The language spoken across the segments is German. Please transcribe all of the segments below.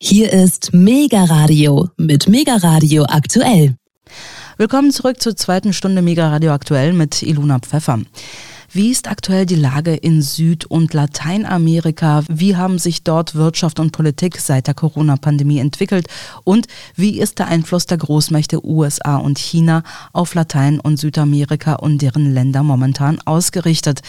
Hier ist Mega Radio mit Mega Radio aktuell. Willkommen zurück zur zweiten Stunde Mega Radio aktuell mit Iluna Pfeffer. Wie ist aktuell die Lage in Süd- und Lateinamerika? Wie haben sich dort Wirtschaft und Politik seit der Corona-Pandemie entwickelt? Und wie ist der Einfluss der Großmächte USA und China auf Latein- und Südamerika und deren Länder momentan ausgerichtet?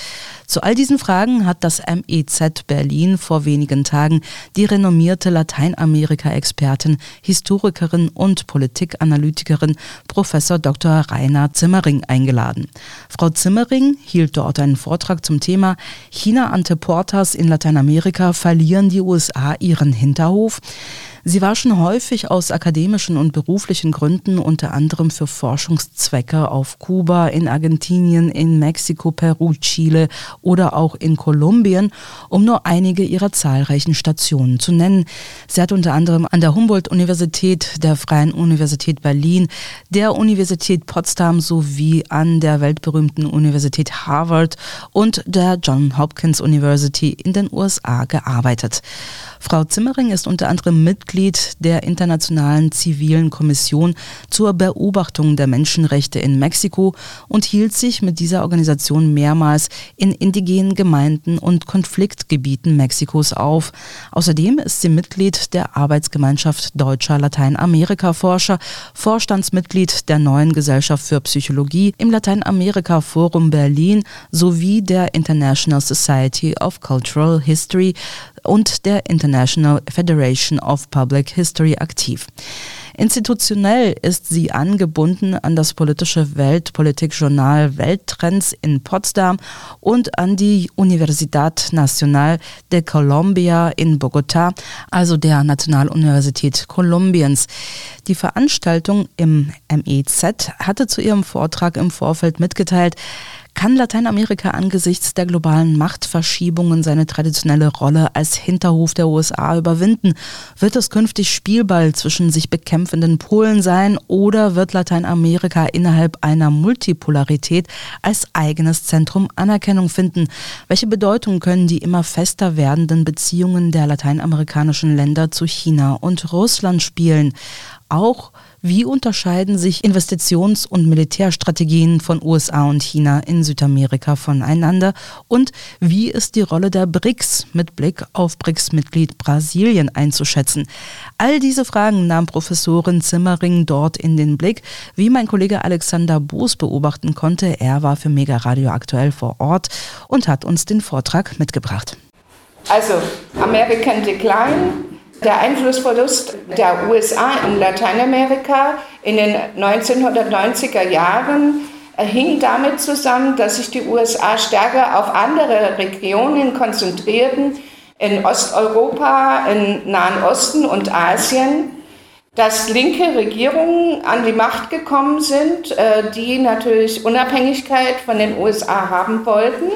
Zu all diesen Fragen hat das MEZ Berlin vor wenigen Tagen die renommierte Lateinamerika-Expertin, Historikerin und Politikanalytikerin Professor Dr. Rainer Zimmering eingeladen. Frau Zimmering hielt dort dort einen Vortrag zum Thema China ante Portas in Lateinamerika verlieren die USA ihren Hinterhof. Sie war schon häufig aus akademischen und beruflichen Gründen, unter anderem für Forschungszwecke auf Kuba, in Argentinien, in Mexiko, Peru, Chile oder auch in Kolumbien, um nur einige ihrer zahlreichen Stationen zu nennen. Sie hat unter anderem an der Humboldt-Universität, der Freien Universität Berlin, der Universität Potsdam sowie an der weltberühmten Universität Harvard und der John Hopkins University in den USA gearbeitet. Frau Zimmering ist unter anderem Mitglied der Internationalen Zivilen Kommission zur Beobachtung der Menschenrechte in Mexiko und hielt sich mit dieser Organisation mehrmals in indigenen Gemeinden und Konfliktgebieten Mexikos auf. Außerdem ist sie Mitglied der Arbeitsgemeinschaft deutscher Lateinamerika-Forscher, Vorstandsmitglied der neuen Gesellschaft für Psychologie im Lateinamerika Forum Berlin sowie der International Society of Cultural History und der International Federation of Public History aktiv. Institutionell ist sie angebunden an das politische Weltpolitikjournal Welttrends in Potsdam und an die Universidad Nacional de Colombia in Bogotá, also der Nationaluniversität Kolumbiens. Die Veranstaltung im MEZ hatte zu ihrem Vortrag im Vorfeld mitgeteilt, kann Lateinamerika angesichts der globalen Machtverschiebungen seine traditionelle Rolle als Hinterhof der USA überwinden? Wird es künftig Spielball zwischen sich bekämpfenden Polen sein oder wird Lateinamerika innerhalb einer Multipolarität als eigenes Zentrum Anerkennung finden? Welche Bedeutung können die immer fester werdenden Beziehungen der lateinamerikanischen Länder zu China und Russland spielen? Auch wie unterscheiden sich Investitions- und Militärstrategien von USA und China in Südamerika voneinander? Und wie ist die Rolle der BRICS mit Blick auf BRICS-Mitglied Brasilien einzuschätzen? All diese Fragen nahm Professorin Zimmering dort in den Blick, wie mein Kollege Alexander Boos beobachten konnte. Er war für Mega Radio aktuell vor Ort und hat uns den Vortrag mitgebracht. Also American Decline der Einflussverlust der USA in Lateinamerika in den 1990er Jahren hing damit zusammen, dass sich die USA stärker auf andere Regionen konzentrierten, in Osteuropa, im Nahen Osten und Asien, dass linke Regierungen an die Macht gekommen sind, äh, die natürlich Unabhängigkeit von den USA haben wollten,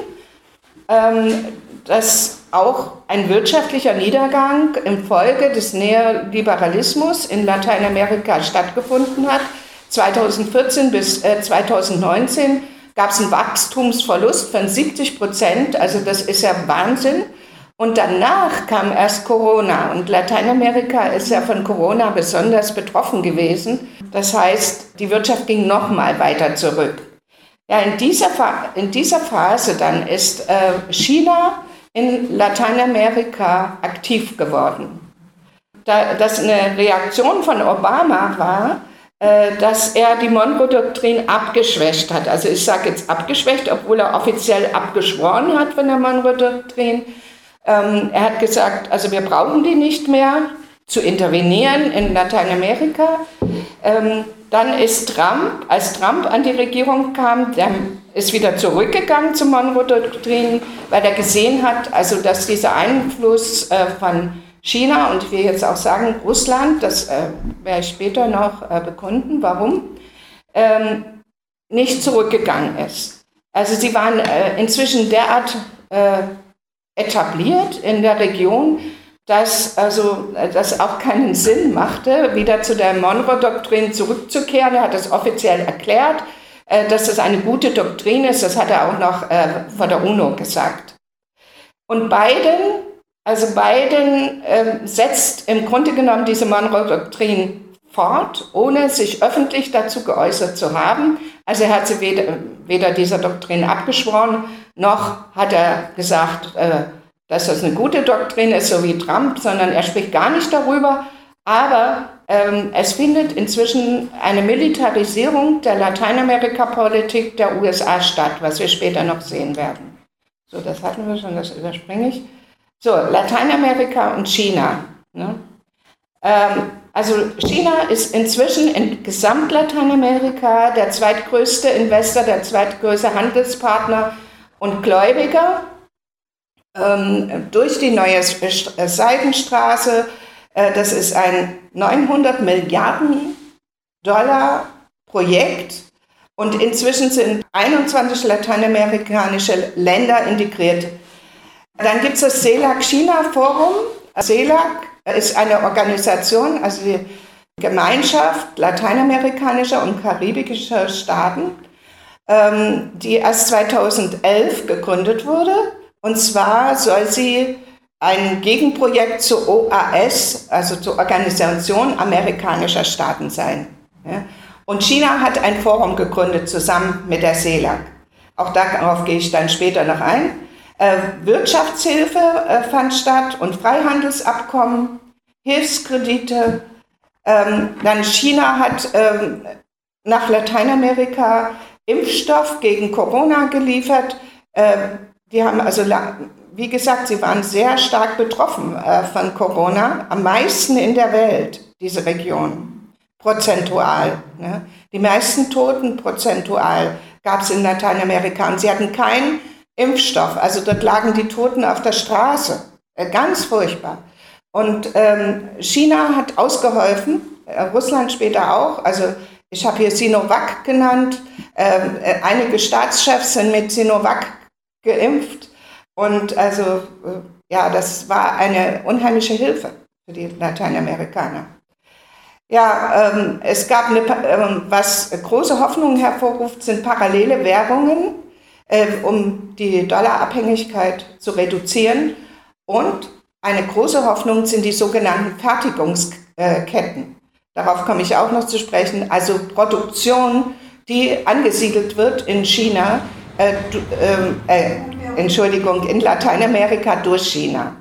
ähm, dass auch ein wirtschaftlicher Niedergang infolge des Neoliberalismus in Lateinamerika stattgefunden hat. 2014 bis 2019 gab es einen Wachstumsverlust von 70 Prozent, also das ist ja Wahnsinn. Und danach kam erst Corona und Lateinamerika ist ja von Corona besonders betroffen gewesen. Das heißt, die Wirtschaft ging noch mal weiter zurück. Ja, in dieser, in dieser Phase dann ist äh, China in Lateinamerika aktiv geworden. Da, das eine Reaktion von Obama war, äh, dass er die Monroe-Doktrin abgeschwächt hat. Also ich sage jetzt abgeschwächt, obwohl er offiziell abgeschworen hat von der Monroe-Doktrin. Ähm, er hat gesagt, also wir brauchen die nicht mehr zu intervenieren in Lateinamerika. Dann ist Trump, als Trump an die Regierung kam, der ist wieder zurückgegangen zur Monroe-Doktrin, weil er gesehen hat, also dass dieser Einfluss äh, von China und will jetzt auch sagen Russland, das äh, werde ich später noch äh, bekunden, warum, ähm, nicht zurückgegangen ist. Also sie waren inzwischen derart etabliert in der Region, dass also äh, das auch keinen Sinn machte, wieder zu der Monroe-Doktrin zurückzukehren. Er hat es offiziell erklärt, äh, dass das eine gute Doktrin ist. Das hat er auch noch äh, vor der UNO gesagt. Und Biden Also Biden äh, setzt im Grunde genommen diese Monroe-Doktrin fort, ohne sich öffentlich dazu geäußert zu haben. Also er hat sie weder, weder dieser Doktrin abgeschworen, noch hat er gesagt, äh, dass das eine gute Doktrin ist, so wie Trump, sondern er spricht gar nicht darüber. Aber ähm, es findet inzwischen eine Militarisierung der Lateinamerika-Politik der USA statt, was wir später noch sehen werden. So, das hatten wir schon, das überspringe ich. So, Lateinamerika und China. Ne? Ähm, also China ist inzwischen in Gesamtlateinamerika der zweitgrößte Investor, der zweitgrößte Handelspartner und Gläubiger. Ähm, durch die neue Seidenstraße äh, das ist ein 900 Milliarden Dollar Projekt und inzwischen sind 21 lateinamerikanische Länder integriert. Dann gibt es das CELAC China Forum. CELAC ist eine Organisation, also die Gemeinschaft lateinamerikanischer und karibischer Staaten, ähm, die erst 2011 gegründet wurde. Und zwar soll sie ein Gegenprojekt zur OAS, also zur Organisation amerikanischer Staaten sein. Und China hat ein Forum gegründet zusammen mit der CELAC. Auch darauf gehe ich dann später noch ein. Äh, Wirtschaftshilfe äh, fand statt und Freihandelsabkommen, Hilfskredite. Ähm, dann China hat ähm, nach Lateinamerika Impfstoff gegen Corona geliefert. Die haben also wie gesagt, sie waren sehr stark betroffen äh, von Corona, am meisten in der Welt, diese Region, prozentual. Ne? Die meisten Toten prozentual gab es in Lateinamerika und sie hatten keinen Impfstoff. Also dort lagen die Toten auf der Straße. Äh, ganz furchtbar. Und ähm, China hat ausgeholfen, äh, Russland später auch. Also ich habe hier Sinovac genannt. Ähm, äh, einige Staatschefs sind mit Sinovac geimpft. Und also, äh, ja, das war eine unheimliche Hilfe für die Lateinamerikaner. Ja, ähm, es gab eine, ähm, was große Hoffnungen hervorruft, sind parallele Währungen, äh, um die Dollarabhängigkeit zu reduzieren. Und eine große Hoffnung sind die sogenannten Fertigungsketten. Darauf komme ich auch noch zu sprechen. Also Produktion, die angesiedelt wird in China, äh, ähm, äh, Entschuldigung, in Lateinamerika durch China.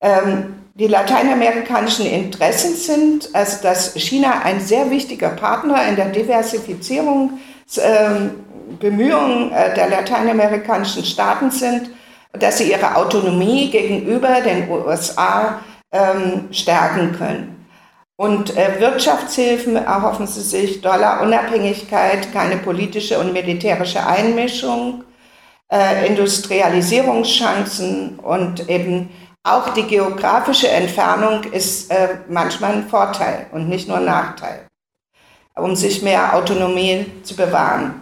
Ähm, die lateinamerikanischen Interessen sind, also dass China ein sehr wichtiger Partner in der Diversifizierung, ähm, äh, der lateinamerikanischen Staaten sind, dass sie ihre Autonomie gegenüber den USA ähm, stärken können. Und äh, Wirtschaftshilfen erhoffen sie sich, Dollarunabhängigkeit, keine politische und militärische Einmischung, äh, Industrialisierungschancen und eben auch die geografische Entfernung ist äh, manchmal ein Vorteil und nicht nur ein Nachteil, um sich mehr Autonomie zu bewahren.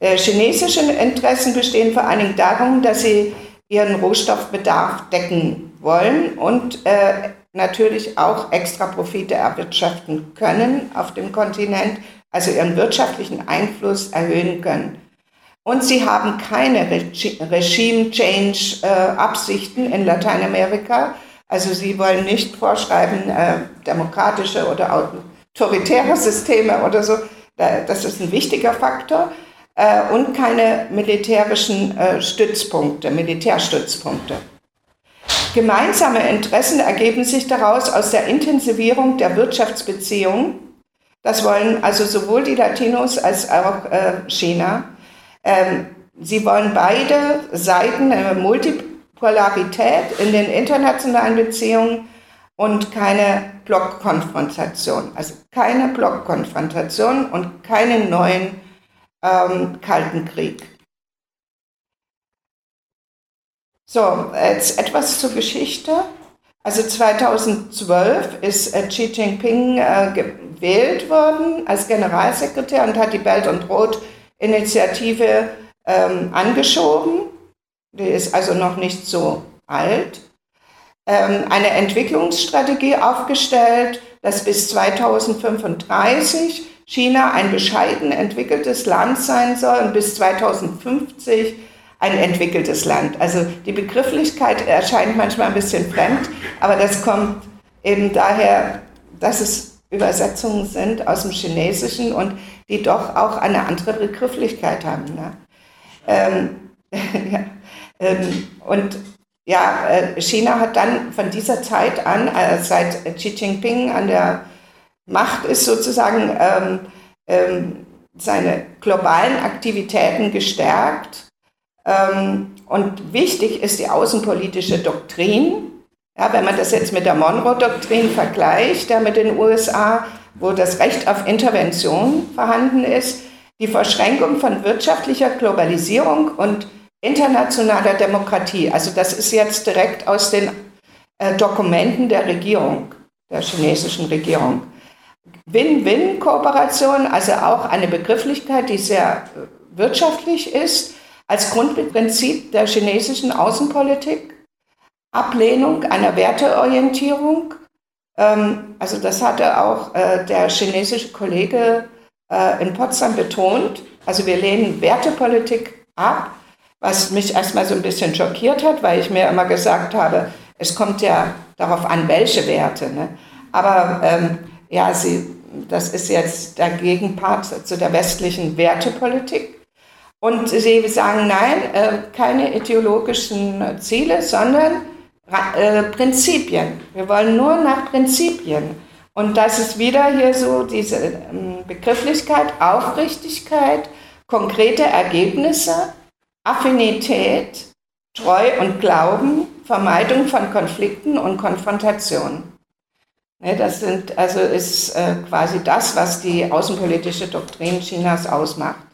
Äh, chinesische Interessen bestehen vor allen Dingen darum, dass sie ihren Rohstoffbedarf decken wollen und äh, natürlich auch extra Profite erwirtschaften können auf dem Kontinent, also ihren wirtschaftlichen Einfluss erhöhen können. Und sie haben keine Regime-Change-Absichten in Lateinamerika. Also sie wollen nicht vorschreiben, äh, demokratische oder autoritäre Systeme oder so. Das ist ein wichtiger Faktor. Äh, und keine militärischen äh, Stützpunkte, Militärstützpunkte. Gemeinsame Interessen ergeben sich daraus aus der Intensivierung der Wirtschaftsbeziehungen. Das wollen also sowohl die Latinos als auch äh, China. Ähm, sie wollen beide Seiten eine Multipolarität in den internationalen Beziehungen und keine Blockkonfrontation. Also keine Blockkonfrontation und keinen neuen ähm, Kalten Krieg. So, jetzt etwas zur Geschichte. Also 2012 ist äh, Xi Jinping äh, gewählt worden als Generalsekretär und hat die Belt und Road Initiative ähm, angeschoben. Die ist also noch nicht so alt. Ähm, eine Entwicklungsstrategie aufgestellt, dass bis 2035 China ein bescheiden entwickeltes Land sein soll und bis 2050 ein entwickeltes Land. Also die Begrifflichkeit erscheint manchmal ein bisschen fremd, aber das kommt eben daher, dass es Übersetzungen sind aus dem Chinesischen und die doch auch eine andere Begrifflichkeit haben. Ne? Ähm, ja, ähm, und ja, äh, China hat dann von dieser Zeit an, äh, seit Xi Jinping an der Macht ist, sozusagen ähm, ähm, seine globalen Aktivitäten gestärkt. Ähm, und wichtig ist die außenpolitische Doktrin. Ja, wenn man das jetzt mit der Monroe-Doktrin vergleicht, ja, mit den USA, wo das Recht auf Intervention vorhanden ist, die Verschränkung von wirtschaftlicher Globalisierung und internationaler Demokratie. Also das ist jetzt direkt aus den äh, Dokumenten der Regierung, der chinesischen Regierung. Win-Win-Kooperation, also auch eine Begrifflichkeit, die sehr äh, wirtschaftlich ist, als Grundprinzip der chinesischen Außenpolitik. Ablehnung einer Werteorientierung. Ähm, also das hatte auch äh, der chinesische Kollege äh, in Potsdam betont. Also wir lehnen Wertepolitik ab, was mich erstmal so ein bisschen schockiert hat, weil ich mir immer gesagt habe, es kommt ja darauf an, welche Werte. Ne? Aber ähm, ja, sie, das ist jetzt der Gegenpart zu der westlichen Wertepolitik. Und sie sagen, nein, äh, keine ideologischen Ziele, sondern äh, Prinzipien. Wir wollen nur nach Prinzipien. Und das ist wieder hier so diese ähm, Begrifflichkeit, Aufrichtigkeit, konkrete Ergebnisse, Affinität, Treu und Glauben, Vermeidung von Konflikten und Konfrontation. Ne, das sind, also ist äh, quasi das, was die außenpolitische Doktrin Chinas ausmacht.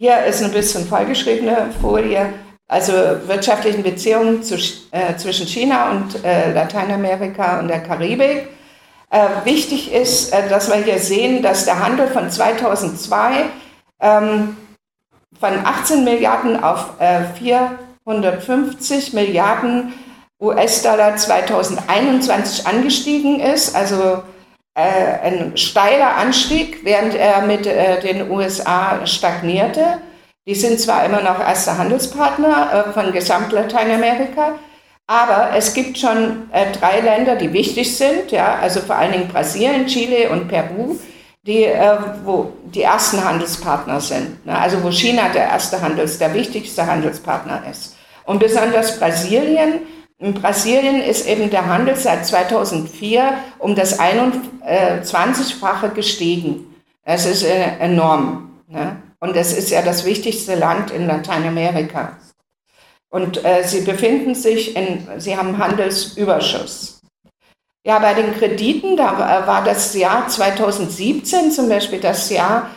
Hier ist ein bisschen vollgeschriebene Folie, also wirtschaftlichen Beziehungen zu, äh, zwischen China und äh, Lateinamerika und der Karibik. Äh, wichtig ist, äh, dass wir hier sehen, dass der Handel von 2002 ähm, von 18 Milliarden auf 450 äh, Milliarden US-Dollar 2021 angestiegen ist, also ein steiler Anstieg, während er mit äh, den USA stagnierte. Die sind zwar immer noch erster Handelspartner äh, von gesamt Lateinamerika, aber es gibt schon äh, drei Länder, die wichtig sind, ja, also vor allen Dingen Brasilien, Chile und Peru, die, äh, wo die ersten Handelspartner sind. Ne? Also wo China der erste Handels, der wichtigste Handelspartner ist. Und besonders Brasilien in Brasilien ist eben der Handel seit 2004 um das 21-fache gestiegen. Das ist äh, enorm. Ne? Und es ist ja das wichtigste Land in Lateinamerika. Und äh, sie befinden sich in, sie haben Handelsüberschuss. Ja, bei den Krediten, da war das Jahr 2017 zum Beispiel das Jahr,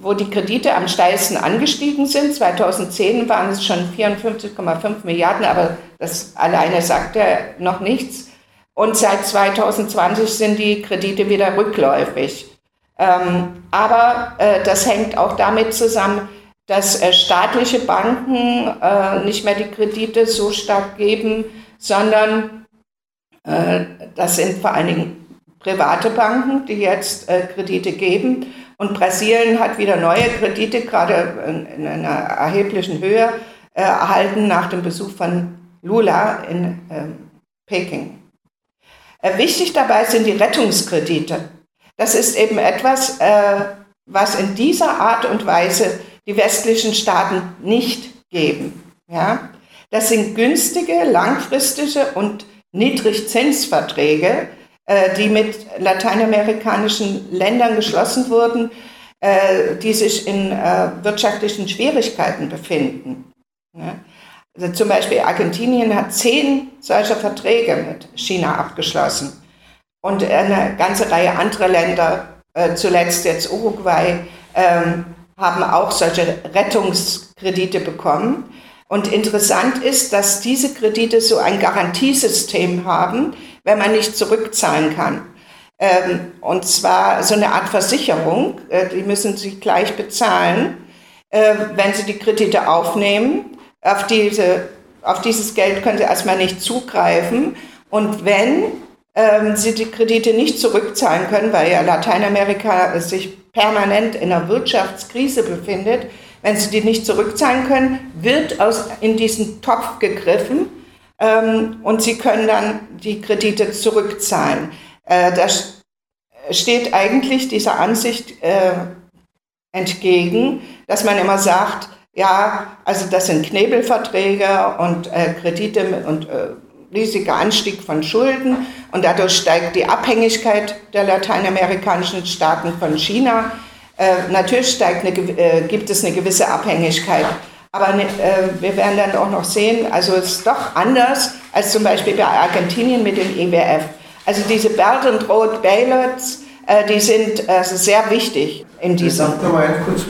wo die Kredite am steilsten angestiegen sind. 2010 waren es schon 54,5 Milliarden, aber das alleine sagt ja noch nichts. Und seit 2020 sind die Kredite wieder rückläufig. Ähm, aber äh, das hängt auch damit zusammen, dass äh, staatliche Banken äh, nicht mehr die Kredite so stark geben, sondern das sind vor allen Dingen private Banken, die jetzt Kredite geben. Und Brasilien hat wieder neue Kredite, gerade in, in einer erheblichen Höhe, äh, erhalten nach dem Besuch von Lula in ähm, Peking. Äh, wichtig dabei sind die Rettungskredite. Das ist eben etwas, äh, was in dieser Art und Weise die westlichen Staaten nicht geben. Ja? Das sind günstige, langfristige und Niedrigzinsverträge, die mit lateinamerikanischen Ländern geschlossen wurden, äh, die sich in äh, wirtschaftlichen Schwierigkeiten befinden. Also zum Beispiel Argentinien hat zehn solcher Verträge mit China abgeschlossen und eine ganze Reihe anderer Länder, zuletzt jetzt Uruguay, ähm, haben auch solche Rettungskredite bekommen. Und interessant ist, dass diese Kredite so ein Garantiesystem haben, wenn man nicht zurückzahlen kann. Ähm, und zwar so eine Art Versicherung, äh, die müssen Sie gleich bezahlen, äh, wenn Sie die Kredite aufnehmen. Auf, diese, auf dieses Geld können Sie erstmal nicht zugreifen. Und wenn ähm, Sie die Kredite nicht zurückzahlen können, weil ja Lateinamerika sich permanent in einer Wirtschaftskrise befindet, Wenn sie die nicht zurückzahlen können, wird aus, in diesen Topf gegriffen ähm, und sie können dann die Kredite zurückzahlen. Äh, das steht eigentlich dieser Ansicht äh, entgegen, dass man immer sagt, ja, also das sind Knebelverträge und äh, Kredite und äh, riesiger Anstieg von Schulden und dadurch steigt die Abhängigkeit der lateinamerikanischen Staaten von China. Äh, natürlich eine, äh, gibt es eine gewisse Abhängigkeit, aber ne, äh, wir werden dann auch noch sehen, also es ist doch anders als zum Beispiel bei Argentinien mit dem IWF. Also diese Belt and Road Bailouts, äh, die sind also sehr wichtig in diesem. Sag mal kurz,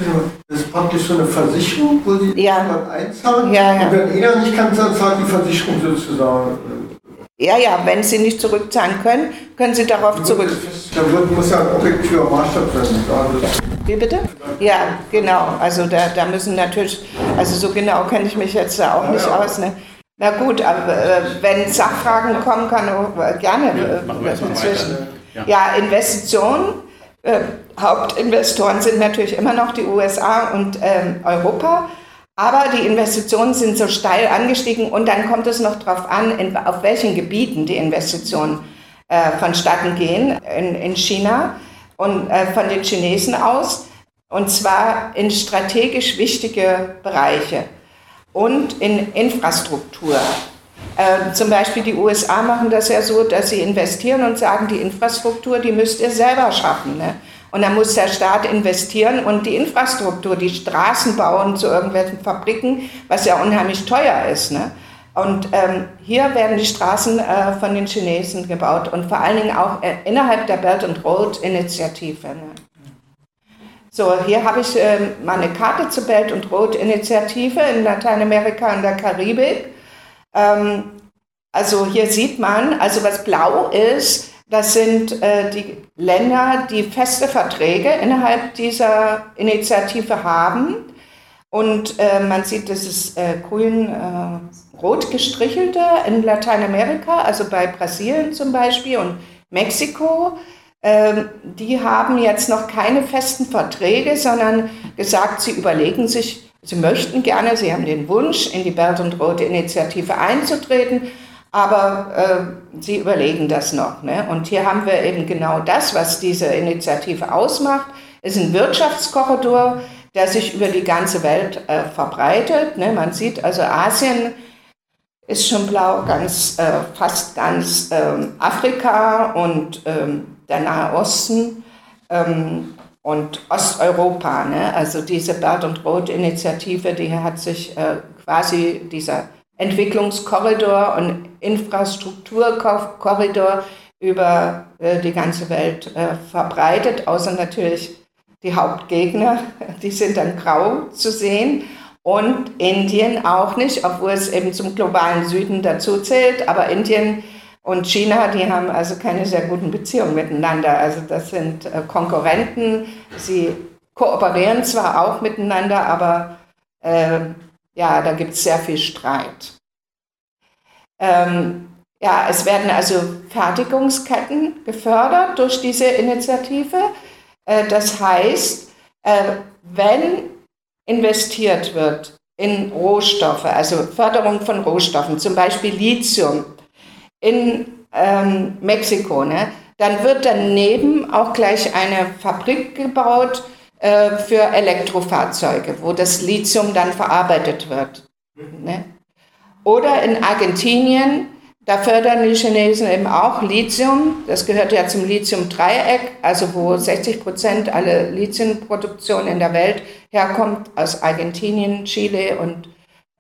das ist praktisch so eine Versicherung, wo Sie ja. einzahlen. Ja, ja. Und wenn einer nicht kann, dann zahlt die Versicherung sozusagen. Ja, ja, wenn Sie nicht zurückzahlen können, können Sie darauf zurück. Da muss ja ein objektiver Maßstab sein. Wie bitte? Ja, genau. Also da, da müssen natürlich, also so genau kenne ich mich jetzt da auch nicht ja, ja. aus. Ne? Na gut, aber äh, wenn Sachfragen kommen, kann auch gerne ja, äh, inzwischen. Ja. ja, Investitionen. Äh, Hauptinvestoren sind natürlich immer noch die USA und ähm, Europa. Aber die Investitionen sind so steil angestiegen und dann kommt es noch darauf an, in, auf welchen Gebieten die Investitionen äh, vonstatten gehen in, in China und äh, von den Chinesen aus. Und zwar in strategisch wichtige Bereiche und in Infrastruktur. Äh, zum Beispiel die USA machen das ja so, dass sie investieren und sagen, die Infrastruktur, die müsst ihr selber schaffen. Ne? Und dann muss der Staat investieren und die Infrastruktur, die Straßen bauen zu irgendwelchen Fabriken, was ja unheimlich teuer ist. Ne? Und ähm, hier werden die Straßen äh, von den Chinesen gebaut und vor allen Dingen auch äh, innerhalb der Belt and Road Initiative. Ne? So, hier habe ich äh, mal Karte zur Belt and Road Initiative in Lateinamerika und der Karibik. Ähm, also hier sieht man, also was blau ist, das sind äh, die Länder, die feste Verträge innerhalb dieser Initiative haben. Und äh, man sieht dieses äh, grün-rot äh, gestrichelte in Lateinamerika, also bei Brasilien zum Beispiel und Mexiko. Ähm, die haben jetzt noch keine festen Verträge, sondern gesagt, sie überlegen sich, sie möchten gerne, sie haben den Wunsch, in die Belt und Rote Initiative einzutreten aber äh, sie überlegen das noch. Ne? Und hier haben wir eben genau das, was diese Initiative ausmacht. Es ist ein Wirtschaftskorridor, der sich über die ganze Welt äh, verbreitet. Ne? Man sieht also Asien ist schon blau, ganz, äh, fast ganz ähm, Afrika und ähm, der Nahe Osten ähm, und Osteuropa. Ne? Also diese Belt und Rot Initiative, die hat sich äh, quasi dieser Entwicklungskorridor und Infrastrukturkorridor über äh, die ganze Welt äh, verbreitet, außer natürlich die Hauptgegner, die sind dann grau zu sehen. Und Indien auch nicht, obwohl es eben zum globalen Süden dazu zählt. Aber Indien und China, die haben also keine sehr guten Beziehungen miteinander. Also das sind äh, Konkurrenten. Sie kooperieren zwar auch miteinander, aber äh, ja, da gibt es sehr viel Streit. Ähm, ja, es werden also Fertigungsketten gefördert durch diese Initiative. Äh, das heißt, äh, wenn investiert wird in Rohstoffe, also Förderung von Rohstoffen, zum Beispiel Lithium in ähm, Mexiko, ne, dann wird daneben auch gleich eine Fabrik gebaut, äh, für Elektrofahrzeuge, wo das Lithium dann verarbeitet wird. Ne? Oder in Argentinien, da fördern die Chinesen eben auch Lithium. Das gehört ja zum Lithium-Dreieck, also wo 60 Prozent aller Lithiumproduktion in der Welt herkommt, aus Argentinien, Chile und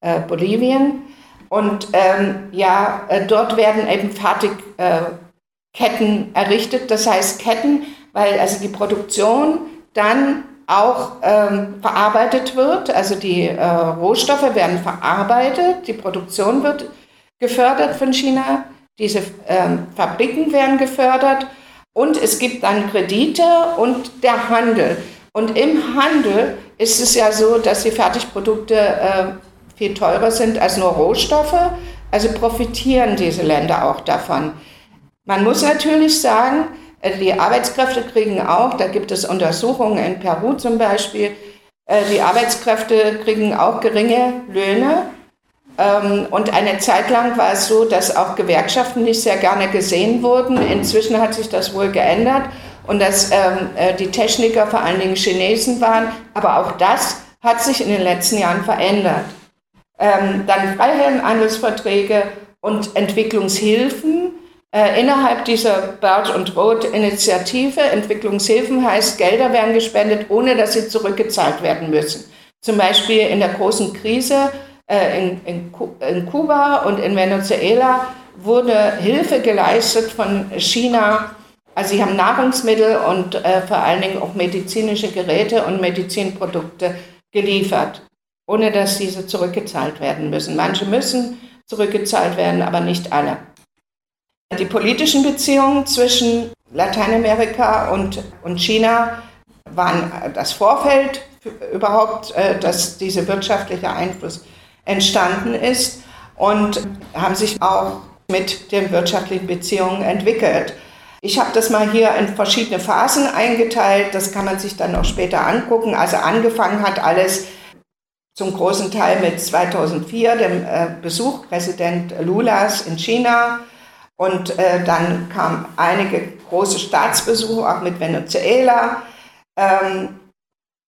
äh, Bolivien. Und ähm, ja, äh, dort werden eben Fertigketten äh, errichtet, das heißt Ketten, weil also die Produktion dann auch ähm, verarbeitet wird. Also die äh, Rohstoffe werden verarbeitet, die Produktion wird gefördert von China, diese ähm, Fabriken werden gefördert und es gibt dann Kredite und der Handel. Und im Handel ist es ja so, dass die Fertigprodukte äh, viel teurer sind als nur Rohstoffe. Also profitieren diese Länder auch davon. Man muss natürlich sagen, die Arbeitskräfte kriegen auch, da gibt es Untersuchungen in Peru zum Beispiel, Äh, die Arbeitskräfte kriegen auch geringe Löhne. Ähm, und eine Zeit lang war es so, dass auch Gewerkschaften nicht sehr gerne gesehen wurden. Inzwischen hat sich das wohl geändert und dass ähm, äh, die Techniker vor allen Dingen Chinesen waren. Aber auch das hat sich in den letzten Jahren verändert. Ähm, dann Freihandelsverträge und Entwicklungshilfen. Äh, innerhalb dieser Belt und Road Initiative, Entwicklungshilfen heißt, Gelder werden gespendet, ohne dass sie zurückgezahlt werden müssen. Zum Beispiel in der großen Krise äh, in, in, in Kuba und in Venezuela wurde Hilfe geleistet von China. Also sie haben Nahrungsmittel und äh, vor allen Dingen auch medizinische Geräte und Medizinprodukte geliefert, ohne dass diese zurückgezahlt werden müssen. Manche müssen zurückgezahlt werden, aber nicht alle. Die politischen Beziehungen zwischen Lateinamerika und, und China waren das Vorfeld überhaupt, äh, dass dieser wirtschaftliche Einfluss entstanden ist und haben sich auch mit den wirtschaftlichen Beziehungen entwickelt. Ich habe das mal hier in verschiedene Phasen eingeteilt, das kann man sich dann auch später angucken. Also angefangen hat alles zum großen Teil mit 2004, dem äh, Besuch Präsident Lulas in China. Und äh, dann kamen einige große Staatsbesuche, auch mit Venezuela. Ähm,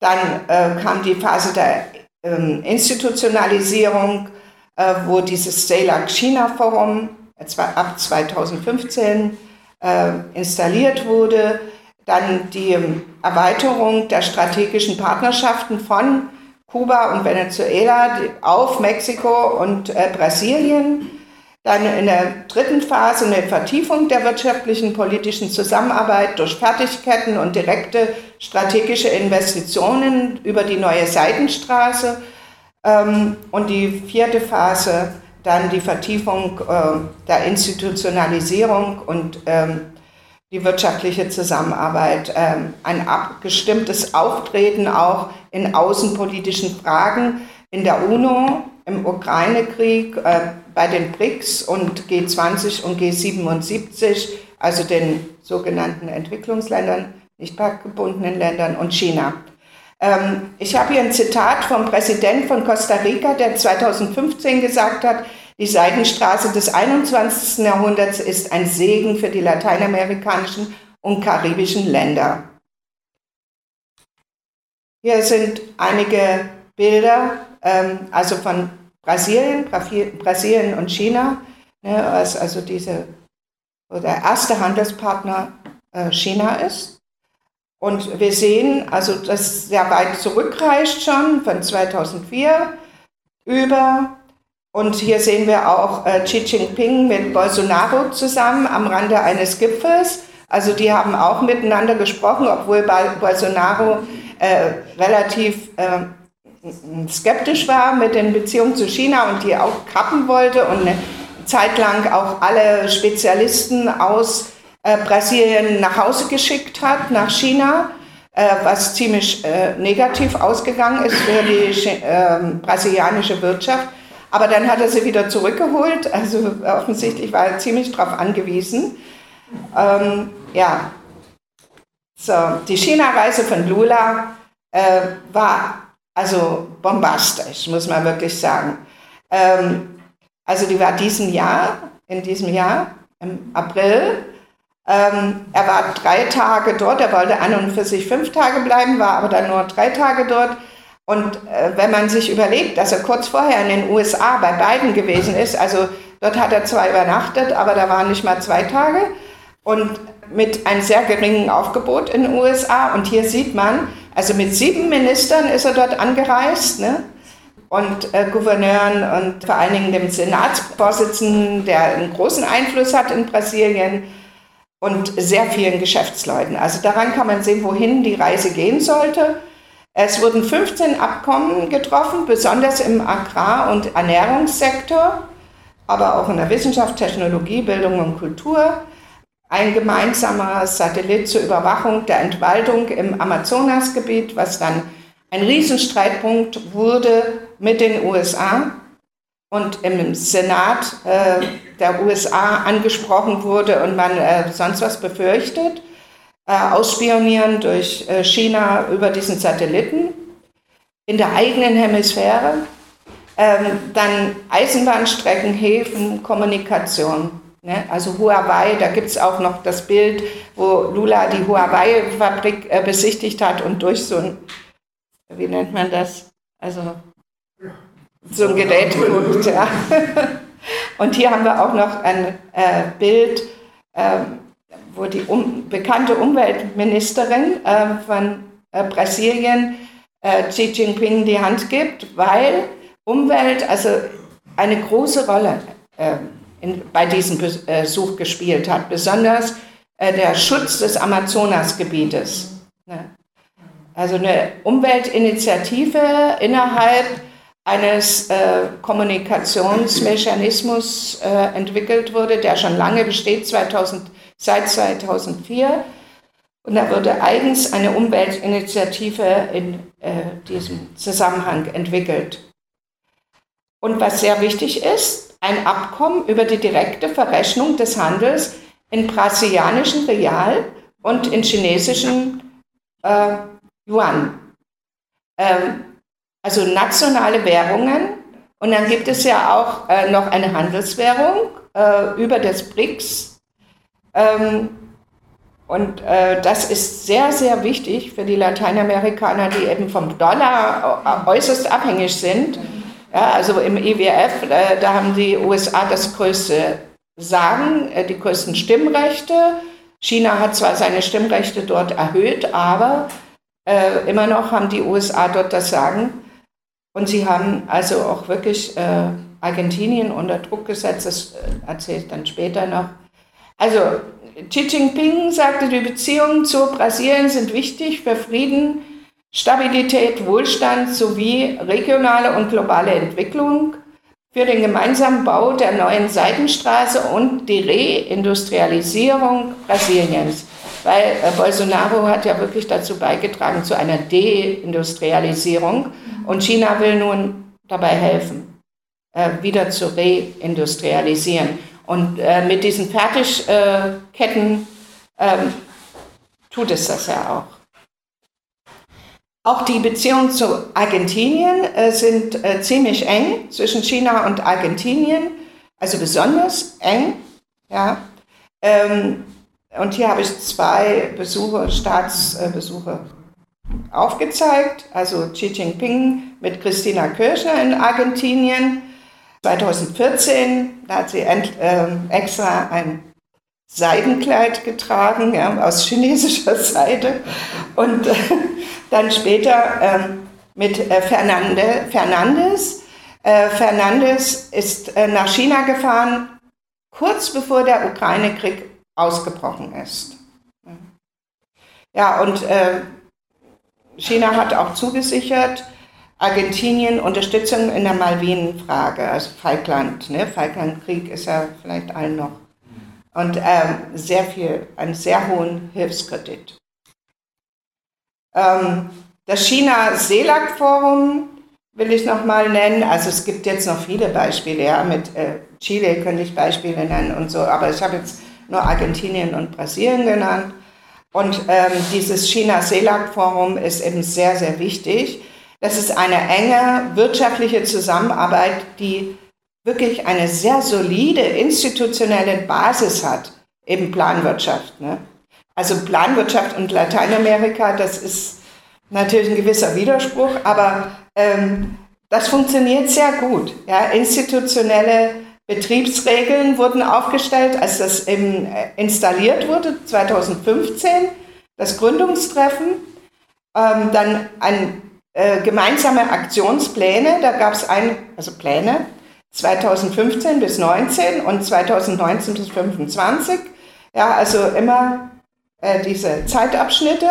dann äh, kam die Phase der ähm, Institutionalisierung, äh, wo dieses CELAC China Forum äh, ab 2015 äh, installiert wurde. Dann die ähm, Erweiterung der strategischen Partnerschaften von Kuba und Venezuela auf Mexiko und äh, Brasilien. Dann in der dritten Phase eine Vertiefung der wirtschaftlichen politischen Zusammenarbeit durch Fertigkeiten und direkte strategische Investitionen über die neue Seidenstraße. Ähm, und die vierte Phase dann die Vertiefung äh, der Institutionalisierung und ähm, die wirtschaftliche Zusammenarbeit, ähm, ein abgestimmtes Auftreten auch in außenpolitischen Fragen in der UNO, im Ukraine-Krieg, äh, bei den BRICS und G20 und G77, also den sogenannten Entwicklungsländern, nicht gebundenen Ländern und China. Ähm, ich habe hier ein Zitat vom Präsident von Costa Rica, der 2015 gesagt hat, die Seidenstraße des 21. Jahrhunderts ist ein Segen für die lateinamerikanischen und karibischen Länder. Hier sind einige Bilder, ähm, also von Brasilien, Brasilien und China, ne, was also diese, der erste Handelspartner äh, China ist. Und wir sehen, also das sehr weit zurückreicht schon, von 2004 über. Und hier sehen wir auch äh, Xi Jinping mit Bolsonaro zusammen am Rande eines Gipfels. Also die haben auch miteinander gesprochen, obwohl Bolsonaro äh, relativ äh, skeptisch war mit den Beziehungen zu China und die auch kappen wollte und eine Zeit lang auch alle Spezialisten aus äh, Brasilien nach Hause geschickt hat, nach China, äh, was ziemlich äh, negativ ausgegangen ist für die ähm, brasilianische Wirtschaft. Aber dann hat er sie wieder zurückgeholt, also offensichtlich war er ziemlich darauf angewiesen. Ähm, ja, so, die China-Reise von Lula äh, war also bombastisch, muss man wirklich sagen. Ähm, also die war diesen Jahr, in diesem Jahr, im April, ähm, er war drei Tage dort, er wollte an und für sich fünf Tage bleiben, war aber dann nur drei Tage dort. Und äh, wenn man sich überlegt, dass er kurz vorher in den USA bei beiden gewesen ist, also dort hat er zwar übernachtet, aber da waren nicht mal zwei Tage und mit einem sehr geringen Aufgebot in den USA. Und hier sieht man, also mit sieben Ministern ist er dort angereist. Ne? und äh, Gouverneuren und vor allen Dingen dem Senatsvorsitzenden, der einen großen Einfluss hat in Brasilien und sehr vielen Geschäftsleuten. Also daran kann man sehen, wohin die Reise gehen sollte. Es wurden 15 Abkommen getroffen, besonders im Agrar- und Ernährungssektor, aber auch in der Wissenschaft, Technologie, Bildung und Kultur. Ein gemeinsamer Satellit zur Überwachung der Entwaldung im Amazonasgebiet, was dann ein Riesenstreitpunkt wurde mit den USA und im Senat äh, der USA angesprochen wurde und man äh, sonst was befürchtet, äh, ausspionieren durch äh, China über diesen Satelliten. in der eigenen Hemisphäre. Ähm, dann Eisenbahnstrecken, Häfen, Kommunikation. Ne? Also Huawei, da gibt es auch noch das Bild, wo Lula die Huawei-Fabrik äh, besichtigt hat und durch so ein, wie nennt man das? Also so ein Gerät guckt. Ja. Und hier haben wir auch noch ein äh, Bild, äh, wo die um, bekannte Umweltministerin äh, von äh, Brasilien äh, Xi Jinping die Hand gibt, weil Umwelt also eine große Rolle äh, in, bei diesem Besuch gespielt hat, besonders der Schutz des Amazonasgebietes. Ne? Also eine Umweltinitiative innerhalb eines äh, Kommunikationsmechanismus äh, entwickelt wurde, der schon lange besteht, 2000, seit 2004. Und da wurde eigens eine Umweltinitiative in äh, diesem Zusammenhang entwickelt. Und was sehr wichtig ist, ein Abkommen über die direkte Verrechnung des Handels in brasilianischen Real und in chinesischen äh, Yuan. Ähm, also nationale Währungen. Und dann gibt es ja auch äh, noch eine Handelswährung äh, über das BRICS. Ähm, und äh, das ist sehr, sehr wichtig für die Lateinamerikaner, die eben vom Dollar äh, äußerst abhängig sind. Ja, also im IWF, e äh, da haben die USA das größte Sagen, äh, die größten Stimmrechte. China hat zwar seine Stimmrechte dort erhöht, aber immer noch haben die USA dort das Sagen. Und sie haben also auch wirklich äh, Argentinien unter Druck gesetzt, das äh, erzähle ich dann später noch. Also Xi Jinping sagte, die Beziehungen zu Brasilien sind wichtig für Frieden, Stabilität, Wohlstand sowie regionale und globale Entwicklung, für den gemeinsamen Bau der neuen Seidenstraße und die Reindustrialisierung Brasiliens. Weil äh, Bolsonaro hat ja wirklich dazu beigetragen zu einer Deindustrialisierung und China will nun dabei helfen, äh, wieder zu reindustrialisieren. Und äh, mit diesen Fertigketten ähm, tut es das ja auch. Auch die Beziehungen zu Argentinien äh, sind äh, ziemlich eng zwischen China und Argentinien, also besonders eng. Ja. Ähm, und hier habe ich zwei Besuche, Staatsbesuche aufgezeigt. Also Xi Jinping mit Christina Kirchner in Argentinien 2014. Da hat sie ent, äh, extra ein Seidenkleid getragen ja, aus chinesischer Seite. Und äh, dann später äh, mit äh, Fernande, Fernandes. Äh, Fernandes ist äh, nach China gefahren, kurz bevor der Ukraine-Krieg ausgebrochen ist. Ja, und äh, China hat auch zugesichert, Argentinien Unterstützung in der Malvinenfrage, also Falkland. Ne? Falklandkrieg ist ja vielleicht allen noch. Und ähm, sehr viel, einen sehr hohen Hilfskredit. Ähm, das China-CELAC-Forum will ich nochmal nennen. Also es gibt jetzt noch viele Beispiele, ja, mit äh, Chile könnte ich Beispiele nennen und so, aber ich habe jetzt nur Argentinien und Brasilien genannt. Und ähm, dieses China-CELAC-Forum ist eben sehr, sehr wichtig. Das ist eine enge wirtschaftliche Zusammenarbeit, die wirklich eine sehr solide institutionelle Basis hat, eben Planwirtschaft. Ne? Also Planwirtschaft und Lateinamerika, das ist natürlich ein gewisser Widerspruch, aber ähm, das funktioniert sehr gut. Ja? Institutionelle Betriebsregeln wurden aufgestellt, als das eben äh, installiert wurde, 2015, das Gründungstreffen. Ähm, dann ein, äh, gemeinsame Aktionspläne, da gab es ein, also Pläne, 2015 bis 19 und 2019 bis 25. Ja, also immer äh, diese Zeitabschnitte.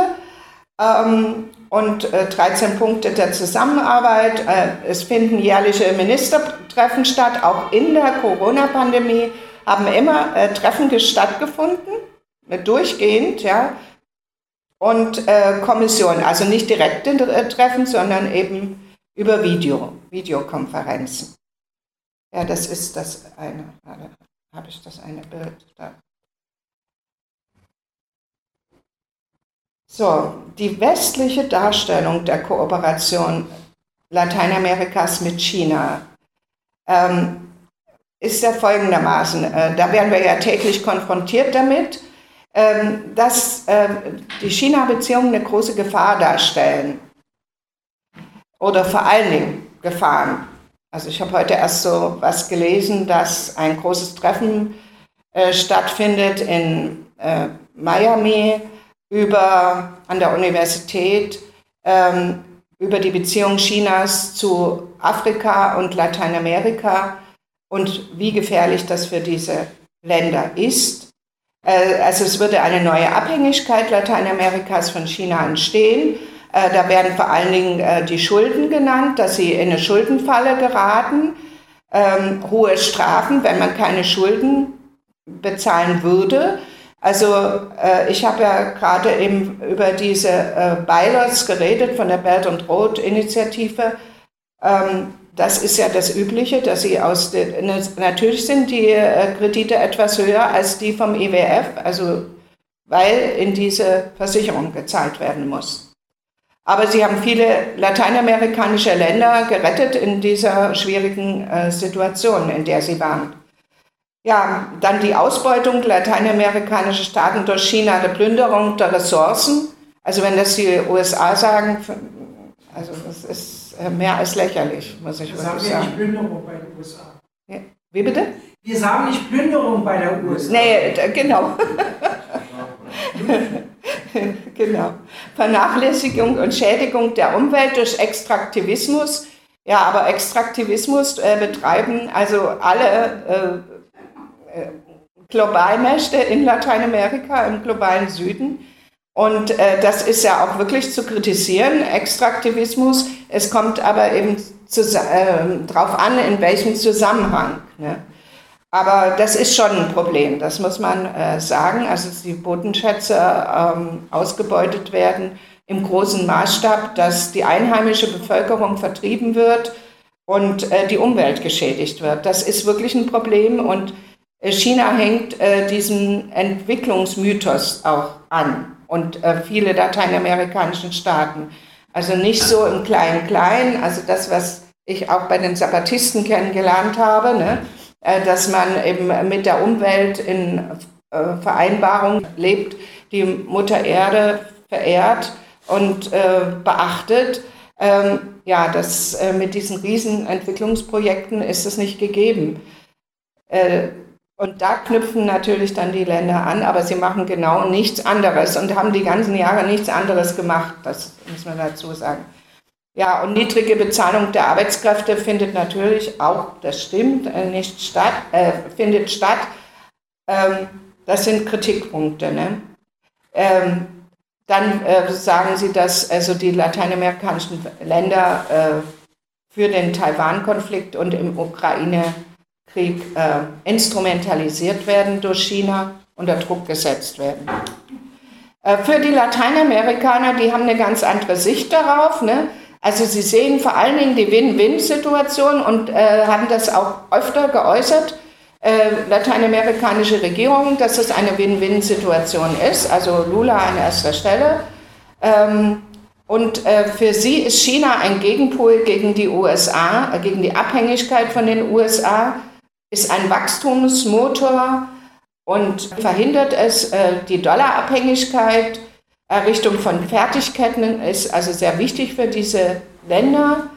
Ähm, und äh, 13 Punkte der Zusammenarbeit. Äh, es finden jährliche Ministertreffen statt, auch in der Corona-Pandemie haben immer äh, Treffen stattgefunden, äh, durchgehend, ja. Und äh, Kommission, also nicht direkte Treffen, sondern eben über Video, Videokonferenzen. Ja, das ist das eine. Habe ich das eine Bild da? So, die westliche Darstellung der Kooperation Lateinamerikas mit China ähm, ist ja folgendermaßen, äh, da werden wir ja täglich konfrontiert damit, ähm, dass äh, die China-Beziehungen eine große Gefahr darstellen. Oder vor allen Dingen Gefahren. Also ich habe heute erst so was gelesen, dass ein großes Treffen äh, stattfindet in äh, Miami über, an der Universität ähm, über die Beziehung Chinas zu Afrika und Lateinamerika und wie gefährlich das für diese Länder ist. Äh, also es würde eine neue Abhängigkeit Lateinamerikas von China entstehen. Äh, da werden vor allen Dingen äh, die Schulden genannt, dass sie in eine Schuldenfalle geraten. Ähm, hohe Strafen, wenn man keine Schulden bezahlen würde. Also äh, ich habe ja gerade eben über diese Bylaws geredet von der Belt and Road Initiative. Ähm, das ist ja das Übliche, dass sie aus der, natürlich sind die Kredite etwas höher als die vom IWF, also weil in diese Versicherung gezahlt werden muss. Aber sie haben viele lateinamerikanische Länder gerettet in dieser schwierigen äh, Situation, in der sie waren. Ja, dann die Ausbeutung lateinamerikanischer Staaten durch China, der Plünderung der Ressourcen. Also wenn das die USA sagen, also das ist äh, mehr als lächerlich, muss ich wirklich sagen. Wir sagen nicht Plünderung bei den USA. Ja. Wie bitte? Wir sagen nicht Plünderung bei der USA. Nee, genau. genau. Vernachlässigung und Schädigung der Umwelt durch Extraktivismus. Ja, aber Extraktivismus äh, betreiben also alle äh, äh, Globalmächte in Lateinamerika, im globalen Süden. Und äh, das ist ja auch wirklich zu kritisieren, Extraktivismus. Es kommt aber eben äh, darauf an, in welchem Zusammenhang. Ne? Aber das ist schon ein Problem, das muss man äh, sagen. Also die Bodenschätze ähm, ausgebeutet werden im großen Maßstab, dass die einheimische Bevölkerung vertrieben wird und äh, die Umwelt geschädigt wird. Das ist wirklich ein Problem und äh, China hängt äh, diesen Entwicklungsmythos auch an und äh, viele lateinamerikanischen Staaten. Also nicht so im Klein-Klein, also das, was ich auch bei den Sabbatisten kennengelernt habe, ne? Äh, dass man eben mit der Umwelt in äh, Vereinbarung lebt, die Mutter Erde verehrt und äh, beachtet. Ähm, ja, das, mit diesen riesen Entwicklungsprojekten ist es nicht gegeben. Und da knüpfen natürlich dann die Länder an, aber sie machen genau nichts anderes und haben die ganzen Jahre nichts anderes gemacht, das muss man dazu sagen. Ja, und niedrige Bezahlung der Arbeitskräfte findet natürlich auch, das stimmt, äh, nicht statt, äh, findet statt. Ähm, das sind Kritikpunkte. Ne? Ähm, dann äh, sagen sie, dass also die lateinamerikanischen Länder äh, für den Taiwan-Konflikt und im Ukraine Krieg äh, instrumentalisiert werden durch China, unter Druck gesetzt werden. Äh, für die Lateinamerikaner, die haben eine ganz andere Sicht darauf. Ne? Also sie sehen vor allen Dingen die Win-Win-Situation und äh, haben das auch öfter geäußert, äh, lateinamerikanische Regierungen, dass es eine Win-Win-Situation ist. Also Lula an erster Stelle. Ähm, und äh, für sie ist China ein Gegenpol gegen die USA, äh, gegen die Abhängigkeit von den USA ist ein Wachstumsmotor und verhindert es, äh, die Dollarabhängigkeit. Errichtung von Fertigkeiten ist also sehr wichtig für diese Länder.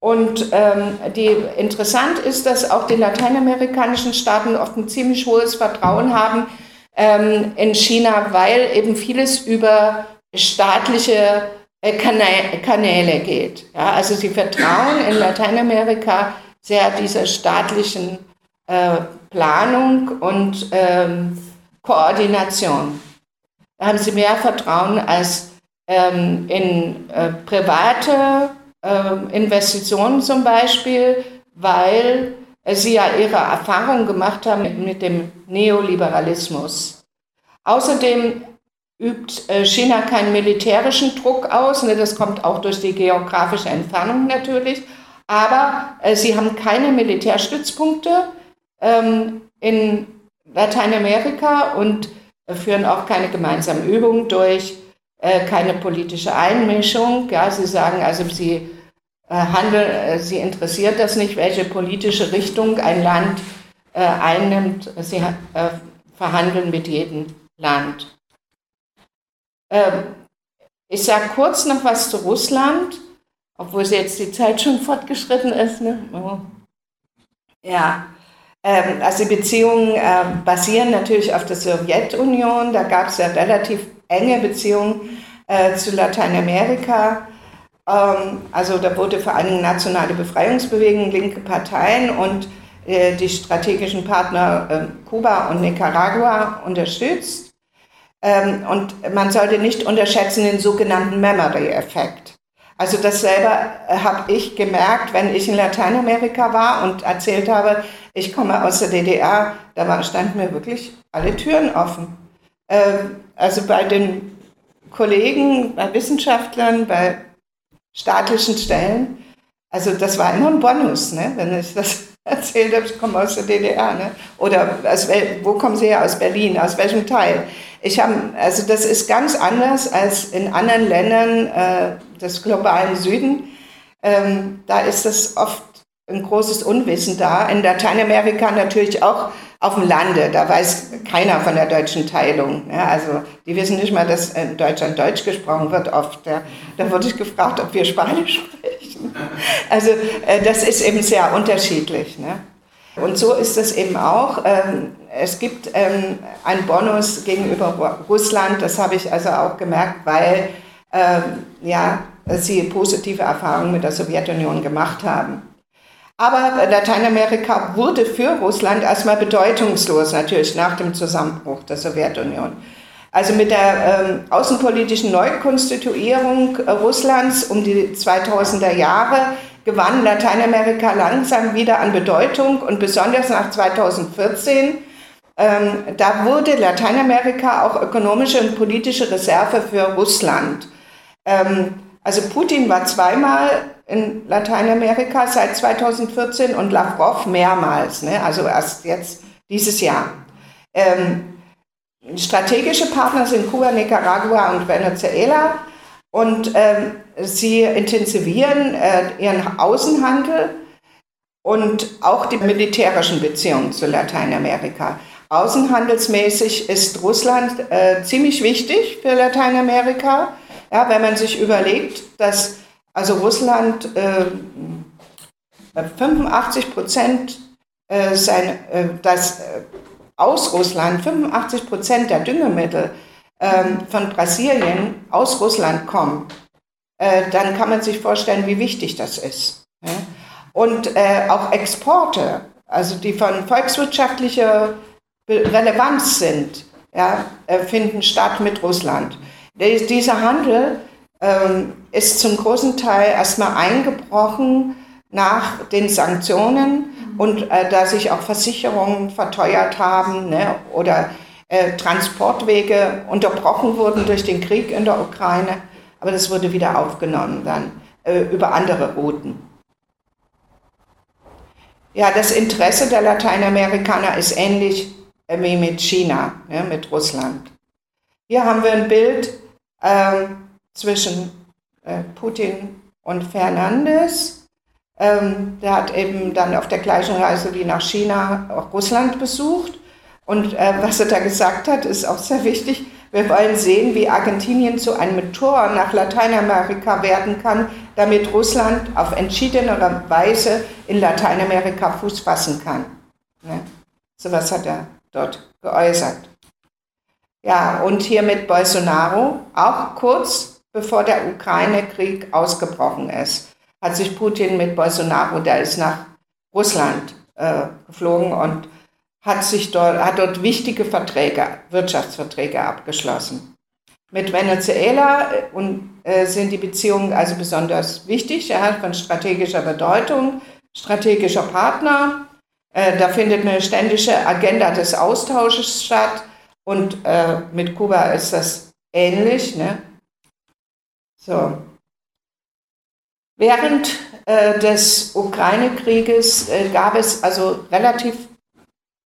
Und ähm, die, interessant ist, dass auch die lateinamerikanischen Staaten oft ein ziemlich hohes Vertrauen haben ähm, in China, weil eben vieles über staatliche äh, Kanäle geht. Ja, also sie vertrauen in Lateinamerika sehr dieser staatlichen äh, Planung und ähm, Koordination. Haben sie mehr Vertrauen als ähm, in äh, private äh, Investitionen zum Beispiel, weil sie ja ihre Erfahrung gemacht haben mit, mit dem Neoliberalismus. Außerdem übt äh, China keinen militärischen Druck aus, ne, das kommt auch durch die geografische Entfernung natürlich, aber äh, sie haben keine Militärstützpunkte, ähm, in Lateinamerika und führen auch keine gemeinsamen Übungen durch, äh, keine politische Einmischung. Ja, sie sagen also, sie äh, Handel, äh, sie interessiert das nicht, welche politische Richtung ein Land einnimmt. Sie verhandeln mit jedem Land. Ähm, ich sage kurz noch was zu Russland, obwohl jetzt die Zeit schon fortgeschritten ist. Ne? Oh. Ja, ähm, also die Beziehungen äh, basieren natürlich auf der Sowjetunion. Da gab es ja relativ enge Beziehungen äh, zu Lateinamerika. Ähm, also da wurde vor allem nationale Befreiungsbewegung, linke Parteien und äh, die strategischen Partner äh, Kuba und Nicaragua unterstützt. Ähm, und man sollte nicht unterschätzen den sogenannten Memory-Effekt. Also das selber äh, habe ich gemerkt, wenn ich in Lateinamerika war und erzählt habe, ich komme aus der DDR, da standen mir wirklich alle Türen offen. Ähm, also bei den Kollegen, bei Wissenschaftlern, bei staatlichen Stellen, also das war immer ein Bonus, ne? wenn ich das erzählt habe, ich komme aus der DDR. Ne? Oder aus, wo kommen Sie her? Aus Berlin. Aus welchem Teil? Ich habe, also das ist ganz anders als in anderen Ländern äh, des globalen Süden. Ähm, da ist das oft ein großes Unwissen da. In Lateinamerika natürlich auch auf dem Lande. Da weiß keiner von der deutschen Teilung. Ja, also die wissen nicht mal, dass in Deutschland Deutsch gesprochen wird oft. Ja. Da wurde ich gefragt, ob wir Spanisch sprechen. Also äh, das ist eben sehr unterschiedlich. Ne? Und so ist es eben auch. Ähm, es gibt ähm, einen Bonus gegenüber Russland, das habe ich also auch gemerkt, weil ähm, ja, sie positive Erfahrungen mit der Sowjetunion gemacht haben. Aber Lateinamerika wurde für Russland erstmal bedeutungslos, natürlich nach dem Zusammenbruch der Sowjetunion. Also mit der ähm, außenpolitischen Neukonstituierung äh, Russlands um die 2000er Jahre gewann Lateinamerika langsam wieder an Bedeutung und besonders nach 2014. Ähm, da wurde Lateinamerika auch ökonomische und politische Reserve für Russland. Ähm, also Putin war zweimal in Lateinamerika seit 2014 und Lavrov mehrmals, ne? also erst jetzt dieses Jahr. Ähm, strategische Partner sind Kuba, Nicaragua und Venezuela und ähm, sie intensivieren äh, ihren Außenhandel und auch die militärischen Beziehungen zu Lateinamerika. Außenhandelsmäßig ist Russland äh, ziemlich wichtig für Lateinamerika. Ja, wenn man sich überlegt, dass also Russland äh, 85 Prozent äh, äh, das, äh, aus Russland 85 Prozent der Düngemittel ähm, von Brasilien aus Russland kommen, äh, dann kann man sich vorstellen, wie wichtig das ist. Ja? Und äh, auch Exporte, also die von volkswirtschaftlicher Relevanz sind, ja, finden statt mit Russland. Dieser Handel ist zum großen Teil erstmal eingebrochen nach den Sanktionen und äh, da sich auch Versicherungen verteuert haben ne, oder äh, Transportwege unterbrochen wurden durch den Krieg in der Ukraine. Aber das wurde wieder aufgenommen dann äh, über andere Routen. Ja, das Interesse der Lateinamerikaner ist ähnlich äh, wie mit China, ja, mit Russland. Hier haben wir ein Bild ähm, zwischen äh, Putin und Fernandes. Ähm, der hat eben dann auf der gleichen Reise wie nach China auch Russland besucht. Und äh, was er da gesagt hat, ist auch sehr wichtig. Wir wollen sehen, wie Argentinien zu einem Tor nach Lateinamerika werden kann, damit Russland auf entschiedenere Weise in Lateinamerika Fuß fassen kann. Ne? So was hat er dort geäußert. Ja, und hier mit Bolsonaro, auch kurz bevor der Ukraine-Krieg ausgebrochen ist, hat sich Putin mit Bolsonaro, der ist nach Russland äh, geflogen und hat, sich dort, hat dort wichtige Verträge, Wirtschaftsverträge abgeschlossen. Mit Venezuela äh, und, äh, sind die Beziehungen also besonders wichtig. Er hat von strategischer Bedeutung, strategischer Partner. Äh, da findet eine ständige Agenda des Austausches statt. Und äh, mit Kuba ist das ähnlich. Ne? So. Während äh, des Ukraine-Krieges äh, gab es also relativ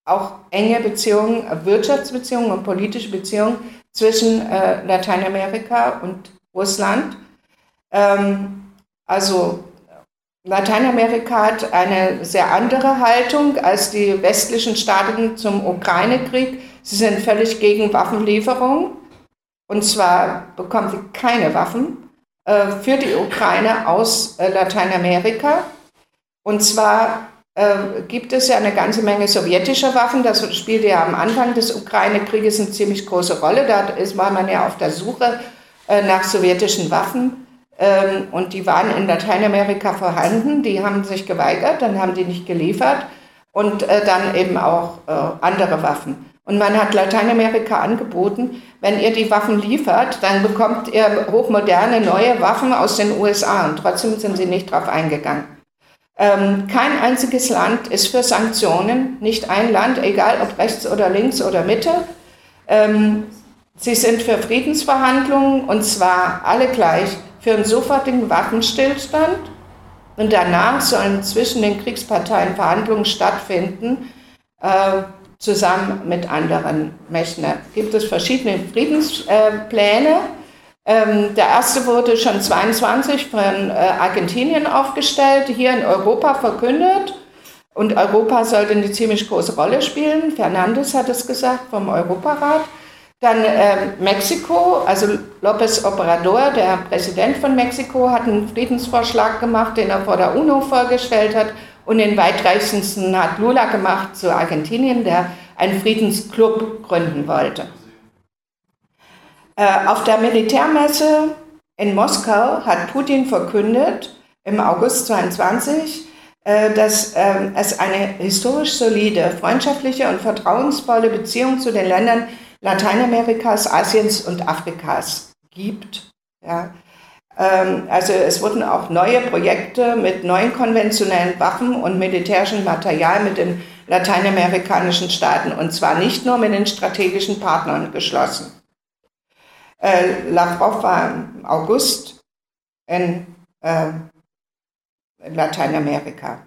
auch enge Beziehungen, Wirtschaftsbeziehungen und politische Beziehungen zwischen äh, Lateinamerika und Russland. Ähm, also Lateinamerika hat eine sehr andere Haltung als die westlichen Staaten zum Ukraine-Krieg. Sie sind völlig gegen Waffenlieferung. Und zwar bekommen sie keine Waffen äh, für die Ukraine aus äh, Lateinamerika. Und zwar äh, gibt es ja eine ganze Menge sowjetischer Waffen. Das spielte ja am Anfang des Ukraine-Krieges eine ziemlich große Rolle. Da ist, war man ja auf der Suche äh, nach sowjetischen Waffen. Ähm, und die waren in Lateinamerika vorhanden. Die haben sich geweigert, dann haben die nicht geliefert. Und äh, dann eben auch andere Waffen. Und man hat Lateinamerika angeboten, wenn ihr die Waffen liefert, dann bekommt ihr hochmoderne neue Waffen aus den USA. Und trotzdem sind sie nicht darauf eingegangen. Ähm, kein einziges Land ist für Sanktionen, nicht ein Land, egal ob rechts oder links oder Mitte. Ähm, sie sind für Friedensverhandlungen und zwar alle gleich für einen sofortigen Waffenstillstand. Und danach sollen zwischen den Kriegsparteien Verhandlungen stattfinden, äh, zusammen mit anderen Mächten. Da gibt es verschiedene Friedenspläne. Ähm, der erste wurde schon 22 von äh, Argentinien aufgestellt, hier in Europa verkündet. Und Europa sollte eine ziemlich große Rolle spielen. Fernandes hat es gesagt vom Europarat. Dann äh, Mexiko, also López Obrador, der Präsident von Mexiko, hat einen Friedensvorschlag gemacht, den er vor der UNO vorgestellt hat. Und den weitreichendsten hat Lula gemacht zu Argentinien, der einen Friedensclub gründen wollte. Äh, auf der Militärmesse in Moskau hat Putin verkündet, im August 22, äh, dass ähm, es eine historisch solide, freundschaftliche und vertrauensvolle Beziehung zu den Ländern Lateinamerikas, Asiens und Afrikas gibt. Ja. Ähm, also es wurden auch neue Projekte mit neuen konventionellen Waffen und militärischem Material mit den lateinamerikanischen Staaten und zwar nicht nur mit den strategischen Partnern geschlossen. Äh, Lavrov war im August in, äh, in Lateinamerika.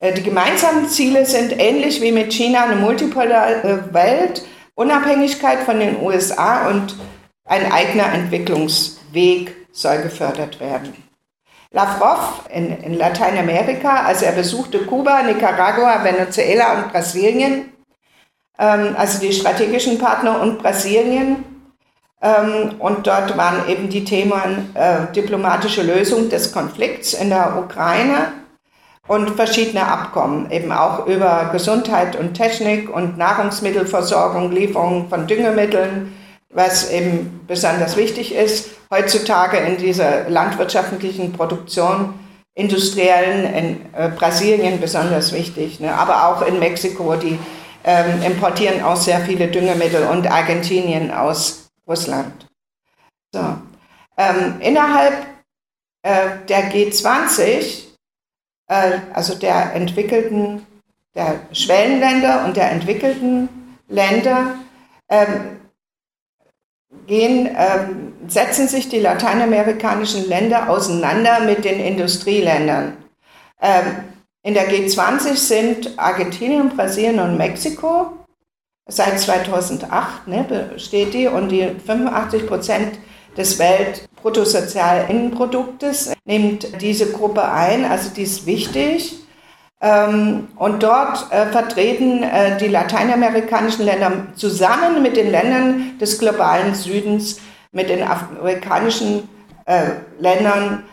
Äh, die gemeinsamen Ziele sind ähnlich wie mit China eine multipolare Welt, Unabhängigkeit von den USA und ein eigener Entwicklungsweg soll gefördert werden. Lavrov in, in Lateinamerika, also er besuchte Kuba, Nicaragua, Venezuela und Brasilien, ähm, also die strategischen Partner und Brasilien, ähm, und dort waren eben die Themen äh, diplomatische Lösung des Konflikts in der Ukraine und verschiedene Abkommen, eben auch über Gesundheit und Technik und Nahrungsmittelversorgung, Lieferung von Düngemitteln, was eben besonders wichtig ist heutzutage in dieser landwirtschaftlichen Produktion, industriellen, in äh, Brasilien besonders wichtig, ne? aber auch in Mexiko, die ähm, importieren auch sehr viele Düngemittel und Argentinien aus Russland. So. Ähm, innerhalb äh, der G20, äh, also der entwickelten, der Schwellenländer und der entwickelten Länder, ähm, gehen, ähm, setzen sich die lateinamerikanischen Länder auseinander mit den Industrieländern. Ähm, in der G20 sind Argentinien, Brasilien und Mexiko Seit 2008 ne, besteht die und die 85 Prozent des Weltbruttosozialinnenproduktes nimmt diese Gruppe ein, also die ist wichtig. Ähm, und dort äh, vertreten äh, die lateinamerikanischen Länder zusammen mit den Ländern des globalen Südens, mit den afrikanischen äh, Ländern,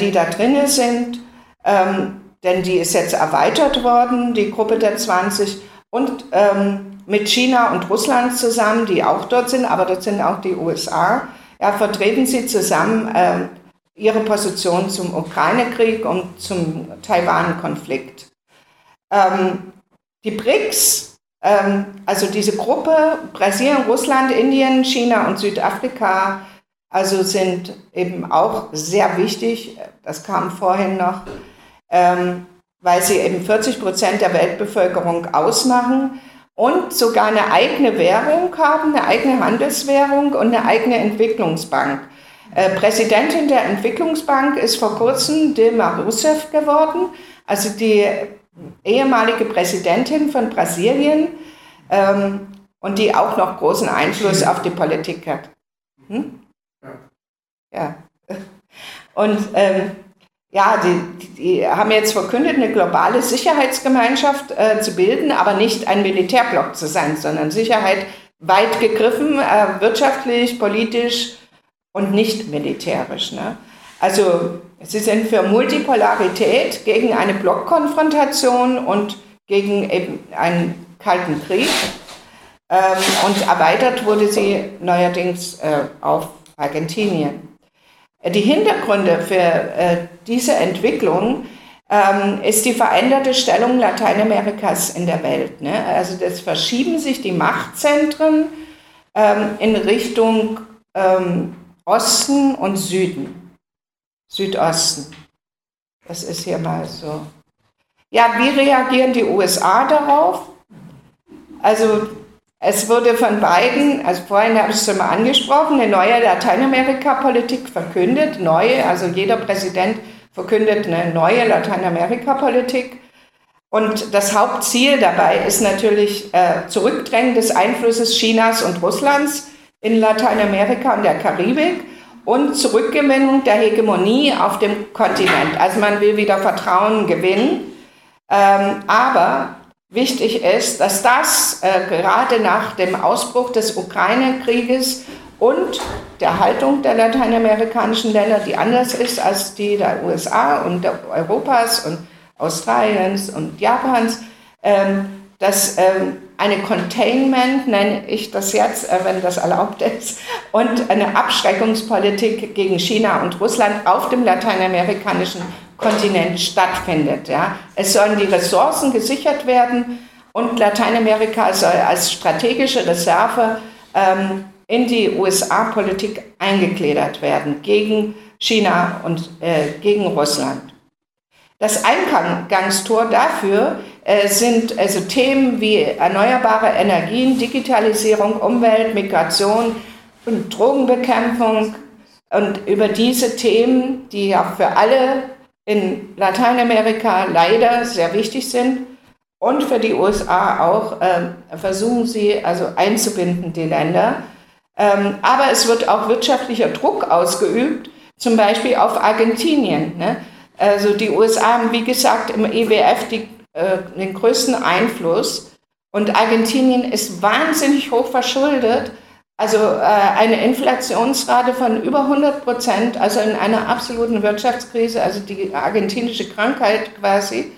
die da drinnen sind, ähm, denn die ist jetzt erweitert worden, die Gruppe der 20. Und ähm, mit China und Russland zusammen, die auch dort sind, aber dort sind auch die USA, ja, vertreten sie zusammen ihre Position zum Ukraine-Krieg und zum Taiwan-Konflikt. Ähm, die BRICS, ähm, also diese Gruppe, Brasilien, Russland, Indien, China und Südafrika, also sind eben auch sehr wichtig, das kam vorhin noch, ähm, weil sie eben 40 Prozent der Weltbevölkerung ausmachen und sogar eine eigene Währung haben, eine eigene Handelswährung und eine eigene Entwicklungsbank. Äh, Präsidentin der Entwicklungsbank ist vor kurzem Dilma Rousseff geworden, also die ehemalige Präsidentin von Brasilien ähm, und die auch noch großen Einfluss auf die Politik hat. Hm? Ja. Und ähm, ja, die, die haben jetzt verkündet, eine globale Sicherheitsgemeinschaft äh, zu bilden, aber nicht ein Militärblock zu sein, sondern Sicherheit weit gegriffen, äh, wirtschaftlich, politisch und nicht militärisch. Ne? Also sie sind für Multipolarität gegen eine Blockkonfrontation und gegen eben einen kalten Krieg. Ähm, und erweitert wurde sie neuerdings äh, auf Argentinien. Die Hintergründe für äh, diese Entwicklung ähm, ist die veränderte Stellung Lateinamerikas in der Welt. Ne? Also das verschieben sich die Machtzentren ähm, in Richtung ähm, Osten und Süden. Südosten. Das ist hier mal so. Ja, wie reagieren die USA darauf? Also es wurde von beiden, also vorhin habe ich es schon mal angesprochen, eine neue Lateinamerika-Politik verkündet. Neue, also jeder Präsident verkündet eine neue Lateinamerika-Politik. Und das Hauptziel dabei ist natürlich äh, Zurückdrängen des Einflusses Chinas und Russlands in Lateinamerika und der Karibik und Zurückgewinnung der Hegemonie auf dem Kontinent. Also man will wieder Vertrauen gewinnen. Ähm, aber wichtig ist, dass das äh, gerade nach dem Ausbruch des Ukraine-Krieges und der Haltung der lateinamerikanischen Länder, die anders ist als die der USA und der Europas und Australiens und Japans, ähm, dass ähm, eine Containment, nenne ich das jetzt, äh, wenn das erlaubt ist, und eine Abschreckungspolitik gegen China und Russland auf dem lateinamerikanischen Kontinent stattfindet. Ja. Es sollen die Ressourcen gesichert werden und Lateinamerika soll als strategische Reserve ähm, in die USA-Politik eingegliedert werden gegen China und äh, gegen Russland. Das Eingangstor dafür sind also Themen wie erneuerbare Energien, Digitalisierung, Umwelt, Migration und Drogenbekämpfung. Und über diese Themen, die ja für alle in Lateinamerika leider sehr wichtig sind und für die USA auch, äh, versuchen sie also einzubinden, die Länder. Ähm, aber es wird auch wirtschaftlicher Druck ausgeübt, zum Beispiel auf Argentinien. Ne? Also die USA haben, wie gesagt, im EWF die, äh, den größten Einfluss und Argentinien ist wahnsinnig hoch verschuldet also äh, eine Inflationsrate von über 100 Prozent, also in einer absoluten Wirtschaftskrise, also die argentinische Krankheit quasi.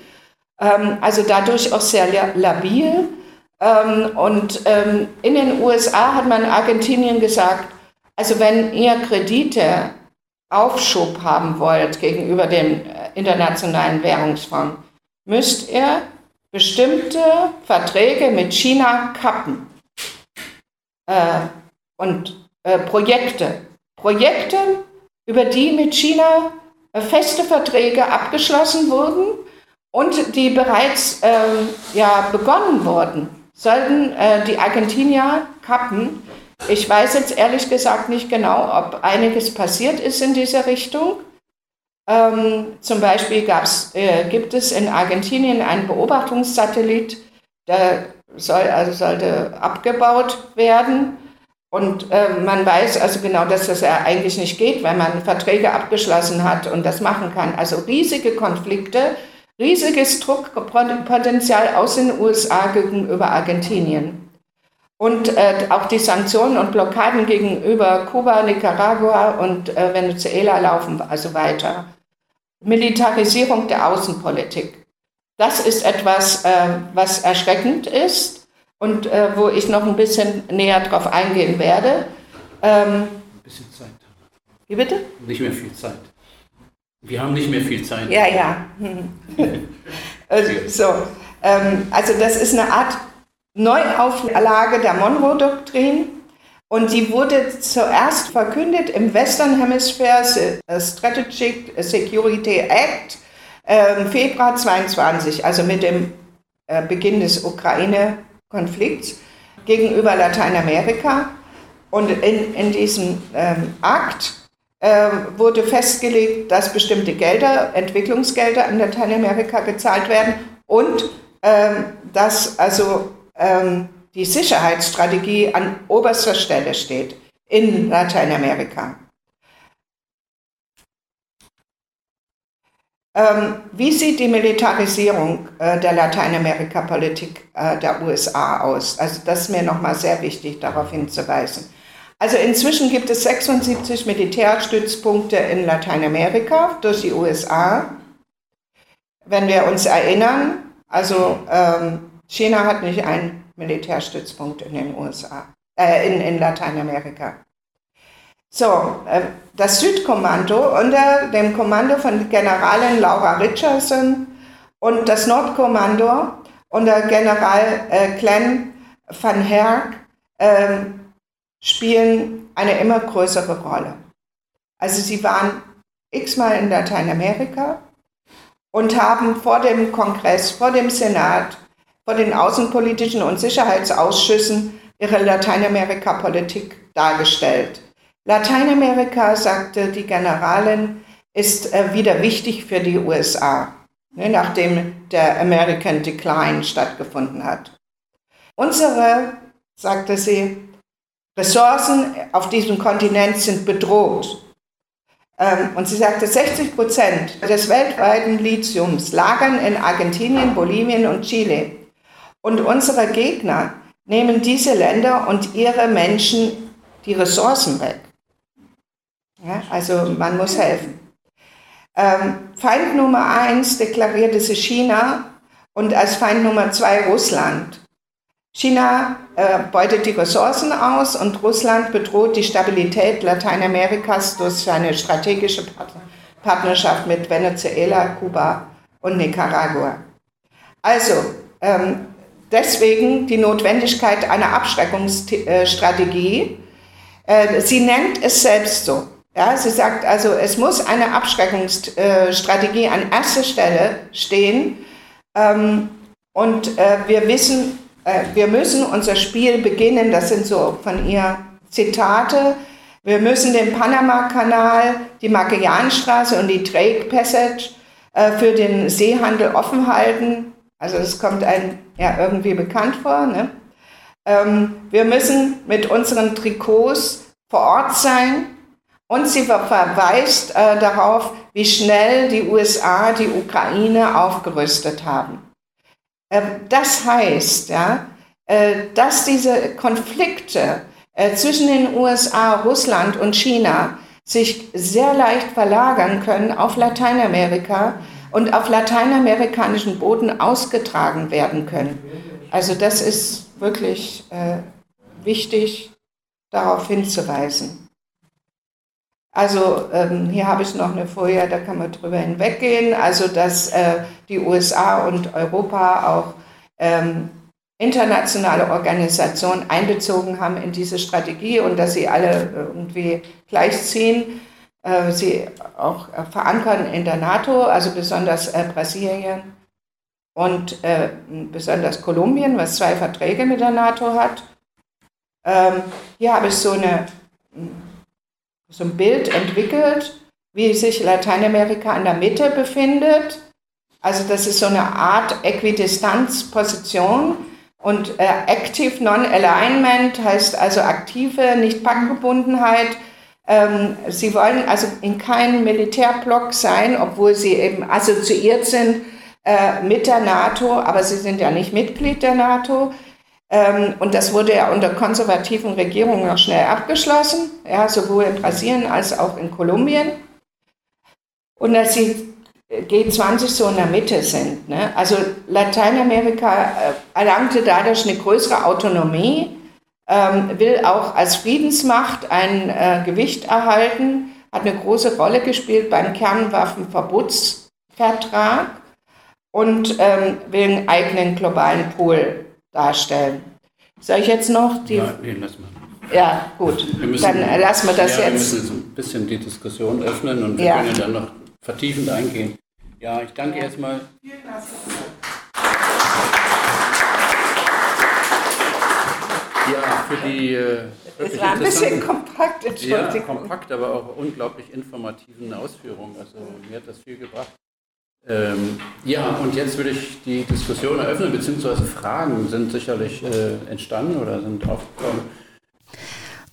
Ähm, also dadurch auch sehr labil. Ähm, und ähm, in den USA hat man Argentinien gesagt, also wenn ihr Kredite Aufschub haben wollt gegenüber dem äh, Internationalen Währungsfonds, müsst ihr bestimmte Verträge mit China kappen. Äh, und äh, Projekte. Projekte, über die mit China äh, feste Verträge abgeschlossen wurden und die bereits äh, ja, begonnen wurden, sollten äh, die Argentinier kappen. Ich weiß jetzt ehrlich gesagt nicht genau, ob einiges passiert ist in dieser Richtung. Ähm, zum Beispiel äh, gibt es in Argentinien einen Beobachtungssatellit, der soll, also sollte abgebaut werden. Und äh, man weiß also genau, dass das ja eigentlich nicht geht, weil man Verträge abgeschlossen hat und das machen kann. Also riesige Konflikte, riesiges Druckpotenzial aus den USA gegenüber Argentinien. Und äh, auch die Sanktionen und Blockaden gegenüber Kuba, Nicaragua und äh, Venezuela laufen also weiter. Militarisierung der Außenpolitik. Das ist etwas, äh, was erschreckend ist und äh, wo ich noch ein bisschen näher drauf eingehen werde. Ähm, ein bisschen Zeit. Wie bitte? Nicht mehr viel Zeit. Wir haben nicht mehr viel Zeit. Ja, ja. also, so, ähm, also das ist eine Art Neuauflage der Monroe-Doktrin. Und die wurde zuerst verkündet im Western Hemisphere Strategic Security Act äh, Februar 22, also mit dem äh, Beginn des Ukraine Konflikts gegenüber Lateinamerika. Und in, in diesem ähm, Akt äh, wurde festgelegt, dass bestimmte Gelder, Entwicklungsgelder in Lateinamerika gezahlt werden und ähm, dass also ähm, die Sicherheitsstrategie an oberster Stelle steht in Lateinamerika. Ähm, wie sieht die Militarisierung äh, der Lateinamerika-Politik äh, der USA aus? Also das ist mir nochmal sehr wichtig, darauf hinzuweisen. Also inzwischen gibt es 76 Militärstützpunkte in Lateinamerika durch die USA. Wenn wir uns erinnern, also ähm, China hat nicht einen Militärstützpunkt in den USA, äh, in, in Lateinamerika. So, äh, das Südkommando unter dem Kommando von Generalin Laura Richardson und das Nordkommando unter General äh, Glenn van Herk äh, spielen eine immer größere Rolle. Also sie waren x-mal in Lateinamerika und haben vor dem Kongress, vor dem Senat, vor den außenpolitischen und Sicherheitsausschüssen ihre Lateinamerika-Politik dargestellt. Lateinamerika, sagte die Generalin, ist äh, wieder wichtig für die USA, ne, nachdem der American Decline stattgefunden hat. Unsere, sagte sie, Ressourcen auf diesem Kontinent sind bedroht. Ähm, und sie sagte, 60 Prozent des weltweiten Lithiums lagern in Argentinien, Bolivien und Chile. Und unsere Gegner nehmen diese Länder und ihre Menschen die Ressourcen weg. Ja, also man muss helfen. Ähm, Feind Nummer eins deklarierte sich China und als Feind Nummer zwei Russland. China äh, beutet die Ressourcen aus und Russland bedroht die Stabilität Lateinamerikas durch seine strategische Partnerschaft mit Venezuela, Kuba und Nicaragua. Also ähm, deswegen die Notwendigkeit einer Abschreckungsstrategie. Äh, sie nennt es selbst so. Ja, sie sagt also, es muss eine Abschreckungsstrategie an erster Stelle stehen. Ähm, und äh, wir wissen, äh, wir müssen unser Spiel beginnen. Das sind so von ihr Zitate. Wir müssen den Panama-Kanal, die Magellanstraße und die Drake Passage für den Seehandel offen halten. Also das kommt einem ja irgendwie bekannt vor. Ne? Ähm, wir müssen mit unseren Trikots vor Ort sein und sie verweist äh, darauf, wie schnell die USA die Ukraine aufgerüstet haben. Äh, das heißt, ja, äh, dass diese Konflikte äh, zwischen den USA, Russland und China sich sehr leicht verlagern können auf Lateinamerika und auf lateinamerikanischen Boden ausgetragen werden können. Also das ist wirklich äh, wichtig, darauf hinzuweisen. Also ähm, hier habe ich noch eine Folie, da kann man drüber hinweggehen. Also dass äh, die USA und Europa auch ähm, internationale Organisationen einbezogen haben in diese Strategie und dass sie alle irgendwie gleichziehen. Äh, sie auch äh, verankern in der NATO, also besonders äh, Brasilien und besonders Kolumbien, was zwei Verträge mit der NATO hat. Ähm, hier habe ich so eine so ein Bild entwickelt, wie sich Lateinamerika an der Mitte befindet. Also das ist so eine Art Äquidistanzposition. Und Active Non-Alignment heißt also aktive Nicht-Packgebundenheit. Ähm, sie wollen also in keinem Militärblock sein, obwohl sie eben assoziiert sind äh, mit der NATO, aber sie sind ja nicht Mitglied der NATO. Ähm, und das wurde ja unter konservativen Regierungen noch schnell abgeschlossen, ja, sowohl in Brasilien als auch in Kolumbien. Und dass sie G20 so in der Mitte sind. Ne? Also Lateinamerika äh, erlangte dadurch eine größere Autonomie, ähm, will auch als Friedensmacht ein äh, Gewicht erhalten, hat eine große Rolle gespielt beim Kernwaffenverbotsvertrag und ähm, will einen eigenen globalen Pool darstellen. Soll ich jetzt noch die. Ja, nee, lass mal. Ja, gut. Müssen, dann lassen wir das ja, jetzt. Wir müssen ein bisschen die Diskussion öffnen und wir ja. können dann noch vertiefend eingehen. Ja, ich danke erstmal. Ja, für die. Äh, es war ein bisschen kompakt, Entschuldigung. Ja, kompakt, aber auch unglaublich informativen Ausführungen. Also mir hat das viel gebracht. Ähm, ja, und jetzt würde ich die Diskussion eröffnen, beziehungsweise Fragen sind sicherlich äh, entstanden oder sind aufgekommen.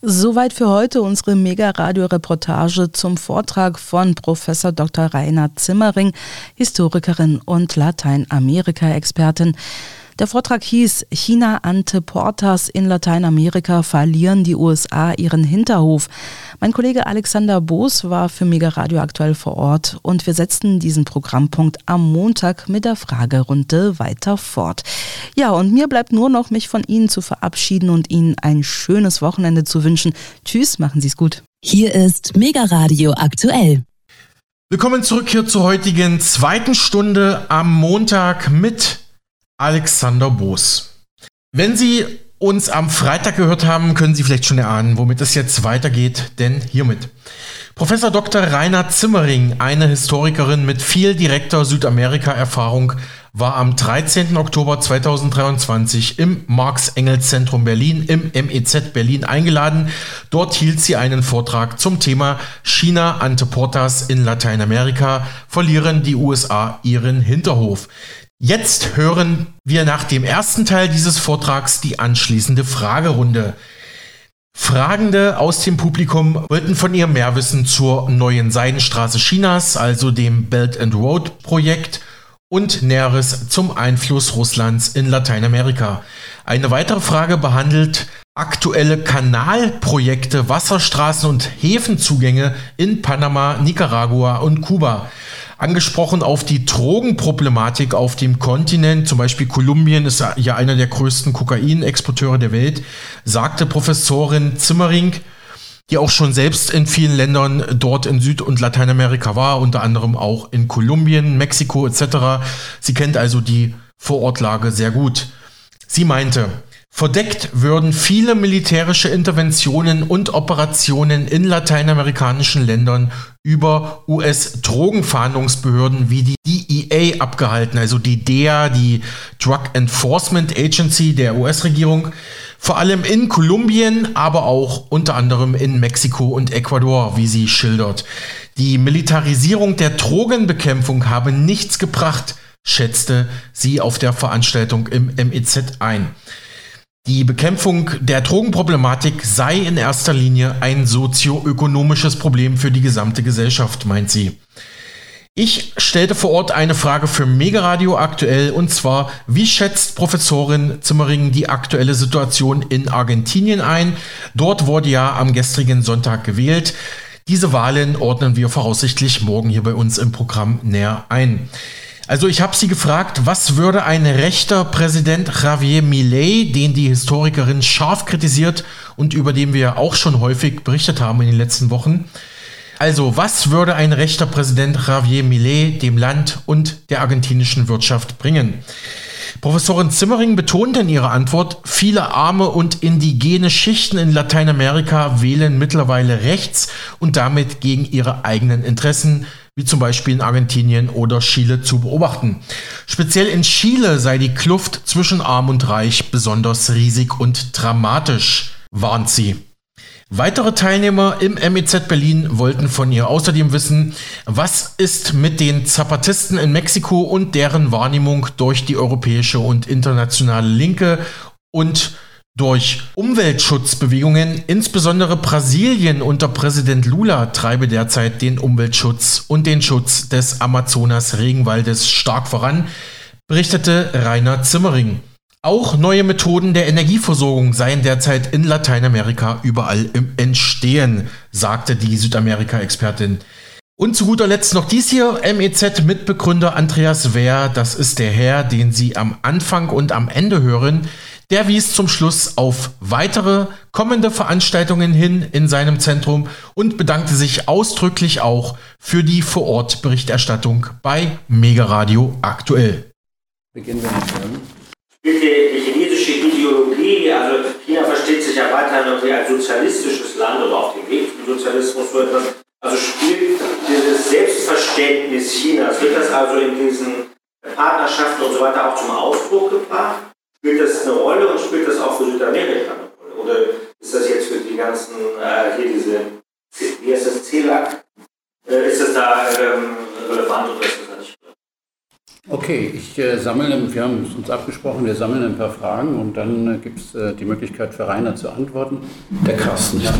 Soweit für heute unsere Mega-Radio-Reportage zum Vortrag von Professor Dr. Rainer Zimmering, Historikerin und Lateinamerika-Expertin. Der Vortrag hieß China ante Portas in Lateinamerika verlieren die USA ihren Hinterhof. Mein Kollege Alexander Boos war für Mega Radio aktuell vor Ort und wir setzten diesen Programmpunkt am Montag mit der Fragerunde weiter fort. Ja, und mir bleibt nur noch, mich von Ihnen zu verabschieden und Ihnen ein schönes Wochenende zu wünschen. Tschüss, machen Sie es gut. Hier ist Mega Radio aktuell. Willkommen zurück hier zur heutigen zweiten Stunde am Montag mit Alexander Boos. Wenn Sie uns am Freitag gehört haben, können Sie vielleicht schon erahnen, womit es jetzt weitergeht, denn hiermit. Professor Dr. Rainer Zimmering, eine Historikerin mit viel direkter Südamerika-Erfahrung, war am 13. Oktober 2023 im Marx-Engels-Zentrum Berlin im MEZ Berlin eingeladen. Dort hielt sie einen Vortrag zum Thema China ante Portas in Lateinamerika, verlieren die USA ihren Hinterhof. Jetzt hören wir nach dem ersten Teil dieses Vortrags die anschließende Fragerunde. Fragende aus dem Publikum wollten von ihr mehr wissen zur neuen Seidenstraße Chinas, also dem Belt and Road Projekt und Näheres zum Einfluss Russlands in Lateinamerika. Eine weitere Frage behandelt aktuelle Kanalprojekte, Wasserstraßen und Häfenzugänge in Panama, Nicaragua und Kuba angesprochen auf die Drogenproblematik auf dem Kontinent. Zum Beispiel Kolumbien ist ja einer der größten Kokainexporteure der Welt, sagte Professorin Zimmering, die auch schon selbst in vielen Ländern dort in Süd- und Lateinamerika war, unter anderem auch in Kolumbien, Mexiko etc. Sie kennt also die Vorortlage sehr gut. Sie meinte, Verdeckt würden viele militärische Interventionen und Operationen in lateinamerikanischen Ländern über US-Drogenfahndungsbehörden wie die DEA abgehalten, also die DEA, die Drug Enforcement Agency der US-Regierung, vor allem in Kolumbien, aber auch unter anderem in Mexiko und Ecuador, wie sie schildert. Die Militarisierung der Drogenbekämpfung habe nichts gebracht, schätzte sie auf der Veranstaltung im MEZ ein. Die Bekämpfung der Drogenproblematik sei in erster Linie ein sozioökonomisches Problem für die gesamte Gesellschaft, meint sie. Ich stellte vor Ort eine Frage für Megaradio aktuell und zwar, wie schätzt Professorin Zimmering die aktuelle Situation in Argentinien ein? Dort wurde ja am gestrigen Sonntag gewählt. Diese Wahlen ordnen wir voraussichtlich morgen hier bei uns im Programm näher ein. Also ich habe sie gefragt, was würde ein rechter Präsident Javier Milei, den die Historikerin scharf kritisiert und über den wir auch schon häufig berichtet haben in den letzten Wochen, also was würde ein rechter Präsident Javier Milei dem Land und der argentinischen Wirtschaft bringen? Professorin Zimmering betonte in ihrer Antwort, viele arme und indigene Schichten in Lateinamerika wählen mittlerweile rechts und damit gegen ihre eigenen Interessen, wie zum Beispiel in Argentinien oder Chile zu beobachten. Speziell in Chile sei die Kluft zwischen Arm und Reich besonders riesig und dramatisch, warnt sie. Weitere Teilnehmer im MEZ Berlin wollten von ihr außerdem wissen, was ist mit den Zapatisten in Mexiko und deren Wahrnehmung durch die europäische und internationale Linke und durch Umweltschutzbewegungen, insbesondere Brasilien unter Präsident Lula, treibe derzeit den Umweltschutz und den Schutz des Amazonas-Regenwaldes stark voran, berichtete Rainer Zimmering. Auch neue Methoden der Energieversorgung seien derzeit in Lateinamerika überall im Entstehen, sagte die Südamerika-Expertin. Und zu guter Letzt noch dies hier, MEZ-Mitbegründer Andreas Wehr, das ist der Herr, den Sie am Anfang und am Ende hören, der wies zum Schluss auf weitere kommende Veranstaltungen hin in seinem Zentrum und bedankte sich ausdrücklich auch für die Vorortberichterstattung bei Mega Radio aktuell. Beginnen wir mit Die chinesische Ideologie, also China versteht sich ja weiterhin irgendwie als sozialistisches Land oder auf dem Weg zum Sozialismus so etwas. Also spielt dieses Selbstverständnis Chinas, wird das also in diesen Partnerschaften und so weiter auch zum Ausdruck gebracht? Spielt das eine Rolle und spielt das auch für Südamerika eine Rolle? Oder ist das jetzt für die ganzen, äh, hier diese, wie heißt das, CELAC, äh, ist das da ähm, relevant oder ist das da nicht relevant? Okay, ich äh, sammle, wir haben uns abgesprochen, wir sammeln ein paar Fragen und dann äh, gibt es äh, die Möglichkeit für Rainer zu antworten. Der Carsten. Ja,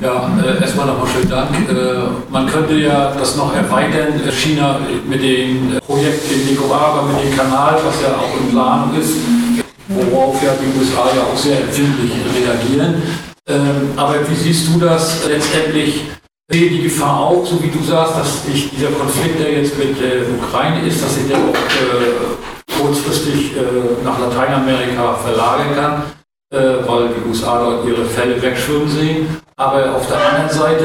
ja äh, erstmal nochmal schönen Dank. Äh, man könnte ja das noch erweitern, äh, China mit dem Projekt in Nicaragua, mit dem Kanal, was ja auch in Planung ist, worauf ja die USA ja auch sehr empfindlich reagieren. Ähm, aber wie siehst du das letztendlich? sehe die Gefahr auch, so wie du sagst, dass sich dieser Konflikt, der jetzt mit der Ukraine ist, dass sich der auch äh, kurzfristig äh, nach Lateinamerika verlagern kann, äh, weil die USA dort ihre Fälle wegschwimmen sehen. Aber auf der anderen Seite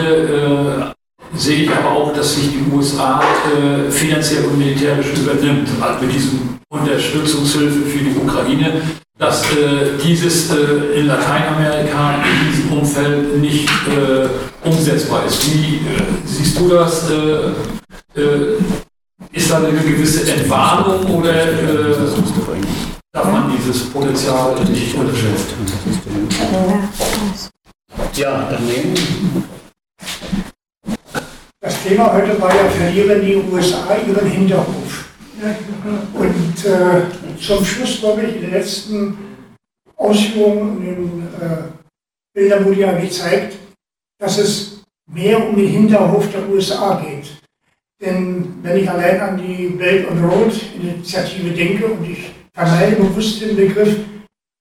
äh, sehe ich aber auch, dass sich die USA äh, finanziell und militärisch übernimmt, also mit diesem Unterstützungshilfe für die Ukraine, dass äh, dieses äh, in Lateinamerika in diesem Umfeld nicht umsetzbar ist. Wie siehst du das? Ist da eine gewisse Entwarnung oder darf man dieses Potenzial nicht unterschätzen? Ja, daneben. Das Thema heute war ja, verlieren die USA ihren Hinterhof. Und äh, zum Schluss, glaube ich, in den letzten Ausführungen in den äh, Bildern wurde ja gezeigt, dass es mehr um den Hinterhof der USA geht. Denn wenn ich allein an die Belt on Road Initiative denke und ich vermeide bewusst den Begriff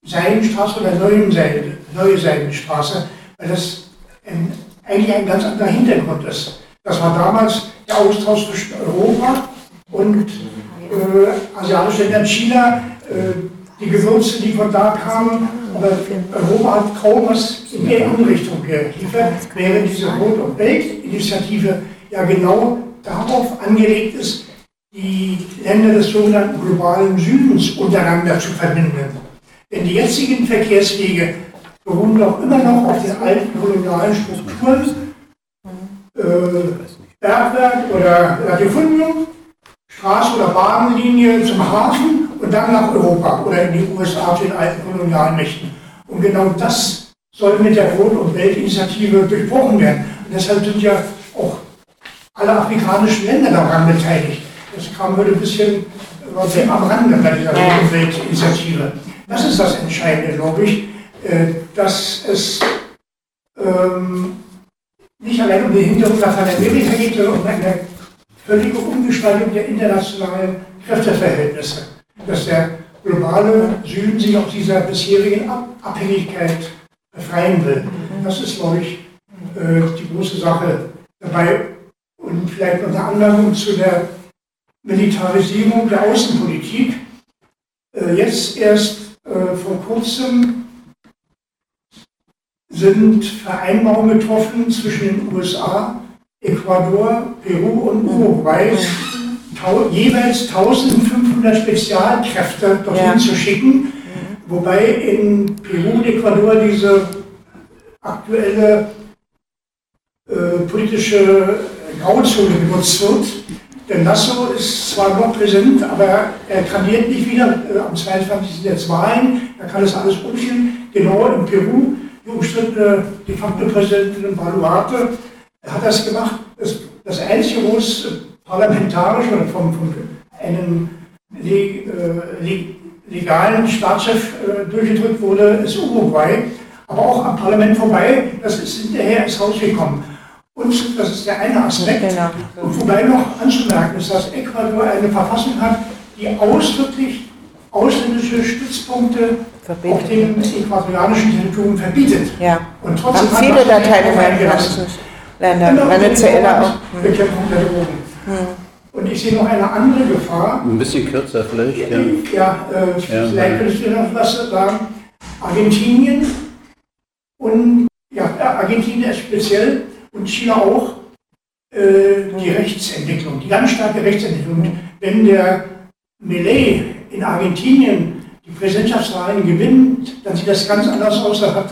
Seidenstraße oder Neue Seidenstraße, weil das ein, eigentlich ein ganz anderer Hintergrund ist. Das war damals der Austausch zwischen Europa und äh, asiatische Länder, China, äh, die Gewürze, die von da kamen, aber Europa hat kaum was in die andere Richtung geliefert, während diese Rot- und Welt-Initiative ja genau darauf angelegt ist, die Länder des sogenannten globalen Südens untereinander zu verbinden. Denn die jetzigen Verkehrswege beruhen doch immer noch auf den alten kolonialen Strukturen, äh, Bergwerk oder Latifundium, Straße- oder Bahnlinie zum Hafen und dann nach Europa oder in die USA zu den alten Kolonialmächten. Und genau das soll mit der Rot- und Weltinitiative durchbrochen werden. Und deshalb sind ja auch alle afrikanischen Länder daran beteiligt. Das kam heute ein bisschen am Rande bei dieser Rot- und Weltinitiative. Das ist das Entscheidende, glaube ich, äh, dass es ähm, nicht allein um den Hintergrund nach Amerika geht, sondern um eine völlige Umgestaltung der internationalen Kräfteverhältnisse. Dass der globale Süden sich aus dieser bisherigen Abhängigkeit befreien will. Das ist, glaube ich, äh, die große Sache dabei. Und vielleicht unter anderem zu der Militarisierung der Außenpolitik. Äh, jetzt erst äh, vor kurzem sind Vereinbarungen getroffen zwischen den USA, Ecuador, Peru und Uruguay, jeweils 1500 Spezialkräfte dorthin ja. zu schicken, wobei in Peru und Ecuador diese aktuelle äh, politische Grauzone genutzt wird. Denn Lasso ist zwar noch präsent, aber er kandidiert nicht wieder. Äh, am 22. sind jetzt Wahlen, da kann es alles umgehen. Genau in Peru, umstrittene de facto Präsidentin Baluarte hat das gemacht. Das, das Einzige, wo es parlamentarisch oder vom, von einem leg, äh, legalen Staatschef äh, durchgedrückt wurde, ist Uruguay. Aber auch am Parlament vorbei, das ist hinterher ins Haus gekommen. Und das ist der eine Aspekt. Genau. Und wobei noch anzumerken ist, dass Ecuador eine Verfassung hat, die ausdrücklich ausländische Stützpunkte Verbindet. auf dem äquatorianischen Territorium verbietet. Ja. Und trotzdem haben viele lateinamerikanischen Länder, Venezuela auch. Bekämpfung der Drogen. Hm. Und ich sehe noch eine andere Gefahr. Ein bisschen kürzer vielleicht. Ja, ja, äh, ja vielleicht könntest du noch was sagen. Argentinien und ja, Argentinien ist speziell und China auch äh, die Rechtsentwicklung, die ganz starke Rechtsentwicklung. Und wenn der Millet in Argentinien die Präsidentschaftswahlen gewinnt, dann sieht das ganz anders aus. Da hat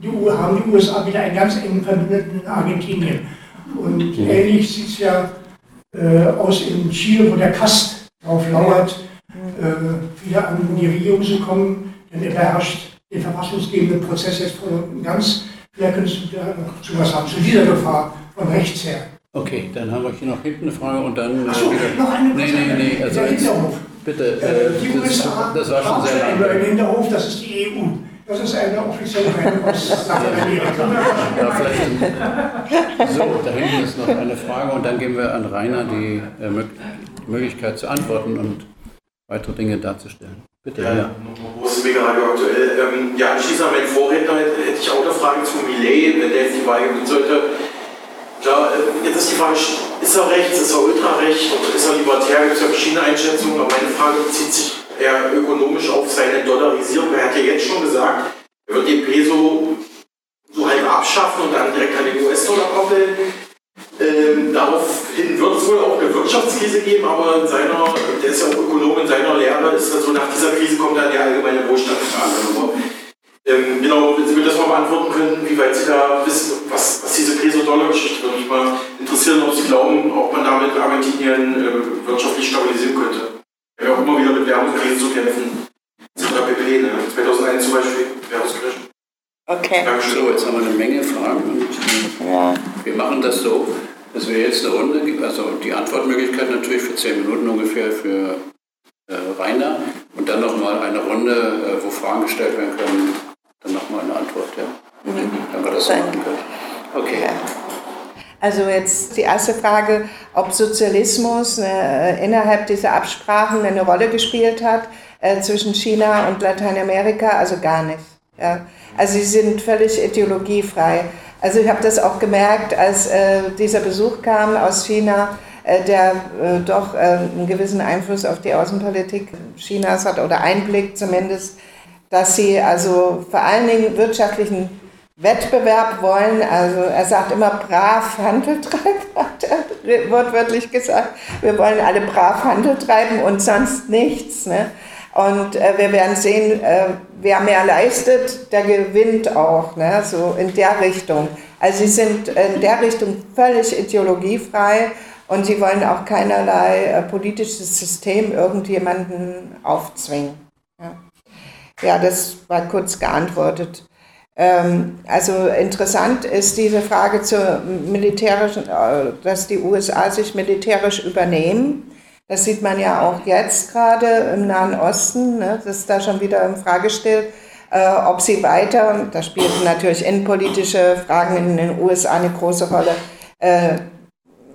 die, haben die USA wieder einen ganz engen Verbündeten in Argentinien. Und mhm. ähnlich sieht es ja äh, aus in Chile, wo der Kast drauf lauert, äh, wieder an die Regierung zu kommen, denn er beherrscht den verfassungsgebenden Prozess jetzt voll und ganz. Vielleicht könntest du da noch zu was sagen, zu dieser Gefahr von rechts her. Okay, dann haben wir hier noch hinten eine Frage und dann. Ach so, wieder, noch eine Nee, nee, nee. Also jetzt. Bitte, Äh, äh, die das, USA das war schon sehr lange. Hinterhof, das ist die EU. Das ist eine offizielle Meinung aus Lateinamerika. Ja, vielleicht, so, da hinten ist noch eine Frage und dann geben wir an Rainer die, äh, Möglichkeit zu antworten und weitere Dinge darzustellen. Bitte, ja. ja. Wo ist mega Radio aktuell? Ähm, ja, anschließend an meinen Vorredner hätte ich auch eine Frage zu Millet, wenn der jetzt die Wahl gewinnen sollte. Klar, äh, jetzt ist die Frage, ist er rechts, ist er ultrarechts, ist er libertär, gibt es ja verschiedene Einschätzungen, aber meine Frage bezieht sich eher ökonomisch auf seine Dollarisierung. Er hat ja jetzt schon gesagt, er wird den Peso so halb abschaffen und dann direkt an den US-Dollar koppeln. Ähm, daraufhin wird es wohl auch eine Wirtschaftskrise geben, aber in seiner, der ist ja auch Ökonom, in seiner Lehre ist das so, nach dieser Krise kommt dann die allgemeine Wohlstandsfrage. Also, ähm, genau, wenn Sie mir das mal beantworten können, wie weit Sie da wissen, was, was diese Peso-Dollar-Geschichte würde mich mal interessieren, ob Sie glauben, ob man damit Argentinien äh, wirtschaftlich stabilisieren könnte. Wir haben ja auch immer wieder mit Währungskrisen zu kämpfen. etc. pp. Ne? 2001 zum Beispiel, Währungskrise. Okay. So, jetzt haben wir eine Menge Fragen und Ja. wir machen das so, dass wir jetzt eine Runde, also die Antwortmöglichkeit natürlich für zehn Minuten ungefähr für äh, Rainer und dann nochmal eine Runde, äh, wo Fragen gestellt werden können, dann nochmal eine Antwort, ja. Dann wir das so machen können. Okay. Also jetzt die erste Frage, ob Sozialismus äh, innerhalb dieser Absprachen eine Rolle gespielt hat äh, zwischen China und Lateinamerika, also gar nicht. Ja. Also sie sind völlig ideologiefrei. Also ich habe das auch gemerkt, als äh, dieser Besuch kam aus China, äh, der äh, doch äh, einen gewissen Einfluss auf die Außenpolitik Chinas hat oder Einblick zumindest, dass sie also vor allen Dingen wirtschaftlichen Wettbewerb wollen. Also er sagt immer brav Handel treiben, hat er wortwörtlich gesagt. Wir wollen alle brav Handel treiben und sonst nichts. Ne? Und äh, wir werden sehen, äh, wer mehr leistet, der gewinnt auch, ne? so in der Richtung. Also sie sind in der Richtung völlig ideologiefrei und sie wollen auch keinerlei äh, politisches System irgendjemanden aufzwingen. Ja. Ja, das war kurz geantwortet. Ähm, also interessant ist diese Frage zur militärischen, äh, dass die USA sich militärisch übernehmen. Das sieht man ja auch jetzt gerade im Nahen Osten, ne, dass da schon wieder in Frage steht, äh, ob sie weiter, da spielten natürlich innenpolitische Fragen in den USA eine große Rolle, äh,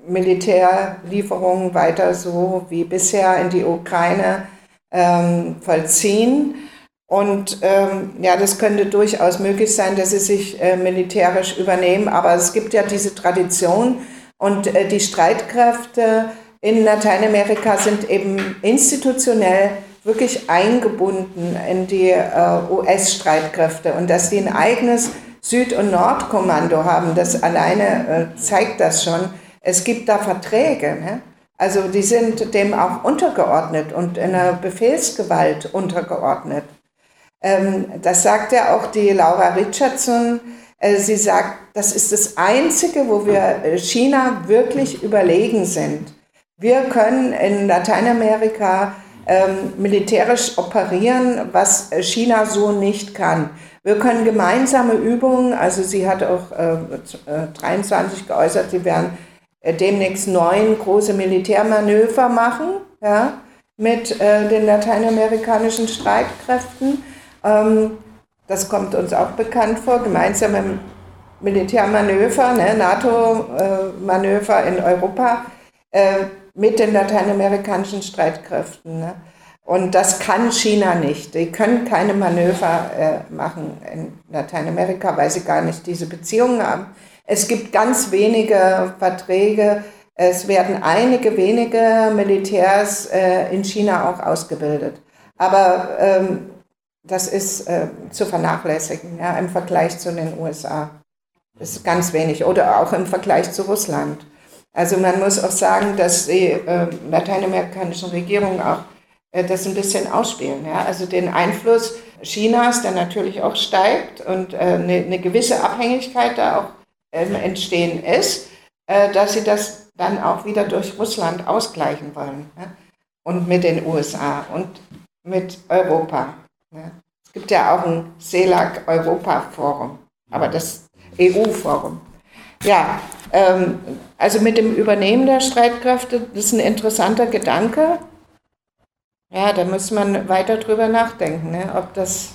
Militärlieferungen weiter so wie bisher in die Ukraine ähm, vollziehen. Und ähm, ja, das könnte durchaus möglich sein, dass sie sich äh, militärisch übernehmen. Aber es gibt ja diese Tradition und äh, die Streitkräfte in Lateinamerika sind eben institutionell wirklich eingebunden in die äh, US-Streitkräfte. Und dass die ein eigenes Süd- und Nordkommando haben, das alleine äh, zeigt das schon. Es gibt da Verträge. Ne? Also die sind dem auch untergeordnet und in einer Befehlsgewalt untergeordnet. Ähm, das sagt ja auch die Laura Richardson. Äh, sie sagt, das ist das Einzige, wo wir äh, China wirklich überlegen sind. Wir können in Lateinamerika ähm, militärisch operieren, was äh, China so nicht kann. Wir können gemeinsame Übungen, also sie hat auch äh, 23 geäußert, sie werden demnächst neun große Militärmanöver machen ja, mit den lateinamerikanischen Streitkräften. Ähm, das kommt uns auch bekannt vor, gemeinsame Militärmanöver, ne, NATO-Manöver in Europa äh, mit den lateinamerikanischen Streitkräften. Ne. Und das kann China nicht. Die können keine Manöver äh, machen in Lateinamerika, weil sie gar nicht diese Beziehungen haben. Es gibt ganz wenige Verträge. Es werden einige wenige Militärs äh, in China auch ausgebildet. Aber ähm, das ist äh, zu vernachlässigen ja, im Vergleich zu den USA. Das ist ganz wenig. Oder auch im Vergleich zu Russland. Also man muss auch sagen, dass die äh, lateinamerikanischen Regierungen auch äh, das ein bisschen ausspielen. Ja? Also den Einfluss Chinas, der natürlich auch steigt und äh, eine, eine gewisse Abhängigkeit da auch ähm, entstehen ist, äh, dass sie das dann auch wieder durch Russland ausgleichen wollen. Ja? Und mit den USA und mit Europa. Es gibt ja auch ein CELAC Europa Forum, aber das EU-Forum. Ja, ähm, also mit dem Übernehmen der Streitkräfte, das ist ein interessanter Gedanke. Ja, da muss man weiter drüber nachdenken, ne? ob das,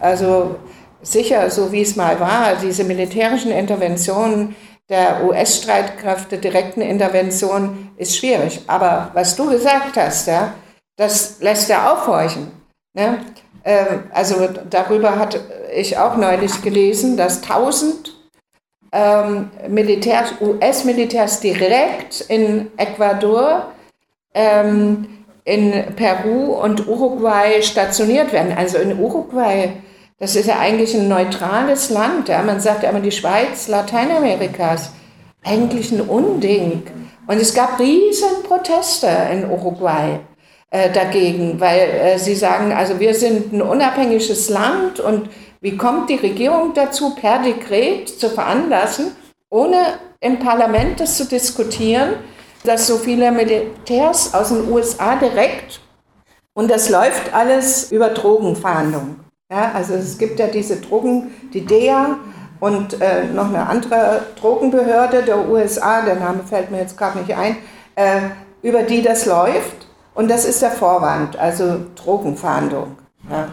also sicher, so wie es mal war, diese militärischen Interventionen der US-Streitkräfte, direkten Interventionen, ist schwierig. Aber was du gesagt hast, ja, das lässt ja aufhorchen. Ne? Ähm, also darüber hatte ich auch neulich gelesen, dass 1000 ähm, Militärs, US-Militärs direkt in Ecuador, ähm, in Peru und Uruguay stationiert werden. Also in Uruguay, das ist ja eigentlich ein neutrales Land. Ja? Man sagt ja immer die Schweiz Lateinamerikas. Eigentlich ein Unding. Und es gab riesen Proteste in Uruguay äh, dagegen, weil äh, sie sagen, also wir sind ein unabhängiges Land und wie kommt die Regierung dazu, per Dekret zu veranlassen, ohne im Parlament das zu diskutieren, dass so viele Militärs aus den USA direkt und das läuft alles über Drogenverhandlungen. Ja, also es gibt ja diese Drogen, die DEA und äh, noch eine andere Drogenbehörde der USA, der Name fällt mir jetzt gerade nicht ein, äh, über die das läuft. Und das ist der Vorwand, also Drogenverhandlung. Ja.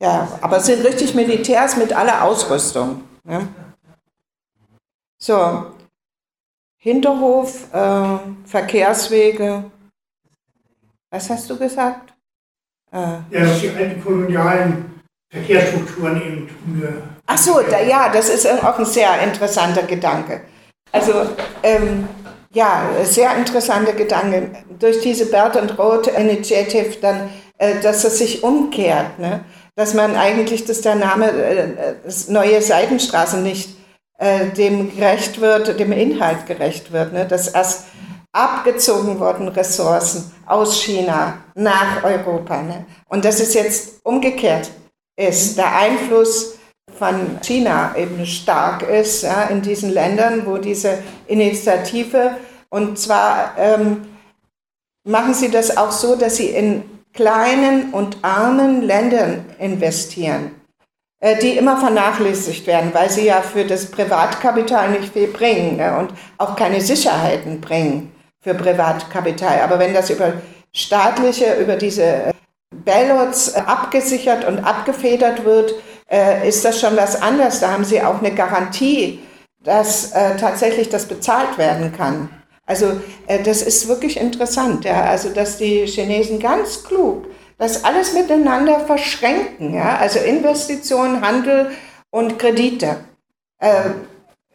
Ja, aber es sind richtig Militärs mit aller Ausrüstung. Ne? So, Hinterhof, äh, Verkehrswege. Was hast du gesagt? Äh, ja, dass die alten kolonialen Verkehrsstrukturen eben. Ach so, da, ja, das ist auch ein sehr interessanter Gedanke. Also, ähm, ja, sehr interessanter Gedanke. Durch diese Bert und Roth Initiative dann, äh, dass es sich umkehrt. Ne? dass man eigentlich, dass der Name äh, neue Seitenstraße nicht äh, dem gerecht wird, dem Inhalt gerecht wird, ne? dass erst abgezogen wurden Ressourcen aus China nach Europa. Ne? Und dass es jetzt umgekehrt ist, der Einfluss von China eben stark ist ja, in diesen Ländern, wo diese Initiative, und zwar ähm, machen sie das auch so, dass sie in kleinen und armen Ländern investieren, äh, die immer vernachlässigt werden, weil sie ja für das Privatkapital nicht viel bringen ne, und auch keine Sicherheiten bringen für Privatkapital. Aber wenn das über staatliche, über diese Ballots äh, abgesichert und abgefedert wird, ist das schon was anderes. Da haben sie auch eine Garantie, dass tatsächlich das bezahlt werden kann. Also äh, das ist wirklich interessant, ja? also dass die Chinesen ganz klug das alles miteinander verschränken, ja? also Investitionen, Handel und Kredite. Äh,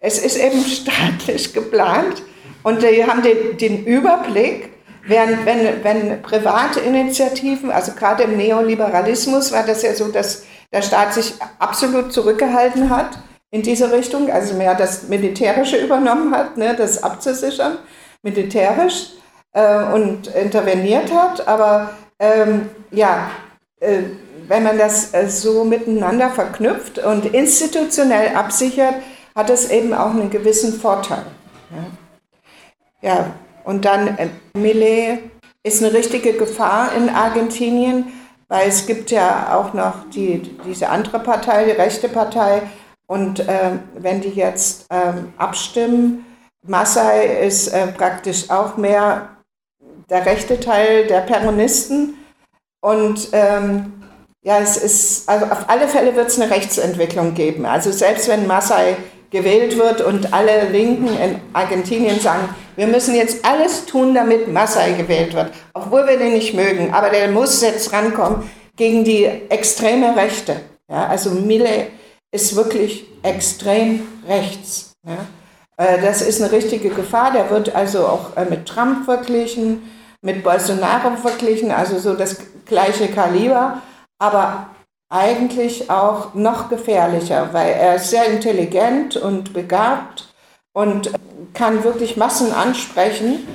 es ist eben staatlich geplant und die haben den, den Überblick, während wenn, wenn private Initiativen, also gerade im Neoliberalismus war das ja so, dass der Staat sich absolut zurückgehalten hat in diese Richtung, also mehr das Militärische übernommen hat, ne, das abzusichern militärisch äh, und interveniert hat. Aber ähm, ja, äh, wenn man das äh, so miteinander verknüpft und institutionell absichert, hat es eben auch einen gewissen Vorteil. Ja, ja und dann äh, Millet ist eine richtige Gefahr in Argentinien, weil es gibt ja auch noch die, diese andere Partei, die rechte Partei. Und äh, wenn die jetzt ähm, abstimmen, Massai ist äh, praktisch auch mehr der rechte Teil der Peronisten. Und ähm, ja, es ist, also auf alle Fälle wird es eine Rechtsentwicklung geben. Also selbst wenn Massai gewählt wird und alle Linken in Argentinien sagen, wir müssen jetzt alles tun, damit Massai gewählt wird, obwohl wir den nicht mögen, aber der muss jetzt rankommen gegen die extreme Rechte. Ja, also Mille ist wirklich extrem rechts. Ja. Äh, das ist eine richtige Gefahr. Der wird also auch äh, mit Trump verglichen, mit Bolsonaro verglichen, also so das gleiche Kaliber, aber eigentlich auch noch gefährlicher, weil er ist sehr intelligent und begabt und kann wirklich Massen ansprechen.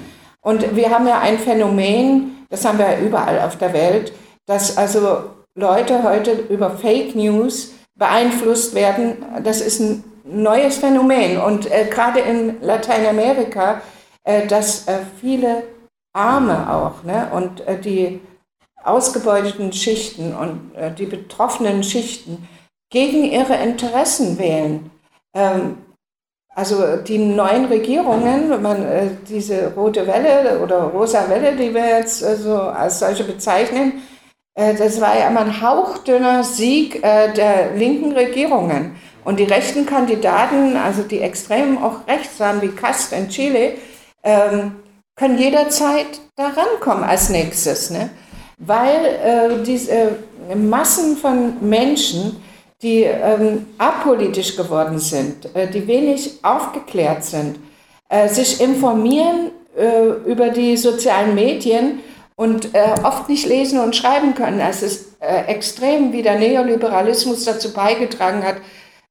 Und wir haben ja ein Phänomen, das haben wir überall auf der Welt, dass also Leute heute über Fake News beeinflusst werden. Das ist ein neues Phänomen. Und äh, gerade in Lateinamerika, äh, dass äh, viele Arme auch ne, und äh, die ausgebeuteten Schichten und äh, die betroffenen Schichten gegen ihre Interessen wählen. Ähm, also die neuen Regierungen, man, äh, diese rote Welle oder rosa Welle, die wir jetzt äh, so als solche bezeichnen, äh, das war ja immer ein hauchdünner Sieg äh, der linken Regierungen. Und die rechten Kandidaten, also die extrem auch rechts waren, wie Castro in Chile, ähm, können jederzeit da rankommen als nächstes. Ne? Weil äh, diese Massen von Menschen, die ähm, apolitisch geworden sind, äh, die wenig aufgeklärt sind, äh, sich informieren äh, über die sozialen Medien und äh, oft nicht lesen und schreiben können. Es ist äh, extrem, wie der Neoliberalismus dazu beigetragen hat,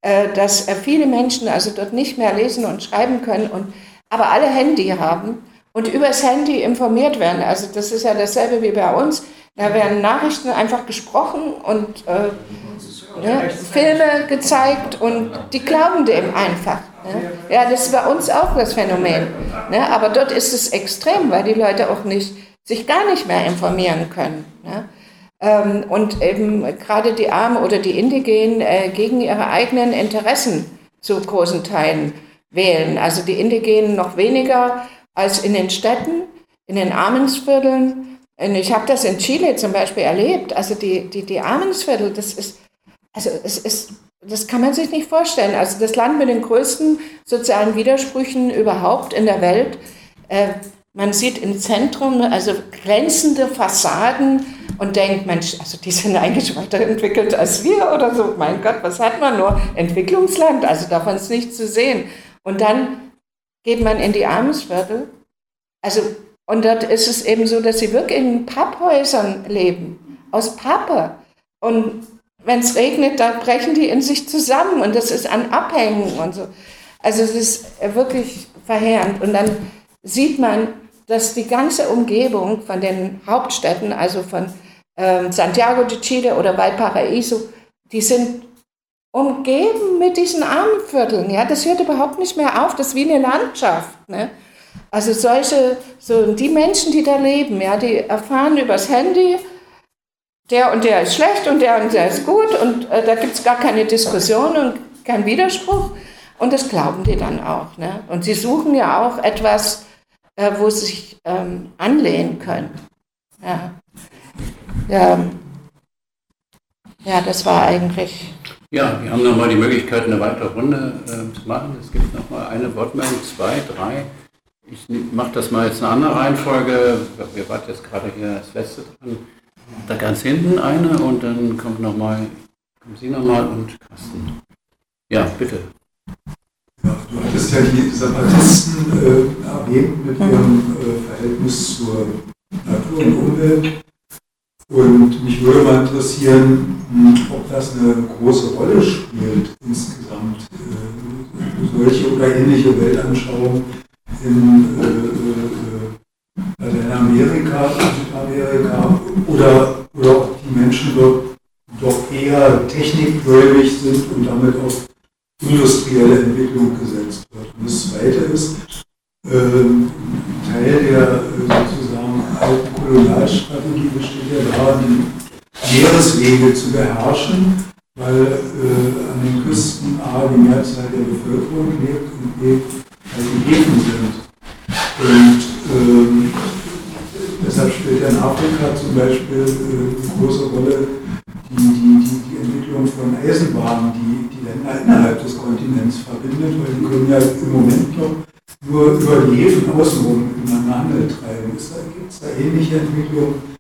äh, dass viele Menschen also dort nicht mehr lesen und schreiben können, und, aber alle Handy haben und übers Handy informiert werden. Also das ist ja dasselbe wie bei uns. Da werden Nachrichten einfach gesprochen und äh, ne, Filme gezeigt und die glauben dem einfach. Ne? Ja, das ist bei uns auch das Phänomen. Ne? Aber dort ist es extrem, weil die Leute auch nicht, sich gar nicht mehr informieren können. Ne? Ähm, und eben gerade die Armen oder die Indigenen äh, gegen ihre eigenen Interessen zu großen Teilen wählen. Also die Indigenen noch weniger als in den Städten, in den Armensvierteln. Und ich habe das in Chile zum Beispiel erlebt. Also die, die, die Armensviertel, das ist also es ist, das kann man sich nicht vorstellen. Also das Land mit den größten sozialen Widersprüchen überhaupt in der Welt. Äh, man sieht im Zentrum also glänzende Fassaden und denkt, Mensch, also die sind eigentlich weiterentwickelt als wir oder so. Mein Gott, was hat man nur? Entwicklungsland, also davon ist nichts zu sehen. Und dann geht man in die Armensviertel. Also, und dort ist es eben so, dass sie wirklich in Papphäusern leben, aus Pappe. Und wenn es regnet, da brechen die in sich zusammen und das ist an Abhängen und so. Also es ist wirklich verheerend. Und dann sieht man, dass die ganze Umgebung von den Hauptstädten, also von ähm, Santiago de Chile oder Valparaiso, die sind umgeben mit diesen Armenvierteln. Ja? Das hört überhaupt nicht mehr auf, das ist wie eine Landschaft. Ne? Also solche, so die Menschen, die da leben, ja, die erfahren übers Handy, der und der ist schlecht und der und der ist gut und äh, da gibt es gar keine Diskussion und kein Widerspruch. Und das glauben die dann auch. Ne? Und sie suchen ja auch etwas, äh, wo sie sich ähm, anlehnen können. Ja. ja. Ja, das war eigentlich. Ja, wir haben nochmal die Möglichkeit, eine weitere Runde äh, zu machen. Es gibt nochmal eine Wortmeldung, zwei, drei. Ich mache das mal jetzt in einer anderen Reihenfolge. Wir warten jetzt gerade hier das letzte dran. Da ganz hinten eine und dann kommt noch mal, kommen Sie nochmal und Carsten. Ja, bitte. Ja, du hattest ja die Separatisten äh, erwähnt mit ihrem äh, Verhältnis zur Natur und Umwelt. Und mich würde mal interessieren, ob das eine große Rolle spielt insgesamt. Äh, solche oder ähnliche Weltanschauungen in äh, äh, Lateinamerika, Südamerika oder, oder ob die Menschen dort doch eher technikgläubig sind und damit auf industrielle Entwicklung gesetzt wird. Und das Zweite ist, äh, Teil der sozusagen alten Kolonialstrategie besteht ja darin, Meereswege zu beherrschen, weil äh, an den Küsten A die Mehrzahl der Bevölkerung lebt und B halt die Häfen sind. Und ähm, deshalb spielt ja in Afrika zum Beispiel äh, eine große Rolle die, die, die, die Entwicklung von Eisenbahnen, die die Länder innerhalb des Kontinents verbindet, weil die können ja im Moment noch nur über die Häfen außenrum miteinander Handel treiben. Gibt es da ähnliche Entwicklungen,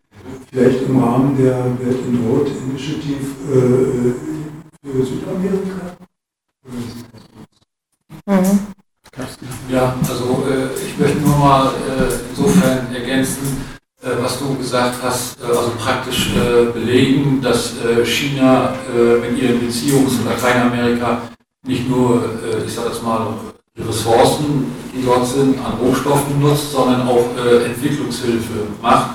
vielleicht im Rahmen der Welt in Road Initiative äh, für Südamerika? Mhm. Ja, also äh, ich möchte nur mal äh, insofern ergänzen, äh, was du gesagt hast, äh, also praktisch äh, belegen, dass äh, China mit ihren Beziehungen zu Lateinamerika nicht nur, ich sage das mal, Ressourcen, die dort sind, an Rohstoffen nutzt, sondern auch Entwicklungshilfe macht.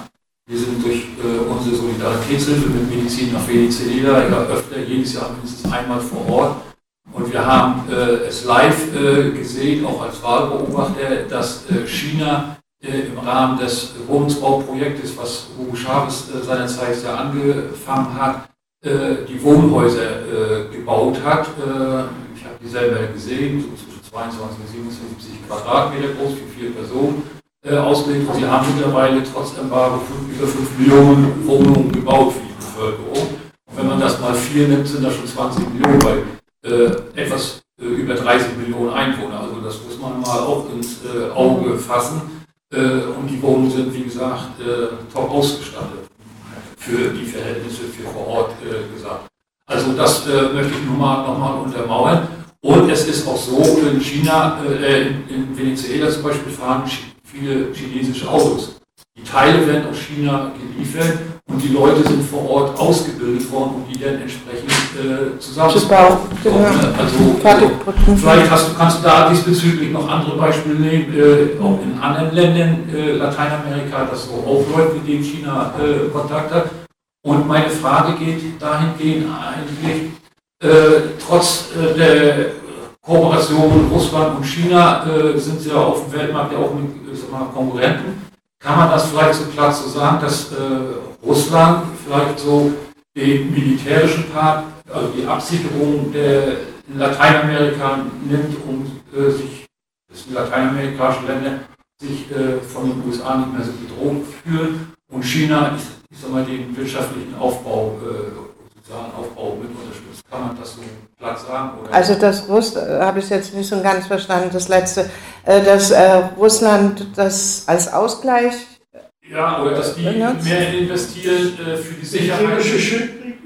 Wir sind durch unsere Solidaritätshilfe mit Medizin nach Venezuela. Ja öfter jedes Jahr mindestens einmal vor Ort. Und wir haben äh, es live äh, gesehen, auch als Wahlbeobachter, dass äh, China äh, im Rahmen des Wohnungsbauprojektes, was Hugo Chavez äh, seinerzeit ja angefangen hat, äh, die Wohnhäuser gebaut hat. ich habe die selber gesehen, so zwischen 22 bis 57 Quadratmeter groß für vier Personen. äh, ausgelegt. Und sie haben mittlerweile trotz Embargo über 5 Millionen Wohnungen gebaut für die Bevölkerung. Und wenn man das mal vier nimmt, sind das schon 20 Millionen bei äh, etwas äh, über 30 Millionen Einwohner. Also das muss man mal auch ins äh, Auge fassen. Äh, und die Wohnungen sind, wie gesagt, top ausgestattet für die Verhältnisse für vor Ort gesagt. Also das möchte ich nur mal nochmal untermauern. Und es ist auch so, in China, in Venezuela zum Beispiel fahren viele chinesische Autos. Die Teile werden aus China geliefert und die Leute sind vor Ort ausgebildet worden, um die dann entsprechend äh, zusammenzubauen. Genau. Ne? Also, vielleicht hast du, kannst du da diesbezüglich noch andere Beispiele nehmen, äh, auch in anderen Ländern äh, Lateinamerika, das so auch läuft, mit denen China äh, Kontakt hat. Und meine Frage geht dahingehend eigentlich, äh, trotz äh, der Kooperation mit Russland und China sind sie ja auf dem Weltmarkt ja auch mit, mal, Konkurrenten kann man das vielleicht so klar so sagen, dass äh, Russland vielleicht so den militärischen Part, also die Absicherung der in Lateinamerika nimmt, um äh, sich, dass die lateinamerikanischen Länder sich äh, von den USA nicht mehr so bedroht fühlen und China, ich, ich sag mal, den wirtschaftlichen Aufbau, äh, sozialen Aufbau mit unterstützt. Kann man das so platt sagen? Oder? Also das Russ äh, habe ich jetzt nicht so ganz verstanden, das letzte, äh, dass äh, Russland das als Ausgleich ja, oder dass die benutzt. mehr investieren äh, für die Sicherheit.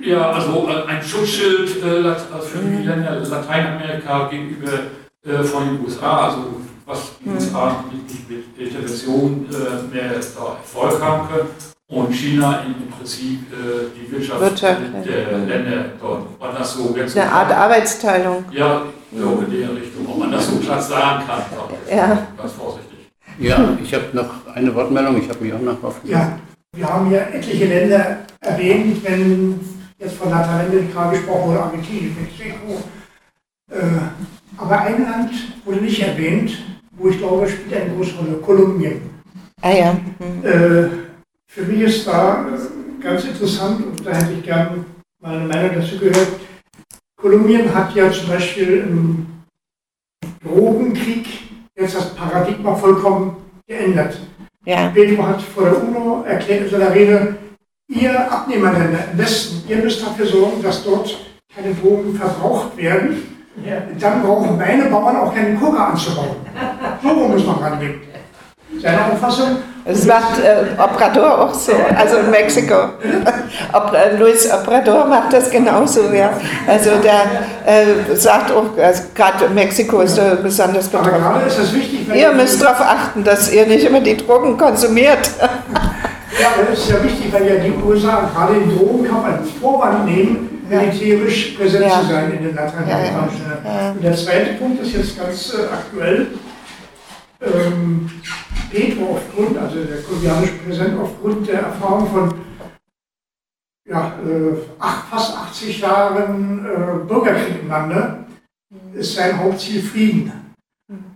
Ja, also ein Schutzschild äh, für die mhm. Länder Lateinamerika gegenüber äh, von den USA, also was die mhm. USA mit, mit Intervention mehr Erfolg haben können und China im Prinzip äh, die Wirtschaft, Wirtschaft der ja. Länder dort. Ob das so ganz Eine Art Arbeitsteilung. Ja, so in der Richtung. Ob man das so platt sagen kann. Ja. Ganz vorsichtig. Ja, ich habe noch eine Wortmeldung. Ich habe mich auch noch aufgenommen. Ja, wir haben hier etliche Länder erwähnt, wenn jetzt von Lateinamerika gesprochen wurde, Argentinien, Mexiko. Äh, aber ein Land wurde nicht erwähnt, wo ich glaube, spielt eine große Rolle, Kolumbien. Ah ja. Mhm. Äh, für mich ist da ganz interessant, und da hätte ich gerne meine Meinung dazu gehört, Kolumbien hat ja zum Beispiel im Drogenkrieg jetzt das Paradigma vollkommen geändert. Ja. Pedro hat vor der UNO erklärt in seiner Rede, ihr Abnehmerländer im Westen, ihr müsst dafür sorgen, dass dort keine Drogen verbraucht werden. Ja. Dann brauchen meine Bauern auch keine Kohle anzubauen. So muss man rangehen. Seine Auffassung, das macht äh, Obrador auch so, also in Mexiko. Ob, äh, Luis Obrador macht das genauso, ja. Also der äh, sagt auch, also gerade Mexiko ist da besonders betroffen. Aber gerade ist das wichtig, ihr müsst darauf achten, dass ihr nicht immer die Drogen konsumiert. Ja, das ist ja wichtig, weil ja die USA gerade den Drogenkampf als Vorwand nehmen, militärisch präsent ja. zu sein in den lateinamerikanischen ja, ja. Und der zweite Punkt ist jetzt ganz äh, aktuell. Ähm, Petro aufgrund, also der kolumbianische Präsident, aufgrund der Erfahrung von ja, äh, fast 80 Jahren äh, Bürgerkrieg im Lande, ist sein Hauptziel Frieden.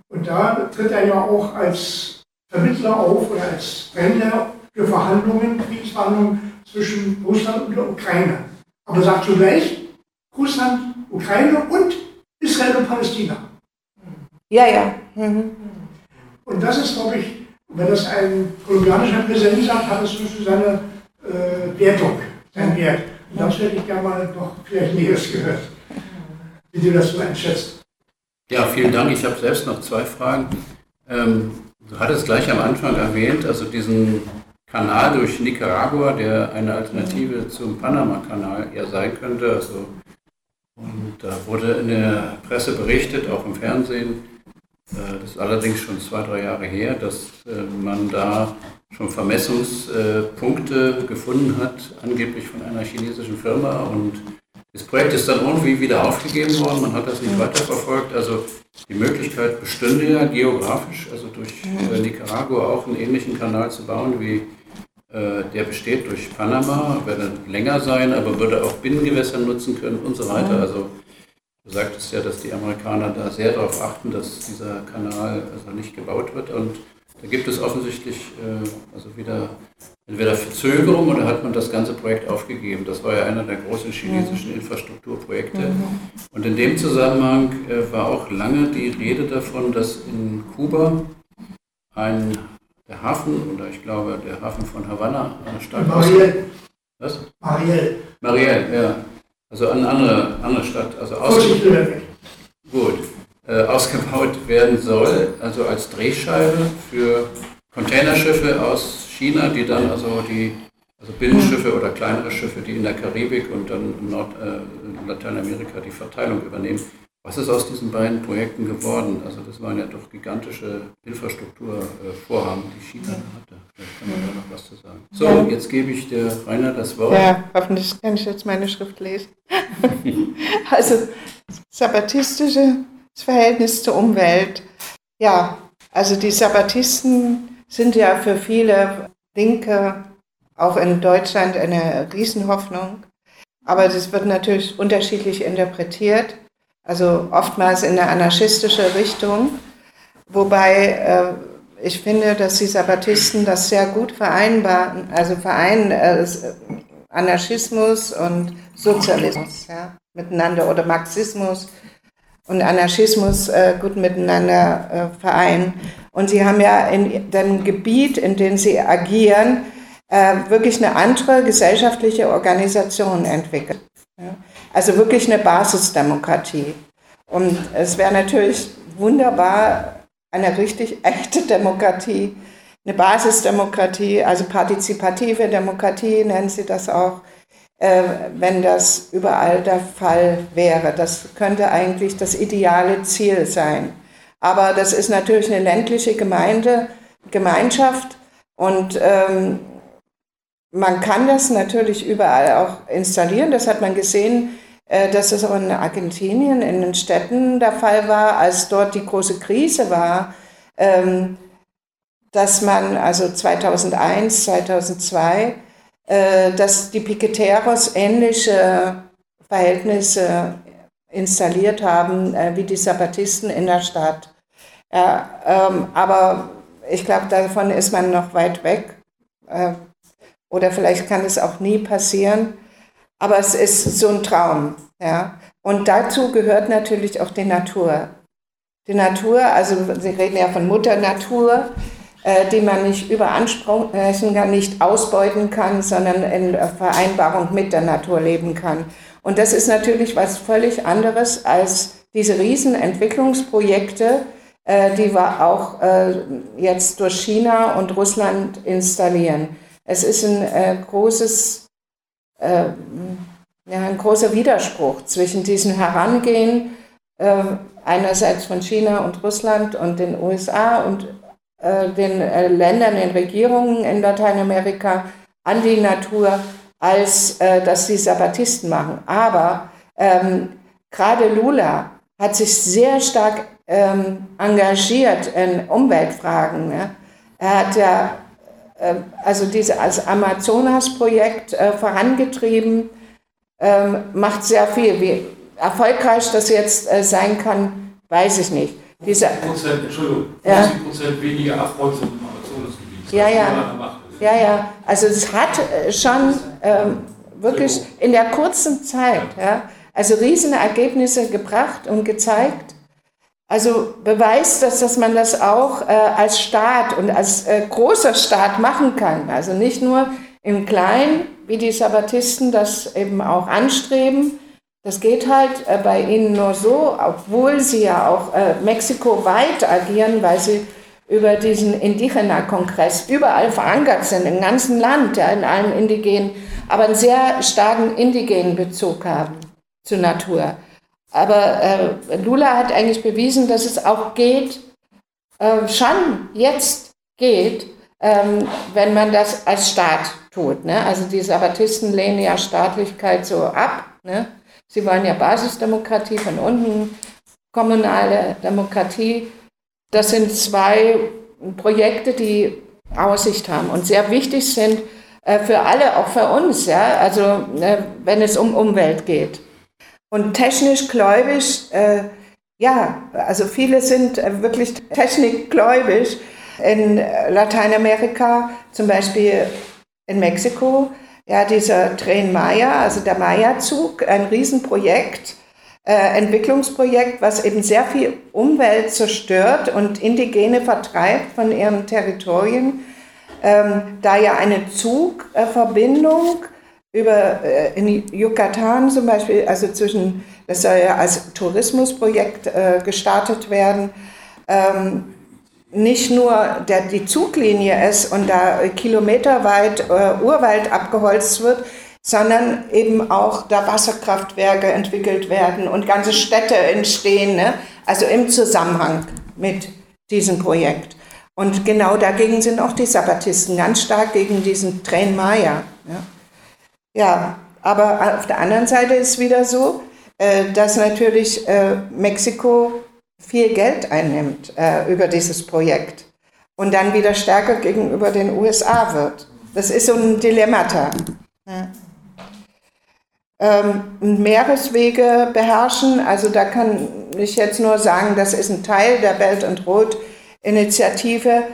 Und da tritt er ja auch als Vermittler auf oder als Bänder für Verhandlungen, Kriegsverhandlungen zwischen Russland und der Ukraine. Aber sagt zugleich Russland, Ukraine und Israel und Palästina. Ja, ja. Mhm. Und das ist, glaube ich, wenn das ein kolumbianischer Präsident sagt, hat es schon seine äh, Wertung, seinen Wert. Und das hätte ich gerne mal noch vielleicht Näheres gehört, wie du das so einschätzt. Ja, vielen Dank. Ich habe selbst noch zwei Fragen. Ähm, du hattest gleich am Anfang erwähnt, also diesen Kanal durch Nicaragua, der eine Alternative zum Panama-Kanal ja sein könnte. Also, und da wurde in der Presse berichtet, auch im Fernsehen, das ist allerdings schon zwei, drei Jahre her, dass äh, man da schon Vermessungspunkte gefunden hat, angeblich von einer chinesischen Firma. Und das Projekt ist dann irgendwie wieder aufgegeben worden. Man hat das nicht weiterverfolgt. Also die Möglichkeit bestünde ja geografisch, also durch äh, Nicaragua auch einen ähnlichen Kanal zu bauen wie der besteht durch Panama, werde länger sein, aber würde auch Binnengewässer nutzen können und so weiter. Also Du sagtest ja, dass die Amerikaner da sehr darauf achten, dass dieser Kanal also nicht gebaut wird. Und Da gibt es offensichtlich äh, also wieder entweder Verzögerung oder hat man das ganze Projekt aufgegeben. Das war ja einer der großen chinesischen Infrastrukturprojekte. Mhm. Und in dem Zusammenhang äh, war auch lange die Rede davon, dass in Kuba ein der Hafen, oder ich glaube der Hafen von Havanna, stark Mariel. Was? Mariel. Mariel, ja. Also eine andere, andere Stadt. Also aus Gut. Äh, ausgebaut werden soll, also als Drehscheibe für Containerschiffe aus China, die dann also die also Binnenschiffe oder kleinere Schiffe, die in der Karibik und dann in Nord, äh, Lateinamerika die Verteilung übernehmen. Was ist aus diesen beiden Projekten geworden? Also das waren ja doch gigantische Infrastrukturvorhaben, die China hatte. Vielleicht kann man da noch was zu sagen. So, jetzt gebe ich der Rainer das Wort. Ja, hoffentlich kann ich jetzt meine Schrift lesen. also sabbatistisches Verhältnis zur Umwelt. Ja, also die Sabbatisten sind ja für viele Linke, auch in Deutschland, eine Riesenhoffnung. Aber das wird natürlich unterschiedlich interpretiert, also oftmals in eine anarchistische Richtung. Wobei äh, ich finde, dass die Sabbatisten das sehr gut vereinbaren, also vereinen äh, Anarchismus und Sozialismus ja, miteinander oder Marxismus und Anarchismus äh, gut miteinander äh, vereinen. Und sie haben ja in dem Gebiet, in dem sie agieren, äh, wirklich eine andere gesellschaftliche Organisation entwickelt. Ja? Also wirklich eine Basisdemokratie. Und es wäre natürlich wunderbar, eine richtig echte Demokratie, eine Basisdemokratie, also partizipative Demokratie nennen sie das auch, äh, wenn das überall der Fall wäre. Das könnte eigentlich das ideale Ziel sein. Aber das ist natürlich eine ländliche Gemeinde, Gemeinschaft und ähm, man kann das natürlich überall auch installieren. Das hat man gesehen, äh, dass es auch in Argentinien, in den Städten der Fall war, als dort die große Krise war, ähm, dass man also 2001, 2002 äh, dass die Piqueteros ähnliche Verhältnisse installiert haben äh, wie die Sabbatisten in der Stadt. Ja, ähm, aber ich glaube, davon ist man noch weit weg. Oder vielleicht kann es auch nie passieren. Aber es ist so ein Traum. Ja? Und dazu gehört natürlich auch die Natur. Die Natur, also Sie reden ja von Mutter Natur, äh, die man nicht überansprechen kann, nicht ausbeuten kann, sondern in Vereinbarung mit der Natur leben kann. Und das ist natürlich was völlig anderes als diese riesen Entwicklungsprojekte, äh, die wir auch äh, jetzt durch China und Russland installieren. Es ist ein großes, ja, ein großer Widerspruch zwischen diesem Herangehen einerseits von China und Russland und den USA und äh, den äh, Ländern, den Regierungen in Lateinamerika an die Natur, als äh, dass die Sabbatisten machen. Aber ähm, gerade Lula hat sich sehr stark ähm, engagiert in Umweltfragen. Ne? Er hat ja äh, also dieses Amazonas-Projekt äh, vorangetrieben, ähm, macht sehr viel. Wie erfolgreich das jetzt äh, sein kann, weiß ich nicht. Diese, Prozent, Entschuldigung, 50 ja. Prozent weniger Abholzung im Amazonasgebiet. Ja, ja. Ja, ja. Also es hat äh, schon ähm, wirklich in der kurzen Zeit, ja, also riesen Ergebnisse gebracht und gezeigt. Also beweist das, dass man das auch äh, als Staat und als äh, großer Staat machen kann. Also nicht nur im Kleinen, wie die Sabbatisten das eben auch anstreben, das geht halt äh, bei ihnen nur so, obwohl sie ja auch äh, mexikoweit agieren, weil sie über diesen Indigena-Kongress überall verankert sind, im ganzen Land, ja, in allen Indigenen, aber einen sehr starken indigenen Bezug haben zur Natur. Aber äh, Lula hat eigentlich bewiesen, dass es auch geht, äh, schon jetzt geht, ähm, wenn man das als Staat tut. Ne? Also die Sabbatisten lehnen ja Staatlichkeit so ab. Ne? Sie wollen ja Basisdemokratie von unten, kommunale Demokratie. Das sind zwei Projekte, die Aussicht haben und sehr wichtig sind äh, für alle, auch für uns, ja, also äh, wenn es um Umwelt geht. Und technisch gläubig, äh, ja, also viele sind wirklich technikgläubig, in Lateinamerika, zum Beispiel in Mexiko, ja, dieser Tren Maya, also der Maya-Zug, ein Riesenprojekt, äh, Entwicklungsprojekt, was eben sehr viel Umwelt zerstört und Indigene vertreibt von ihren Territorien. Ähm, da ja eine Zugverbindung über äh, in Yucatan zum Beispiel, also zwischen, das soll ja als Tourismusprojekt äh, gestartet werden, ähm, nicht nur der, die Zuglinie ist und da kilometerweit äh, Urwald abgeholzt wird, sondern eben auch da Wasserkraftwerke entwickelt werden und ganze Städte entstehen, ne? also im Zusammenhang mit diesem Projekt. Und genau dagegen sind auch die Sabbatisten ganz stark gegen diesen Train Maya. Ja. Ja, aber auf der anderen Seite ist wieder so, äh, dass natürlich äh, Mexiko viel Geld einnimmt äh, über dieses Projekt und dann wieder stärker gegenüber den USA wird. Das ist so ein Dilemmata. Ja. Ähm, Meereswege beherrschen, also da kann ich jetzt nur sagen, das ist ein Teil der Belt and Road Initiative.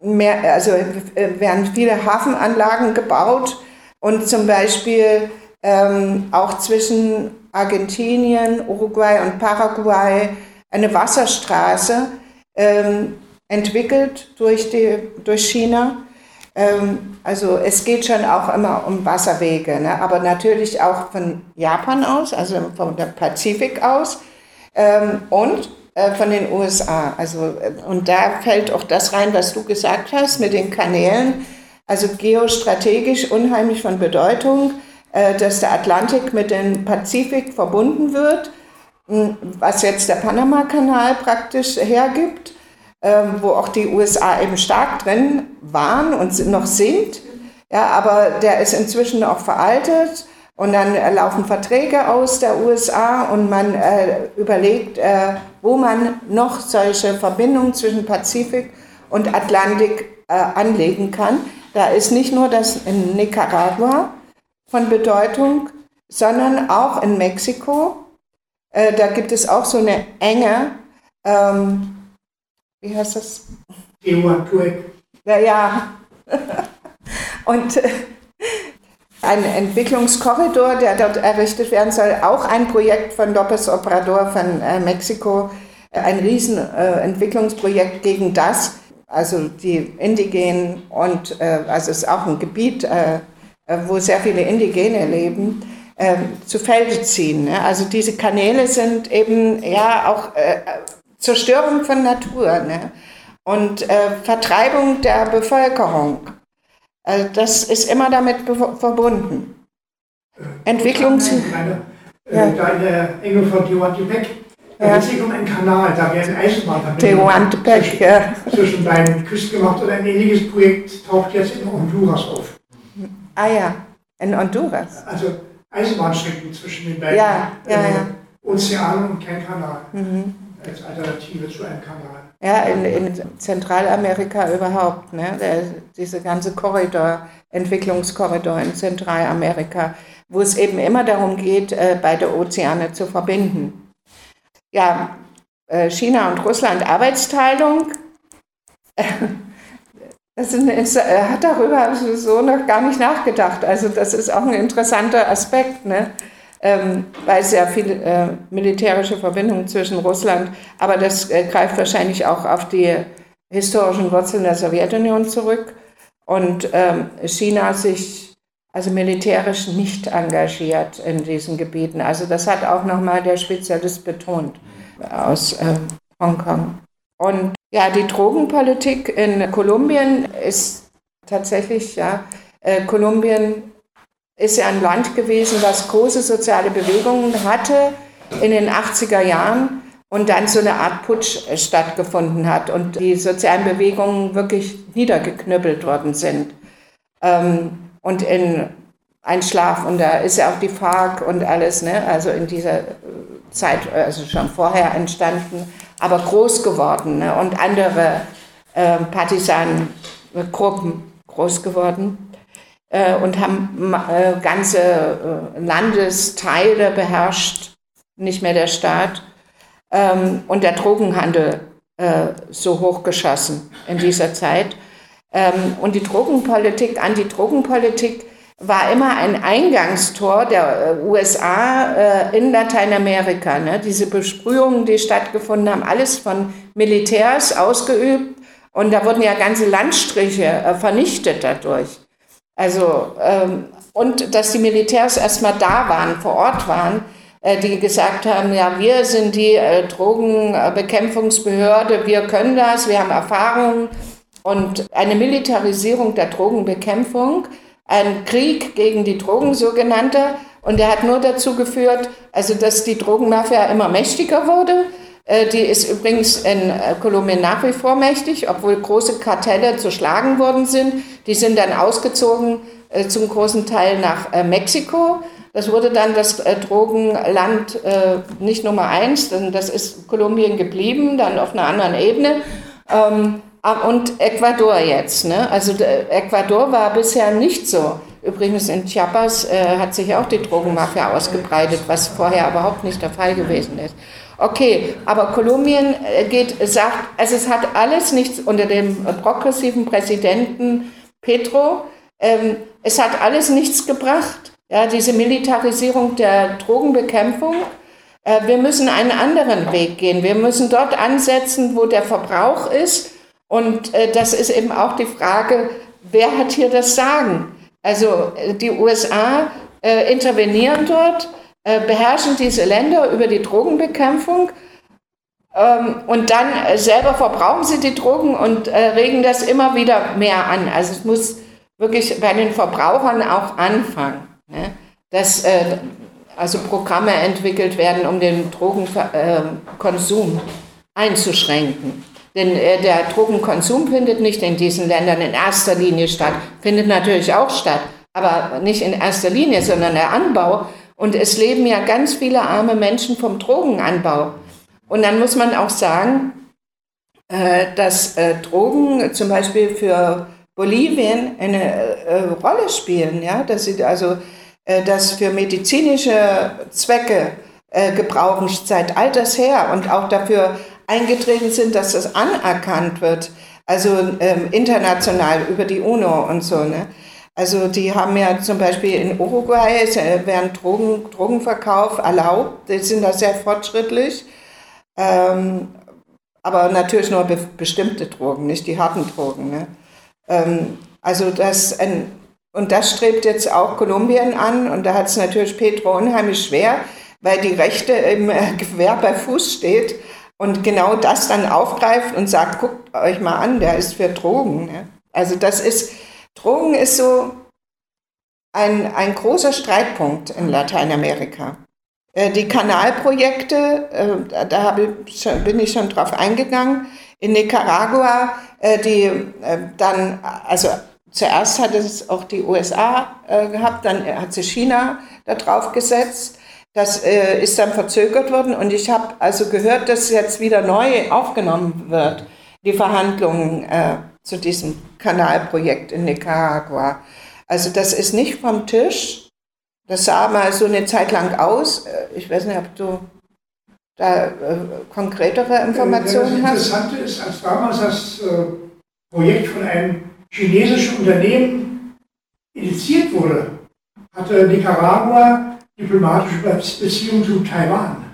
Mehr, also werden viele Hafenanlagen gebaut und zum Beispiel ähm, auch zwischen Argentinien, Uruguay und Paraguay eine Wasserstraße ähm, entwickelt durch, die, durch China. Ähm, also es geht schon auch immer um Wasserwege, ne? aber natürlich auch von Japan aus, also vom Pazifik aus ähm, und äh, von den USA. Also, äh, und da fällt auch das rein, was du gesagt hast mit den Kanälen. Also geostrategisch unheimlich von Bedeutung, äh, dass der Atlantik mit dem Pazifik verbunden wird was jetzt der Panama-Kanal praktisch hergibt, ähm, wo auch die USA eben stark drin waren und noch sind. Ja, aber der ist inzwischen auch veraltet und dann laufen Verträge aus der USA und man äh, überlegt, äh, wo man noch solche Verbindungen zwischen Pazifik und Atlantik äh, anlegen kann. Da ist nicht nur das in Nicaragua von Bedeutung, sondern auch in Mexiko äh, da gibt es auch so eine enge, ähm, wie heißt das? Ja, ja. Und äh, ein Entwicklungskorridor, der dort errichtet werden soll, auch ein Projekt von López Obrador von äh, Mexiko, ein Riesenentwicklungsprojekt gegen das, also die Indigenen und äh, also es ist auch ein Gebiet, wo sehr viele Indigene leben ähm, zu Felde ziehen. Ne? Also diese Kanäle sind eben ja auch äh, Zerstörung von Natur ne? und äh, Vertreibung der Bevölkerung. Also das ist immer damit verbunden. Entwicklungs... Äh, ja. Da in der Enge von Tehuantepec, da ja. geht es sich um einen Kanal, da werden Eisenbahnverbindungen zwischen, ja. zwischen beiden Küsten gemacht und ein ähnliches Projekt taucht jetzt in Honduras auf. Ah ja, in Honduras. Also Eisenbahnstrecken zwischen den beiden ja, ja, äh, ja. Ozeanen und kein Kanal. Mhm. Als Alternative zu einem Kanal. Ja, in, in Zentralamerika überhaupt. Ne? Der, diese ganze Korridor, Entwicklungskorridor in Zentralamerika, wo es eben immer darum geht, äh, beide Ozeane zu verbinden. Ja, äh, China und Russland Arbeitsteilung. Das ist, er hat darüber so noch gar nicht nachgedacht. Also das ist auch ein interessanter Aspekt, ne? Ähm, weil sehr viele äh, militärische Verbindungen zwischen Russland, aber das äh, greift wahrscheinlich auch auf die historischen Wurzeln der Sowjetunion zurück und ähm, China sich also militärisch nicht engagiert in diesen Gebieten. Also das hat auch nochmal der Spezialist betont aus ähm, Hongkong. Und ja, die Drogenpolitik in Kolumbien ist tatsächlich, ja, äh, Kolumbien ist ja ein Land gewesen, was große soziale Bewegungen hatte in den 80er Jahren und dann so eine Art Putsch äh, stattgefunden hat und die sozialen Bewegungen wirklich niedergeknüppelt worden sind. Ähm, und in ein Schlaf und da ist ja auch die FARC und alles, ne? also in dieser Zeit, also schon vorher entstanden aber groß geworden ne? und andere äh, Partisanengruppen groß geworden äh, und haben äh, ganze äh, Landesteile beherrscht, nicht mehr der Staat. Ähm, und der Drogenhandel äh, so hochgeschossen in dieser Zeit. Ähm, und die Drogenpolitik, Anti-Drogenpolitik war immer ein Eingangstor der äh, USA äh, in Lateinamerika. Ne? Diese Besprühungen, die stattgefunden haben, alles von Militärs ausgeübt. Und da wurden ja ganze Landstriche äh, vernichtet dadurch. Also, ähm, und dass die Militärs erstmal da waren, vor Ort waren, die gesagt haben, ja, wir sind die Drogenbekämpfungsbehörde, wir können das, wir haben Erfahrung. Und eine Militarisierung der Drogenbekämpfung, ein Krieg gegen die Drogen sogenannte, und der hat nur dazu geführt, also dass die Drogenmafia immer mächtiger wurde. Äh, die ist übrigens in Kolumbien nach wie vor mächtig, obwohl große Kartelle zu schlagen worden sind. Die sind dann ausgezogen zum großen Teil nach Mexiko. Das wurde dann das äh, Drogenland äh, nicht Nummer eins, denn das ist Kolumbien geblieben, dann auf einer anderen Ebene. Und Ecuador jetzt. Ne? Also Ecuador war bisher nicht so. Übrigens in Chiapas äh, hat sich auch die Drogenmafia ausgebreitet, was vorher überhaupt nicht der Fall gewesen ist. Okay, aber Kolumbien äh, geht, sagt, also es hat alles nichts unter dem progressiven Präsidenten Petro, ähm, es hat alles nichts gebracht. Ja, diese Militarisierung der Drogenbekämpfung. Äh, wir müssen einen anderen Weg gehen. Wir müssen dort ansetzen, wo der Verbrauch ist. Und äh, das ist eben auch die Frage, wer hat hier das Sagen? Also äh, die USA intervenieren dort, beherrschen diese Länder über die Drogenbekämpfung ähm, und dann selber verbrauchen sie die Drogen und regen das immer wieder mehr an. Also es muss wirklich bei den Verbrauchern auch anfangen. Ne? Dass äh, also Programme entwickelt werden, um den Drogenkonsum äh, einzuschränken. Denn äh, der Drogenkonsum findet nicht in diesen Ländern in erster Linie statt, findet natürlich auch statt, aber nicht in erster Linie, sondern der Anbau. Und es leben ja ganz viele arme Menschen vom Drogenanbau. Und dann muss man auch sagen, äh, dass äh, Drogen zum Beispiel für Bolivien eine äh, Rolle spielen, ja, dass sie also äh, das für medizinische Zwecke äh, gebrauchen seit alters her und auch dafür eingetreten sind, dass das anerkannt wird, also ähm, international über die UNO und so. Ne? Also die haben ja zum Beispiel in Uruguay äh, werden Drogen, Drogenverkauf erlaubt, die sind da sehr fortschrittlich, ähm, aber natürlich nur be bestimmte Drogen, nicht die harten Drogen. Ne? Ähm, also das, ein, und das strebt jetzt auch Kolumbien an und da hat es natürlich Petro unheimlich schwer, weil die Rechte im äh, Gewehr bei Fuß steht und genau das dann aufgreift und sagt, guckt euch mal an, der ist für Drogen. Ne? Also das ist, Drogen ist so ein, ein großer Streitpunkt in Lateinamerika. Äh, die Kanalprojekte, äh, da ich, bin ich schon drauf eingegangen, in Nicaragua, äh, die dann, also zuerst hat es auch die USA gehabt, dann hat sich China da drauf gesetzt. Das äh, ist dann verzögert worden und ich habe also gehört, dass jetzt wieder neu aufgenommen wird, die Verhandlungen äh, zu diesem Kanalprojekt in Nicaragua. Also das ist nicht vom Tisch. Das sah mal so eine Zeit lang aus. Äh, ich weiß nicht, ob du da äh, konkretere Informationen ja, das hast? Das Interessante ist, als damals das äh, Projekt von einem chinesischen Unternehmen initiiert wurde, hatte Nicaragua diplomatische Beziehungen zu Taiwan.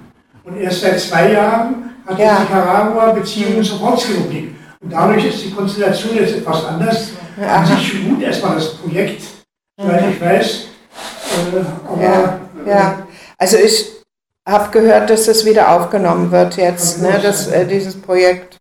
Und erst seit zwei Jahren hat ja. Nicaragua Beziehungen zur Volksrepublik. Und dadurch ist die Konstellation jetzt etwas anders. Ja. An sich gut erstmal das Projekt, weil ich weiß. Äh, ja. ja. Also ich habe gehört, dass das wieder aufgenommen wird jetzt, ne, das, äh, dieses Projekt.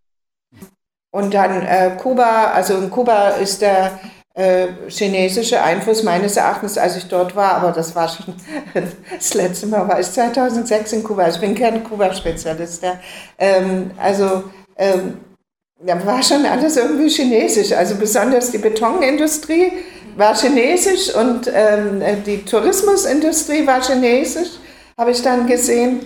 Und dann äh, Kuba, also in Kuba ist der äh, chinesische Einfluss meines Erachtens, als ich dort war, aber das war schon das letzte Mal, war ich 2006 in Kuba. Ich bin kein Kuba-Spezialist. Ja. Ähm, also ähm, da war schon alles irgendwie chinesisch. Also besonders die Betonindustrie war chinesisch und ähm, die Tourismusindustrie war chinesisch habe ich dann gesehen.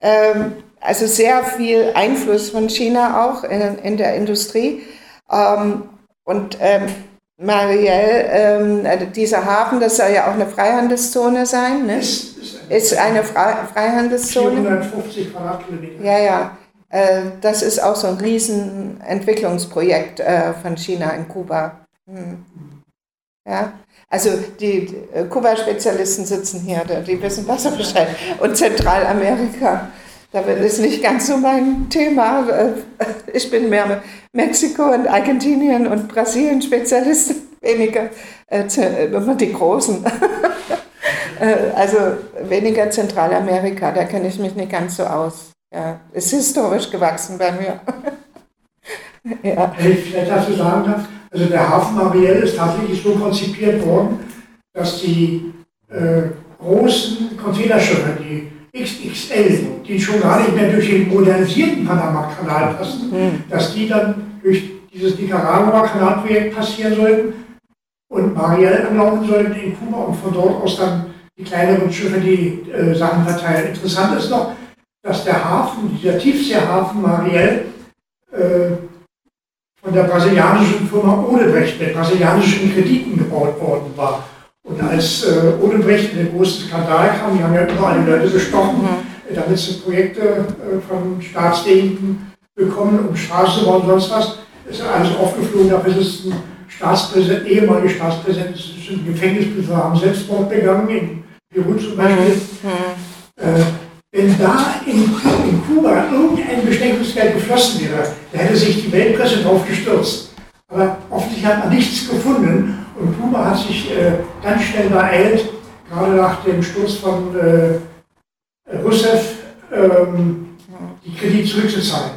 Ähm, also sehr viel Einfluss von China auch in, in der Industrie. Ähm, und ähm, Marielle, ähm, also dieser Hafen, das soll ja auch eine Freihandelszone sein, ne? Ist, ist eine Fre Freihandelszone. 450 Quadratkilometer. Ja, ja. Äh, das ist auch so ein Riesenentwicklungsprojekt äh, von China in Kuba. Hm. Ja, also die Kuba-Spezialisten sitzen hier, die wissen besser Bescheid. Und Zentralamerika, da ist nicht ganz so mein Thema. Äh, ich bin mehr Mexiko und Argentinien und Brasilien Spezialisten, weniger äh, die Großen. also weniger Zentralamerika, da kenne ich mich nicht ganz so aus. Ja, ist historisch gewachsen bei mir. ja. Wenn ich vielleicht dazu sagen darf, also der Hafen Marielle ist tatsächlich so konzipiert worden, dass die äh, großen Containerschiffe, die XXL, die schon gar nicht mehr durch den modernisierten Panama-Kanal passen, mhm. dass die dann durch dieses Nicaragua-Kanalprojekt passieren sollten und Marielle anlaufen sollten in Kuba und von dort aus dann die kleineren Schiffe die äh, Sachen verteilen. Interessant ist noch, dass der Hafen, dieser Tiefseehafen Marielle, äh, von der brasilianischen Firma Odebrecht mit brasilianischen Krediten gebaut worden war. Und als äh, Odebrecht in den großen Skandal kam, die haben ja überall die Leute bestochen, mhm. damit sie Projekte äh, von Staatsdiensten bekommen, um Straßen zu bauen und sonst was, ist alles aufgeflogen, dafür ist ein Staatspräsident, ehemaliger Staatspräsident, ist ein Gefängnisbesucher, haben Selbstmord begangen, in Peru zum Beispiel. Mhm. Äh, wenn da in, in Kuba irgendein Bestechungsgeld geflossen wäre, da hätte sich die Weltpresse drauf gestürzt. Aber offensichtlich hat man nichts gefunden und Kuba hat sich äh, ganz schnell beeilt, gerade nach dem Sturz von äh, Rousseff, ähm, die Kredit zurückzuzahlen,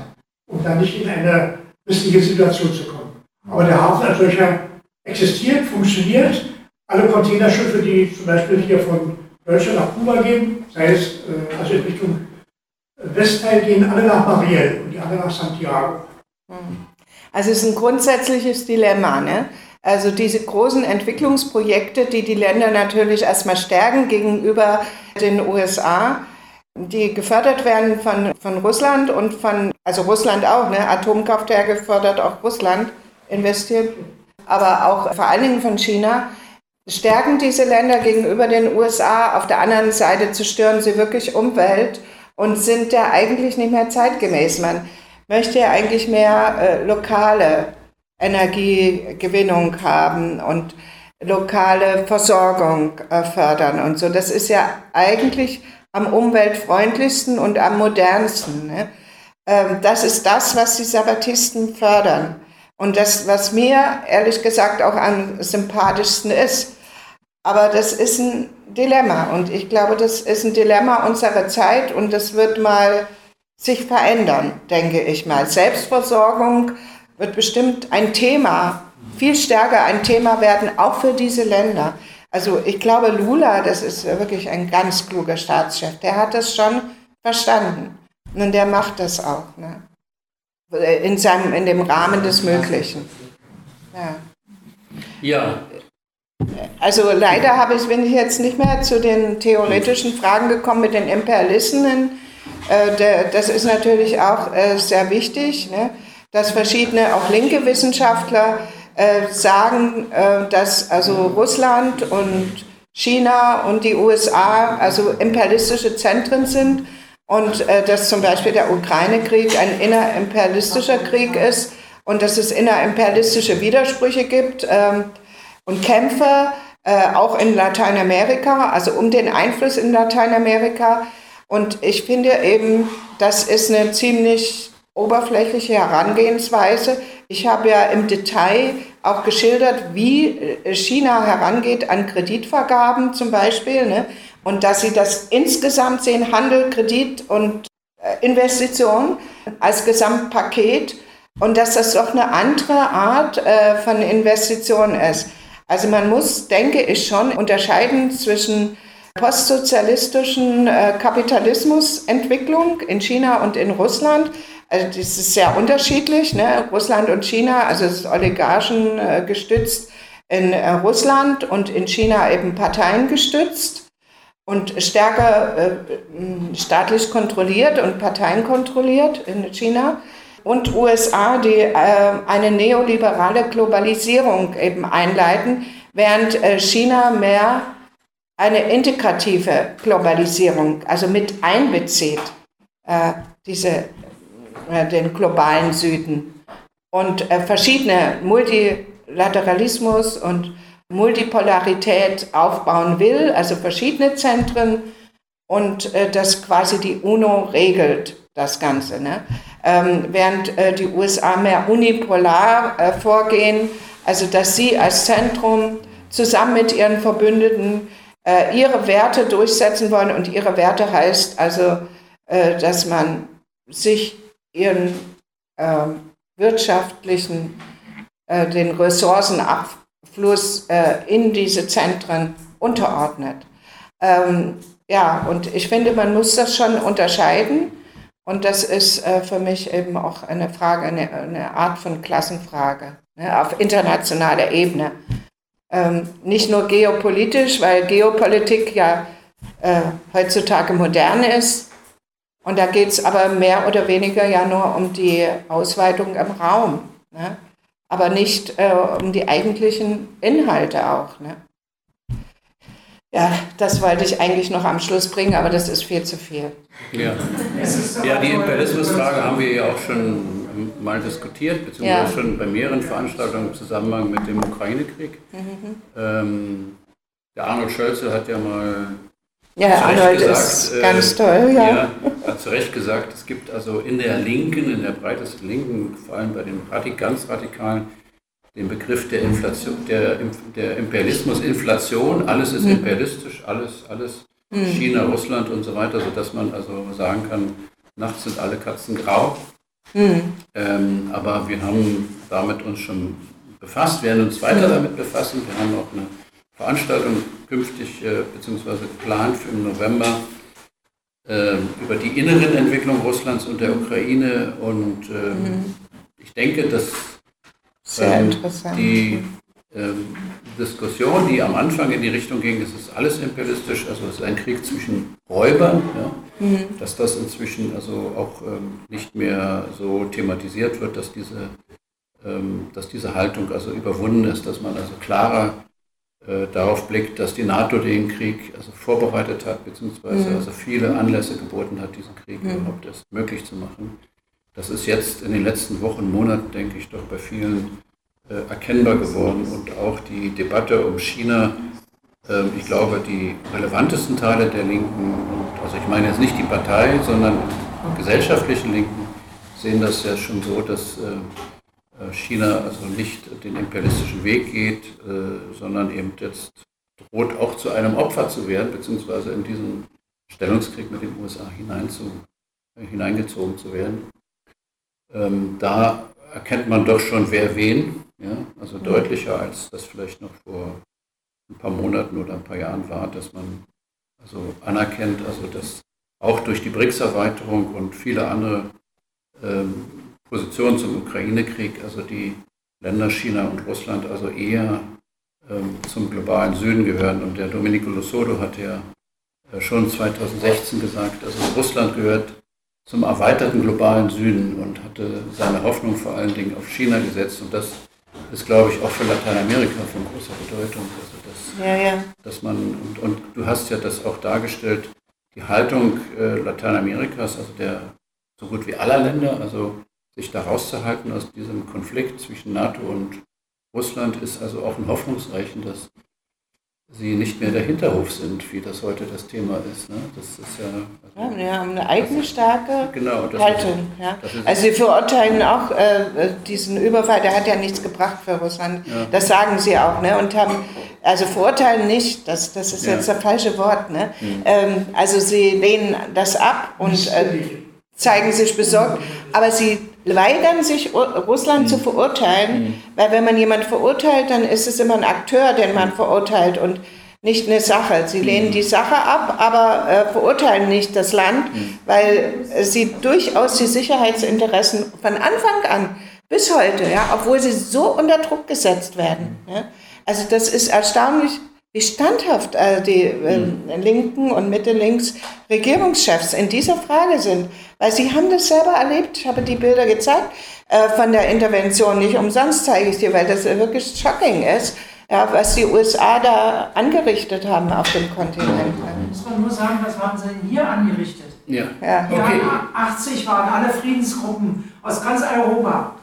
um dann nicht in eine missliche Situation zu kommen. Aber der Hafen als solcher existiert, funktioniert. Alle Containerschiffe, die zum Beispiel hier von Deutschland nach Kuba gehen, sei es äh, also in Richtung Westteil, gehen alle nach Mariel und die anderen nach Santiago. Also es ist ein grundsätzliches Dilemma. Ne? Also diese großen Entwicklungsprojekte, die die Länder natürlich erstmal stärken gegenüber den USA, die gefördert werden von, von Russland und von, also Russland auch, ne? Atomkraftwerke fördert auch Russland, investiert, aber auch vor allen Dingen von China stärken diese Länder gegenüber den USA. Auf der anderen Seite zerstören sie wirklich Umwelt und sind ja eigentlich nicht mehr zeitgemäß. Man möchte ja eigentlich mehr äh, lokale Energiegewinnung haben und lokale Versorgung äh, fördern und so. Das ist ja eigentlich am umweltfreundlichsten und am modernsten. Ne? Ähm, das ist das, was die Sabbatisten fördern. Und das, was mir ehrlich gesagt auch am sympathischsten ist. Aber das ist ein Dilemma. Und ich glaube, das ist ein Dilemma unserer Zeit und das wird mal sich verändern, denke ich mal. Selbstversorgung wird bestimmt ein Thema, viel stärker ein Thema werden, auch für diese Länder. Also ich glaube, Lula, das ist wirklich ein ganz kluger Staatschef, der hat das schon verstanden. Und der macht das auch. Ne? in, seinem, in dem Rahmen des Möglichen. Ja. ja. Also leider habe ich, bin ich jetzt nicht mehr zu den theoretischen Fragen gekommen mit den Imperialistinnen. Äh, das ist natürlich auch äh, sehr wichtig, ne? Dass verschiedene, auch linke Wissenschaftler äh, sagen, dass also Russland und China und die USA also imperialistische Zentren sind und äh, dass zum Beispiel der Ukraine-Krieg ein innerimperialistischer Krieg ist und dass es innerimperialistische Widersprüche gibt ähm, und Kämpfe, äh, auch in Lateinamerika, also um den Einfluss in Lateinamerika. Und ich finde eben, das ist eine ziemlich oberflächliche Herangehensweise. Ich habe ja im Detail auch geschildert, wie äh, China herangeht an Kreditvergaben zum Beispiel. Ne? und dass sie das insgesamt sehen, Handel, Kredit und äh, Investition als Gesamtpaket und dass das doch eine andere Art äh, von Investition ist. Also man muss, denke ich, schon unterscheiden zwischen postsozialistischen Kapitalismusentwicklung in China und in Russland. Also das ist sehr unterschiedlich, ne? Russland und China, also es ist Oligarchen äh, gestützt in äh, Russland und in China eben Parteien gestützt und stärker äh, staatlich kontrolliert und Parteien kontrolliert in China und USA, die äh, eine neoliberale Globalisierung eben einleiten, während äh, China mehr eine integrative Globalisierung, also mit einbezieht, äh, diese den globalen Süden und äh, verschiedene Multilateralismus und Multipolarität aufbauen will, also verschiedene Zentren und äh, das quasi die UNO regelt das Ganze. Ne? Ähm, während äh, die USA mehr unipolar äh, vorgehen, also dass sie als Zentrum zusammen mit ihren Verbündeten äh, ihre Werte durchsetzen wollen und ihre Werte heißt also, äh, dass man sich ihren ähm, wirtschaftlichen, äh, den Ressourcenabfluss in diese Zentren unterordnet. Ähm, ja, und ich finde, man muss das schon unterscheiden. Und das ist äh, für mich eben auch eine Frage, eine, eine Art von Klassenfrage ne, auf internationaler Ebene. Ähm, nicht nur geopolitisch, weil Geopolitik ja äh, heutzutage modern ist. Und da geht es aber mehr oder weniger ja nur um die Ausweitung im Raum, ne? aber nicht äh, um die eigentlichen Inhalte auch. Ne? Ja, das wollte ich eigentlich noch am Schluss bringen, aber das ist viel zu viel. Ja, ja die Imperialismusfrage haben wir ja auch schon mal diskutiert, beziehungsweise ja. schon bei mehreren Veranstaltungen im Zusammenhang mit dem Ukraine-Krieg. Mhm. Ähm, der Arnold Schölzel hat ja mal ja, Arnold gesagt, ist äh, ganz toll, ja. ja. Hat zu Recht gesagt, es gibt also in der Linken, in der breitesten Linken, vor allem bei den ganz Radikalen, den Begriff der Inflation, der, der Imperialismus, Inflation, alles ist mhm. imperialistisch, alles, alles mhm. China, Russland und so weiter, sodass man also sagen kann, nachts sind alle Katzen grau. Mhm. Ähm, aber wir haben damit uns schon befasst, werden uns weiter mhm. damit befassen. Wir haben auch eine Veranstaltung künftig äh, beziehungsweise geplant für im November äh, über die inneren Entwicklung Russlands und der Ukraine. Und äh, mhm. ich denke, dass ähm. Die ähm, Diskussion, die am Anfang in die Richtung ging, es ist alles imperialistisch, also es ist ein Krieg zwischen Räubern, ja, mhm. dass das inzwischen also auch ähm, nicht mehr so thematisiert wird, dass diese, ähm, dass diese Haltung also überwunden ist, dass man also klarer äh, darauf blickt, dass die NATO den Krieg also vorbereitet hat, beziehungsweise mhm. also viele Anlässe geboten hat, diesen Krieg mhm. überhaupt erst möglich zu machen. Das ist jetzt in den letzten Wochen, Monaten, denke ich, doch bei vielen äh, erkennbar geworden. Und auch die Debatte um China, äh, ich glaube, die relevantesten Teile der Linken, und, also ich meine jetzt nicht die Partei, sondern gesellschaftlichen Linken, sehen das ja schon so, dass äh, China also nicht den imperialistischen Weg geht, äh, sondern eben jetzt droht auch zu einem Opfer zu werden, beziehungsweise in diesen Stellungskrieg mit den USA hinein zu, äh, hineingezogen zu werden ähm, da erkennt man doch schon, wer wen. Ja? Also mhm. deutlicher, als das vielleicht noch vor ein paar Monaten oder ein paar Jahren war, dass man also anerkennt, also dass auch durch die BRICS-Erweiterung und viele andere ähm, Positionen zum Ukraine-Krieg, also die Länder China und Russland also eher ähm, zum globalen Süden gehören. Und der Domenico Losodo hat ja äh, schon 2016 gesagt, also Russland gehört zum erweiterten globalen Süden und hatte seine Hoffnung vor allen Dingen auf China gesetzt. Und das ist, glaube ich, auch für Lateinamerika von großer Bedeutung. Also dass, ja, ja. dass man, und, und, du hast ja das auch dargestellt, die Haltung äh, Lateinamerikas, also der so gut wie aller Länder, also sich da rauszuhalten aus diesem Konflikt zwischen NATO und Russland, ist also auch ein Hoffnungszeichen, dass sie nicht mehr der Hinterhof sind, wie das heute das Thema ist. Ne? Das ist ja, also, ja, wir haben eine eigene starke genau, Haltung. Ist, ja. Also sie verurteilen auch äh, diesen Überfall, der hat ja nichts gebracht für Russland. Ja. Das sagen sie auch. Ne? Und haben, also verurteilen nicht, das, das ist ja. jetzt das falsche Wort. Ne? Mhm. Ähm, also sie lehnen das ab und äh, zeigen sich besorgt, aber sie weigern sich, Russland mhm. zu verurteilen, mhm. weil wenn man jemanden verurteilt, dann ist es immer ein Akteur, den man verurteilt und nicht eine Sache. Sie mhm. lehnen die Sache ab, aber äh, verurteilen nicht das Land, mhm. weil sie durchaus die Sicherheitsinteressen von Anfang an bis heute, ja, obwohl sie so unter Druck gesetzt werden. Ja. Also das ist erstaunlich, wie standhaft äh, die äh, linken und Mitte-links Regierungschefs in dieser Frage sind. Weil sie haben das selber erlebt. Ich habe die Bilder gezeigt äh, von der Intervention. Nicht umsonst zeige ich dir, weil das wirklich shocking ist, ja, was die USA da angerichtet haben auf dem Kontinent. Muss man nur sagen, was haben sie denn hier angerichtet? Ja. Ja. Okay. 80 waren alle Friedensgruppen aus ganz Europa.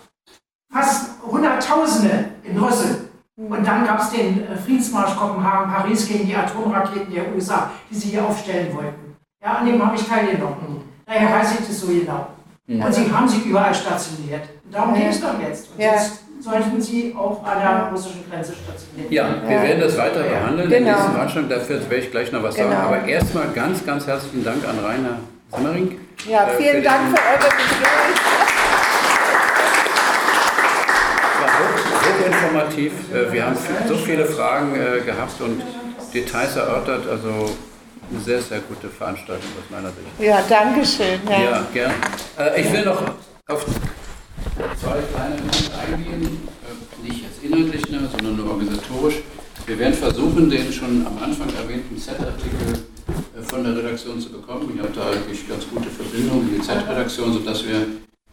Fast Hunderttausende in Brüssel. Und dann gab es den äh, Friedensmarsch Kopenhagen-Paris gegen die Atomraketen der USA, die sie hier aufstellen wollten. Ja, an dem habe ich teilgenommen. Daher weiß ich das so genau. Ja. Und sie haben sich überall stationiert. Darum Ja. geht es doch jetzt. Und Ja. jetzt sollten sie auch an der russischen Grenze stationiert Ja, wir Ja. werden das weiter behandeln in Genau. der nächsten Veranstaltung. Dafür werde ich gleich noch was sagen. Genau. Aber erstmal ganz, ganz herzlichen Dank an Rainer Simmering. Ja, äh, vielen für Dank für eure Besuch. war hoch- hochinformativ. Äh, Wir haben so viele Fragen äh, gehabt und Details erörtert. Also eine sehr, sehr gute Veranstaltung aus meiner Sicht. Ja, danke schön. Ja. Ja, gern. Äh, Ich will noch auf zwei kleine Punkte eingehen. Nicht jetzt inhaltlich, ne, sondern nur organisatorisch. Wir werden versuchen, den schon am Anfang erwähnten Z-Artikel von der Redaktion zu bekommen. Ich habe da eigentlich ganz gute Verbindungen in die Z-Redaktion, sodass wir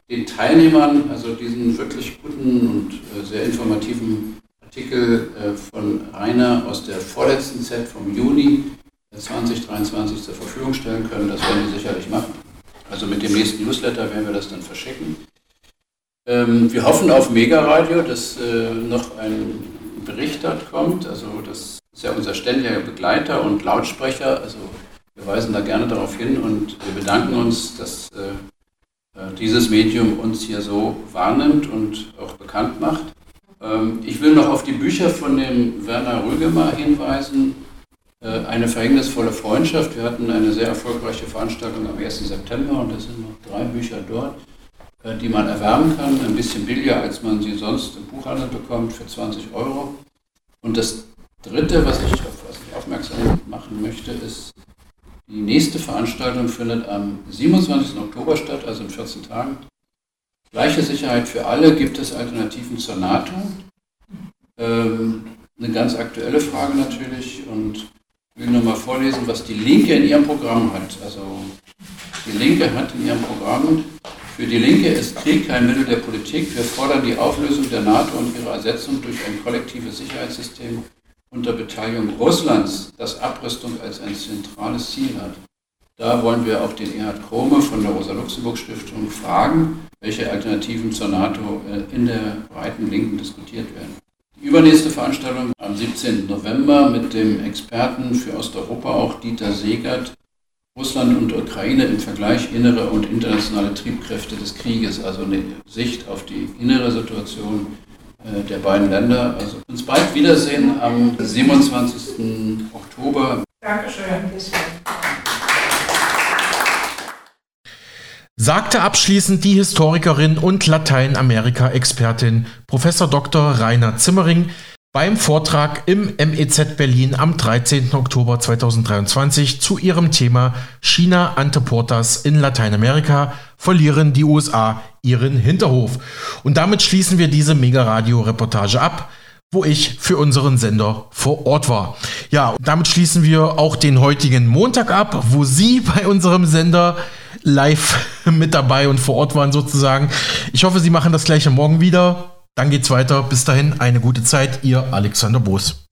den Teilnehmern, also diesen wirklich guten und äh, sehr informativen Artikel äh, von Rainer aus der vorletzten Z vom Juni 2023 zur Verfügung stellen können. Das werden wir sicherlich machen. Also mit dem nächsten Newsletter werden wir das dann verschicken. Ähm, wir hoffen auf Mega Radio, dass äh, noch ein Bericht dort kommt. Also das ist ja unser ständiger Begleiter und Lautsprecher. Also wir weisen da gerne darauf hin und wir bedanken uns, dass dieses Medium uns hier so wahrnimmt und auch bekannt macht. Ähm, ich will noch auf die Bücher von dem Werner Rügemer hinweisen. Äh, Eine verhängnisvolle Freundschaft. Wir hatten eine sehr erfolgreiche Veranstaltung am 1. September und es sind noch drei Bücher dort, äh, die man erwerben kann. Ein bisschen billiger, als man sie sonst im Buchhandel bekommt, für 20 Euro. Und das dritte, was ich, auf was ich aufmerksam machen möchte, ist, die nächste Veranstaltung findet am 27. Oktober statt, also in 14 Tagen. Gleiche Sicherheit für alle. Gibt es Alternativen zur NATO? Ähm, eine ganz aktuelle Frage natürlich und ich will nur mal vorlesen, was die Linke in ihrem Programm hat. Also die Linke hat in ihrem Programm, für die Linke ist Krieg kein Mittel der Politik. Wir fordern die Auflösung der NATO und ihre Ersetzung durch ein kollektives Sicherheitssystem unter Beteiligung Russlands, das Abrüstung als ein zentrales Ziel hat. Da wollen wir auch den Erhard Krome von der Rosa-Luxemburg-Stiftung fragen, welche Alternativen zur NATO äh, in der breiten Linken diskutiert werden. Die übernächste Veranstaltung am 17. November mit dem Experten für Osteuropa, auch Dieter Segert, Russland und Ukraine im Vergleich innere und internationale Triebkräfte des Krieges, also eine Sicht auf die innere Situation der beiden Länder. Also uns bald wiedersehen am 27. Oktober. Dankeschön. sagte abschließend die Historikerin und Lateinamerika-Expertin Prof. Dr. Rainer Zimmering beim Vortrag im MEZ Berlin am 13. Oktober 2023 zu ihrem Thema China ante portas in Lateinamerika verlieren die USA ihren Hinterhof. Und damit schließen wir diese Mega-Radio-Reportage ab wo ich für unseren Sender vor Ort war. Ja, damit schließen wir auch den heutigen Montag ab, wo Sie bei unserem Sender live mit dabei und vor Ort waren sozusagen. Ich hoffe, Sie machen das gleiche morgen wieder. Dann geht's weiter. Bis dahin eine gute Zeit. Ihr Alexander Boos.